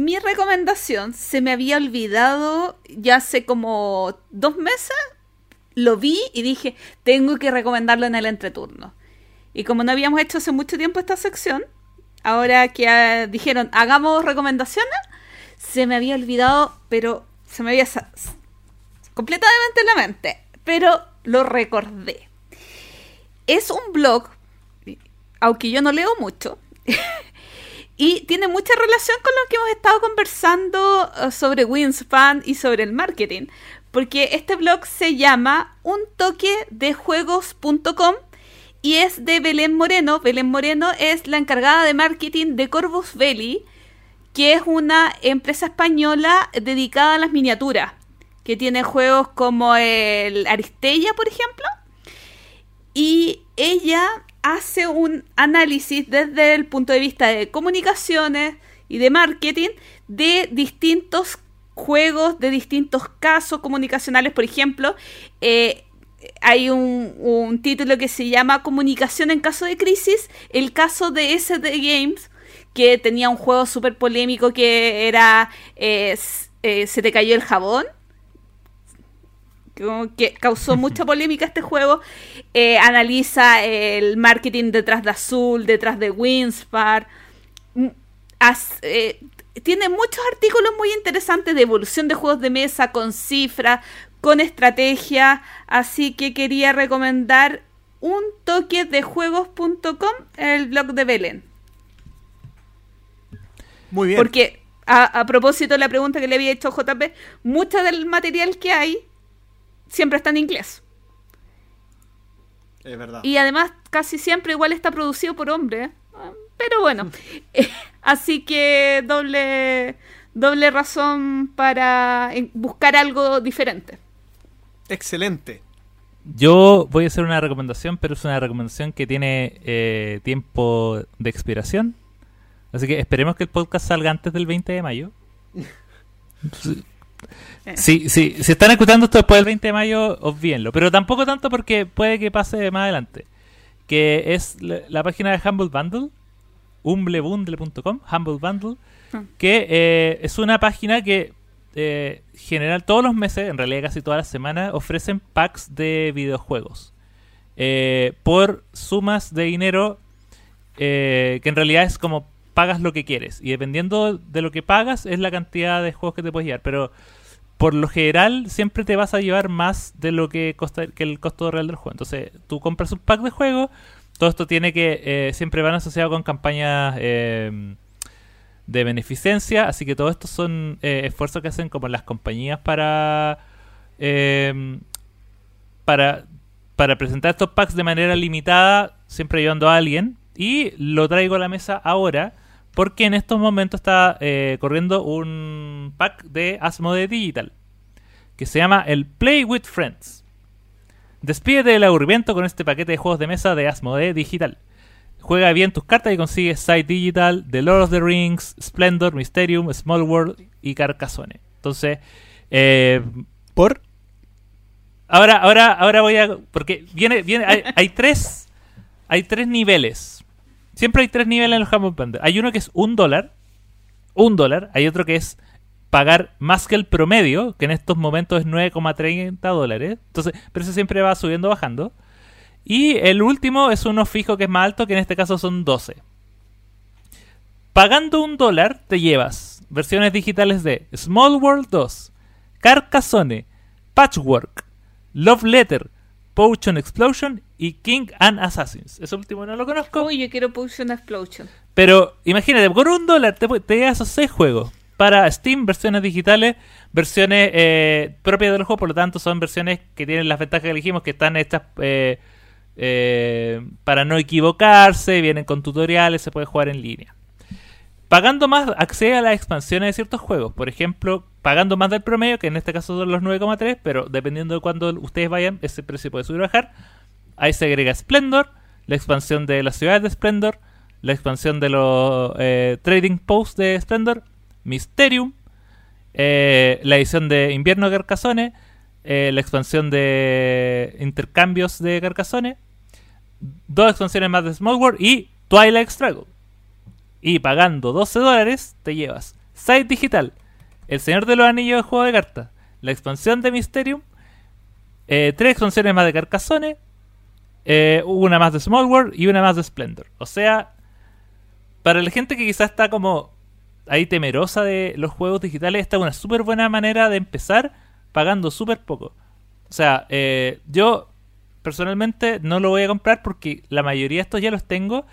Mi recomendación se me había olvidado ya hace como dos meses. Lo vi y dije, tengo que recomendarlo en el entreturno. Y como no habíamos hecho hace mucho tiempo esta sección, ahora que ah, dijeron, hagamos recomendaciones, se me había olvidado, pero se me había completamente en la mente. Pero lo recordé. Es un blog, aunque yo no leo mucho, y tiene mucha relación con lo que hemos estado conversando eh, sobre Winspan y sobre el marketing. Porque este blog se llama un toque de juegos.com y es de Belén Moreno. Belén Moreno es la encargada de marketing de Corvus Belli, que es una empresa española dedicada a las miniaturas, que tiene juegos como el Aristella, por ejemplo. Y ella hace un análisis desde el punto de vista de comunicaciones y de marketing de distintos juegos, de distintos casos comunicacionales. Por ejemplo, eh, hay un, título que se llama Comunicación en caso de crisis, el caso de SD Games, que tenía un juego súper polémico que era eh, eh, Se te cayó el jabón que causó mucha polémica este juego. Eh, analiza el marketing detrás de Azul, detrás de Winspar. Mm, as- eh, tiene muchos artículos muy interesantes de evolución de juegos de mesa, con cifras, con estrategia. Así que quería recomendar un toque de juegos.com, el blog de Belén. Muy bien. Porque, a, a propósito de la pregunta que le había hecho JP, mucho del material que hay siempre está en inglés. Es verdad. Y además, casi siempre igual está producido por hombres. Pero bueno, así que doble, doble razón para eh, buscar algo diferente. Excelente. Yo voy a hacer una recomendación, pero es una recomendación que tiene eh, tiempo de expiración. Así que esperemos que el podcast salga antes del 20 de mayo. Sí. Eh. Sí, sí, si están escuchando esto después del 20 de mayo, obvienlo. Pero tampoco tanto porque puede que pase más adelante. Que es la, la página de Humble Bundle, humblebundle.com, Humble Bundle, Ah. que eh, es una página que eh, general todos los meses, en realidad casi todas las semanas, ofrecen packs de videojuegos eh, por sumas de dinero eh, que en realidad es como pagas lo que quieres. Y dependiendo de lo que pagas es la cantidad de juegos que te puedes llevar, pero por lo general siempre te vas a llevar más de lo que costa el costo real del juego. Entonces, tú compras un pack de juegos, todo esto tiene que eh, siempre van asociado con campañas eh, de beneficencia, así que todo esto son eh, esfuerzos que hacen como las compañías para eh, para para presentar estos packs de manera limitada, siempre ayudando a alguien. Y lo traigo a la mesa ahora porque en estos momentos está eh, corriendo un pack de Asmodee Digital que se llama el Play with Friends. Despídete del aburrimiento con este paquete de juegos de mesa de Asmodee Digital. Juega bien tus cartas y consigues Side Digital, The Lord of the Rings, Splendor, Mysterium, Small World y Carcassonne. Entonces, eh, ¿Por? ahora, ahora, ahora voy a. Porque viene, viene, hay, hay tres. Hay tres niveles. Siempre hay tres niveles en los Humble Bundle. Hay uno que es un dólar. Un dólar. Hay otro que es pagar más que el promedio, que en estos momentos es 9,30 dólares. Entonces, pero eso siempre va subiendo bajando. Y el último es uno fijo que es más alto, que en este caso son 12. Pagando un dólar te llevas versiones digitales de Small World 2, Carcassonne, Patchwork, Love Letter, Potion Explosion y King and Assassins. Ese último no lo conozco, Uy, yo quiero Potion Explosion. Pero imagínate, por un dólar te, te esos seis juegos. Para Steam, versiones digitales, versiones eh, propias del juego, por lo tanto son versiones que tienen las ventajas que elegimos, que están hechas eh, eh, para no equivocarse, vienen con tutoriales, se puede jugar en línea. Pagando más, accede a las expansiones de ciertos juegos. Por ejemplo, pagando más del promedio, que en este caso son los 9,3, pero dependiendo de cuándo ustedes vayan, ese precio puede subir o bajar. Ahí se agrega Splendor, la expansión de las ciudades de Splendor, la expansión de los eh, Trading Posts de Splendor, Mysterium, eh, la edición de Invierno de Carcassonne, eh, la expansión de intercambios de Carcassonne, dos expansiones más de Small World y Twilight Struggle. Y pagando 12 dólares te llevas Site Digital, El Señor de los Anillos de Juego de Cartas, la expansión de Mysterium, eh, tres expansiones más de Carcassonne, eh, una más de Small World y una más de Splendor. O sea, para la gente que quizás está como ahí temerosa de los juegos digitales, esta es una súper buena manera de empezar pagando súper poco. O sea, eh, yo personalmente no lo voy a comprar porque la mayoría de estos ya los tengo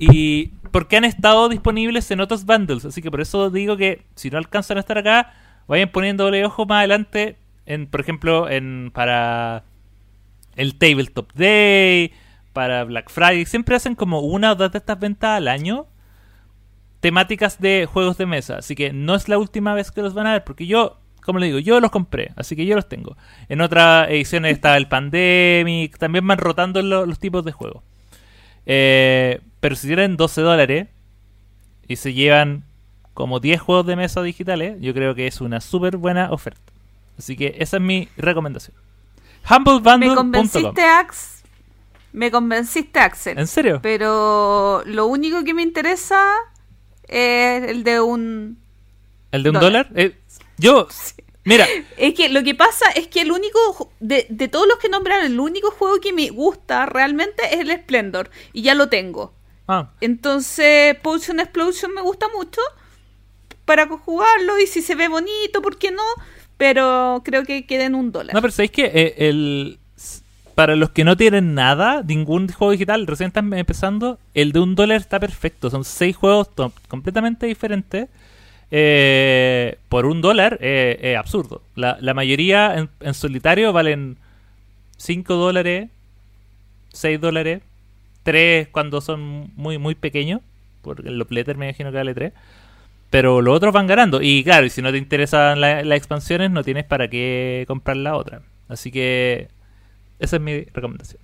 y porque han estado disponibles en otros bundles. Así que por eso digo que si no alcanzan a estar acá, vayan poniéndole ojo más adelante, en, por ejemplo, en para el Tabletop Day, para Black Friday. Siempre hacen como una o dos de estas ventas al año temáticas de juegos de mesa. Así que no es la última vez que los van a ver, porque yo, como le digo, yo los compré, así que yo los tengo. En otras ediciones estaba el Pandemic, también van rotando lo- los tipos de juegos. Eh, pero si tienen 12 dólares y se llevan como 10 juegos de mesa digitales, yo creo que es una súper buena oferta. Así que esa es mi recomendación. Me HumbleBundle.com. convenciste, Ax. Me convenciste, Axel. ¿En serio? Pero lo único que me interesa es el de un... ¿El de un dólar. dólar? Eh, yo, mira, Es que lo que pasa es que el único, de, de todos los que nombraron, el único juego que me gusta realmente es el Splendor. Y ya lo tengo. Ah, Entonces, Potion Explosion me gusta mucho para jugarlo y si se ve bonito, ¿por qué no? Pero creo que queda en un dólar. No, pero sabéis que eh, el para los que no tienen nada, ningún juego digital, recién están empezando, el de un dólar está perfecto. Son seis juegos completamente diferentes. Eh, por un dólar eh, es absurdo. La, la mayoría en, en solitario valen 5 dólares, 6 dólares, 3 cuando son muy muy pequeños. Porque en los Pletter me imagino que vale 3. Pero los otros van ganando. Y claro, y si no te interesan la- las expansiones, no tienes para qué comprar la otra. Así que esa es mi recomendación.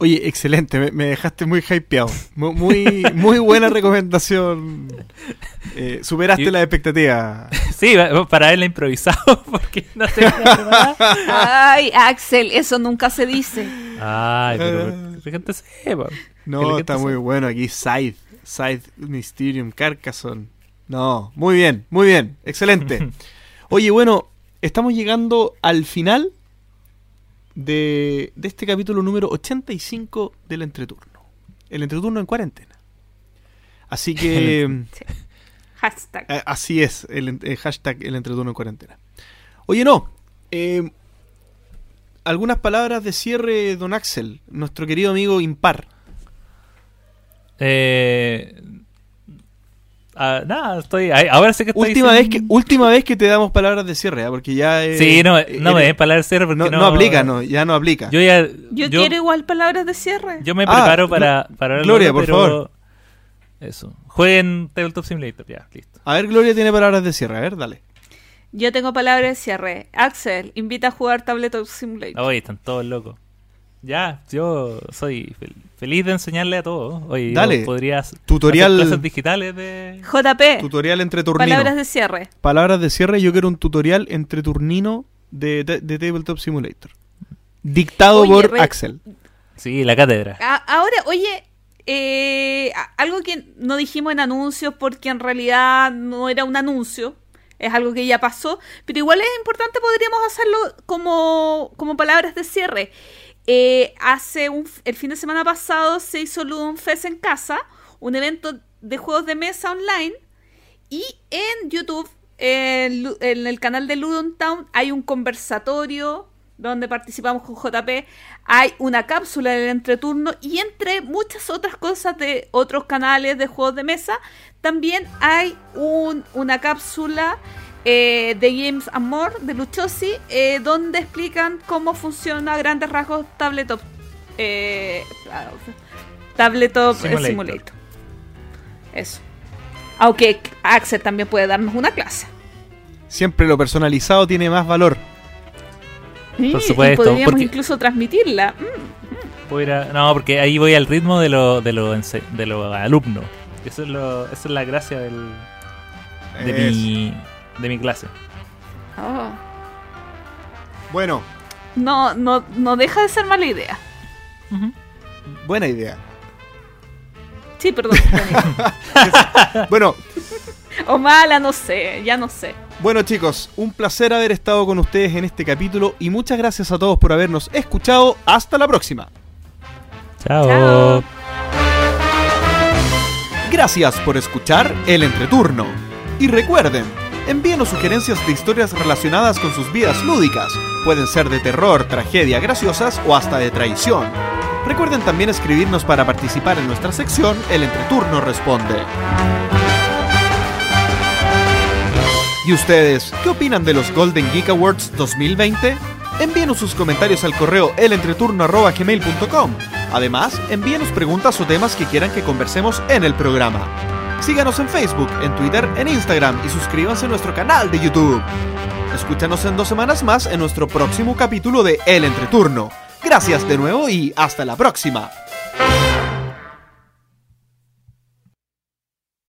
Oye, excelente, me, me dejaste muy hypeado. Mu- Muy, muy buena recomendación. Eh, superaste Y- la expectativa. Sí, para él improvisado, porque no tenía preparada. Ay, Axel, eso nunca se dice. Ay, pero la gente sepa. No, está muy bueno aquí. Scythe, Scythe, Mysterium, Carcassonne. No, muy bien, muy bien, excelente. Oye, bueno, estamos llegando al final de, de este capítulo número 85 del entreturno. El entreturno en cuarentena. Así que... Hashtag. Eh, Así es, el, el hashtag el entreturno en cuarentena. Oye, no. eh, algunas palabras de cierre, don Axel, nuestro querido amigo Impar. Eh, ah, nada, estoy. Ahora sé que estoy. Última vez, que, última vez que te damos palabras de cierre, ¿ah? porque ya... eh, Sí, no, eh, no me den palabras de cierre porque no, no, no aplica, no, ya no aplica. Yo ya. Yo, yo, quiero igual palabras de cierre. yo me Ah, preparo para, para hablar Gloria, por pero favor. Eso. Jueguen Tabletop Simulator, ya, listo. A ver, Gloria tiene palabras de cierre, a ver, dale. Yo tengo palabras de cierre. Axel, invita a jugar Tabletop Simulator. Oye, están todos locos. Ya, yo soy fel- feliz de enseñarle a todos. Oye, Dale. yo podría hacer Tutorial- clases digitales de. JP, Tutorial entre turnino. palabras de cierre. Palabras de cierre, yo quiero un tutorial entre turnino de, de- de Tabletop Simulator. Dictado Oye, por Axel. Sí, la cátedra. A- ahora, oye, eh, algo que no dijimos en anuncios porque en realidad no era un anuncio, es algo que ya pasó, pero igual es importante, podríamos hacerlo como, como palabras de cierre. Eh, hace un, el fin de semana pasado se hizo Ludon Fest en casa, un evento de juegos de mesa online, y en YouTube, en, el canal de Ludon Town, hay un conversatorio donde participamos con JP, hay una cápsula del entreturno y entre muchas otras cosas de otros canales de juegos de mesa, también hay un, una cápsula eh, de Games and More de Luchosi, eh, donde explican cómo funciona a grandes rasgos Tabletop, eh, Tabletop Simulator. Simulator. Eso. Aunque Axel también puede darnos una clase. Siempre lo personalizado tiene más valor. Por Sí, supuesto, Y podríamos porque- incluso transmitirla. Mm. Voy a No, porque ahí voy al ritmo de los de lo ense- de los alumnos. Eso es lo, esa es la gracia del, de, Es- mi, de mi clase. Oh. Bueno, No, no, no deja de ser mala idea. buena idea. Sí, perdón. Bueno, o mala, no sé, ya no sé. Bueno chicos, un placer haber estado con ustedes en este capítulo y muchas gracias a todos por habernos escuchado. Hasta la próxima. Chao. Chao. Gracias por escuchar El Entreturno. Y recuerden, envíenos sugerencias de historias relacionadas con sus vidas lúdicas. Pueden ser de terror, tragedia, graciosas o hasta de traición. Recuerden también escribirnos para participar en nuestra sección El Entreturno Responde. ¿Y ustedes qué opinan de los Golden Geek Awards 2020? Envíenos sus comentarios al correo elentreturno.gmail.com. Además, envíenos preguntas o temas que quieran que conversemos en el programa. Síganos en Facebook, en Twitter, en Instagram y suscríbanse a nuestro canal de YouTube. Escúchanos en dos semanas más en nuestro próximo capítulo de El Entreturno. Gracias de nuevo y hasta la próxima.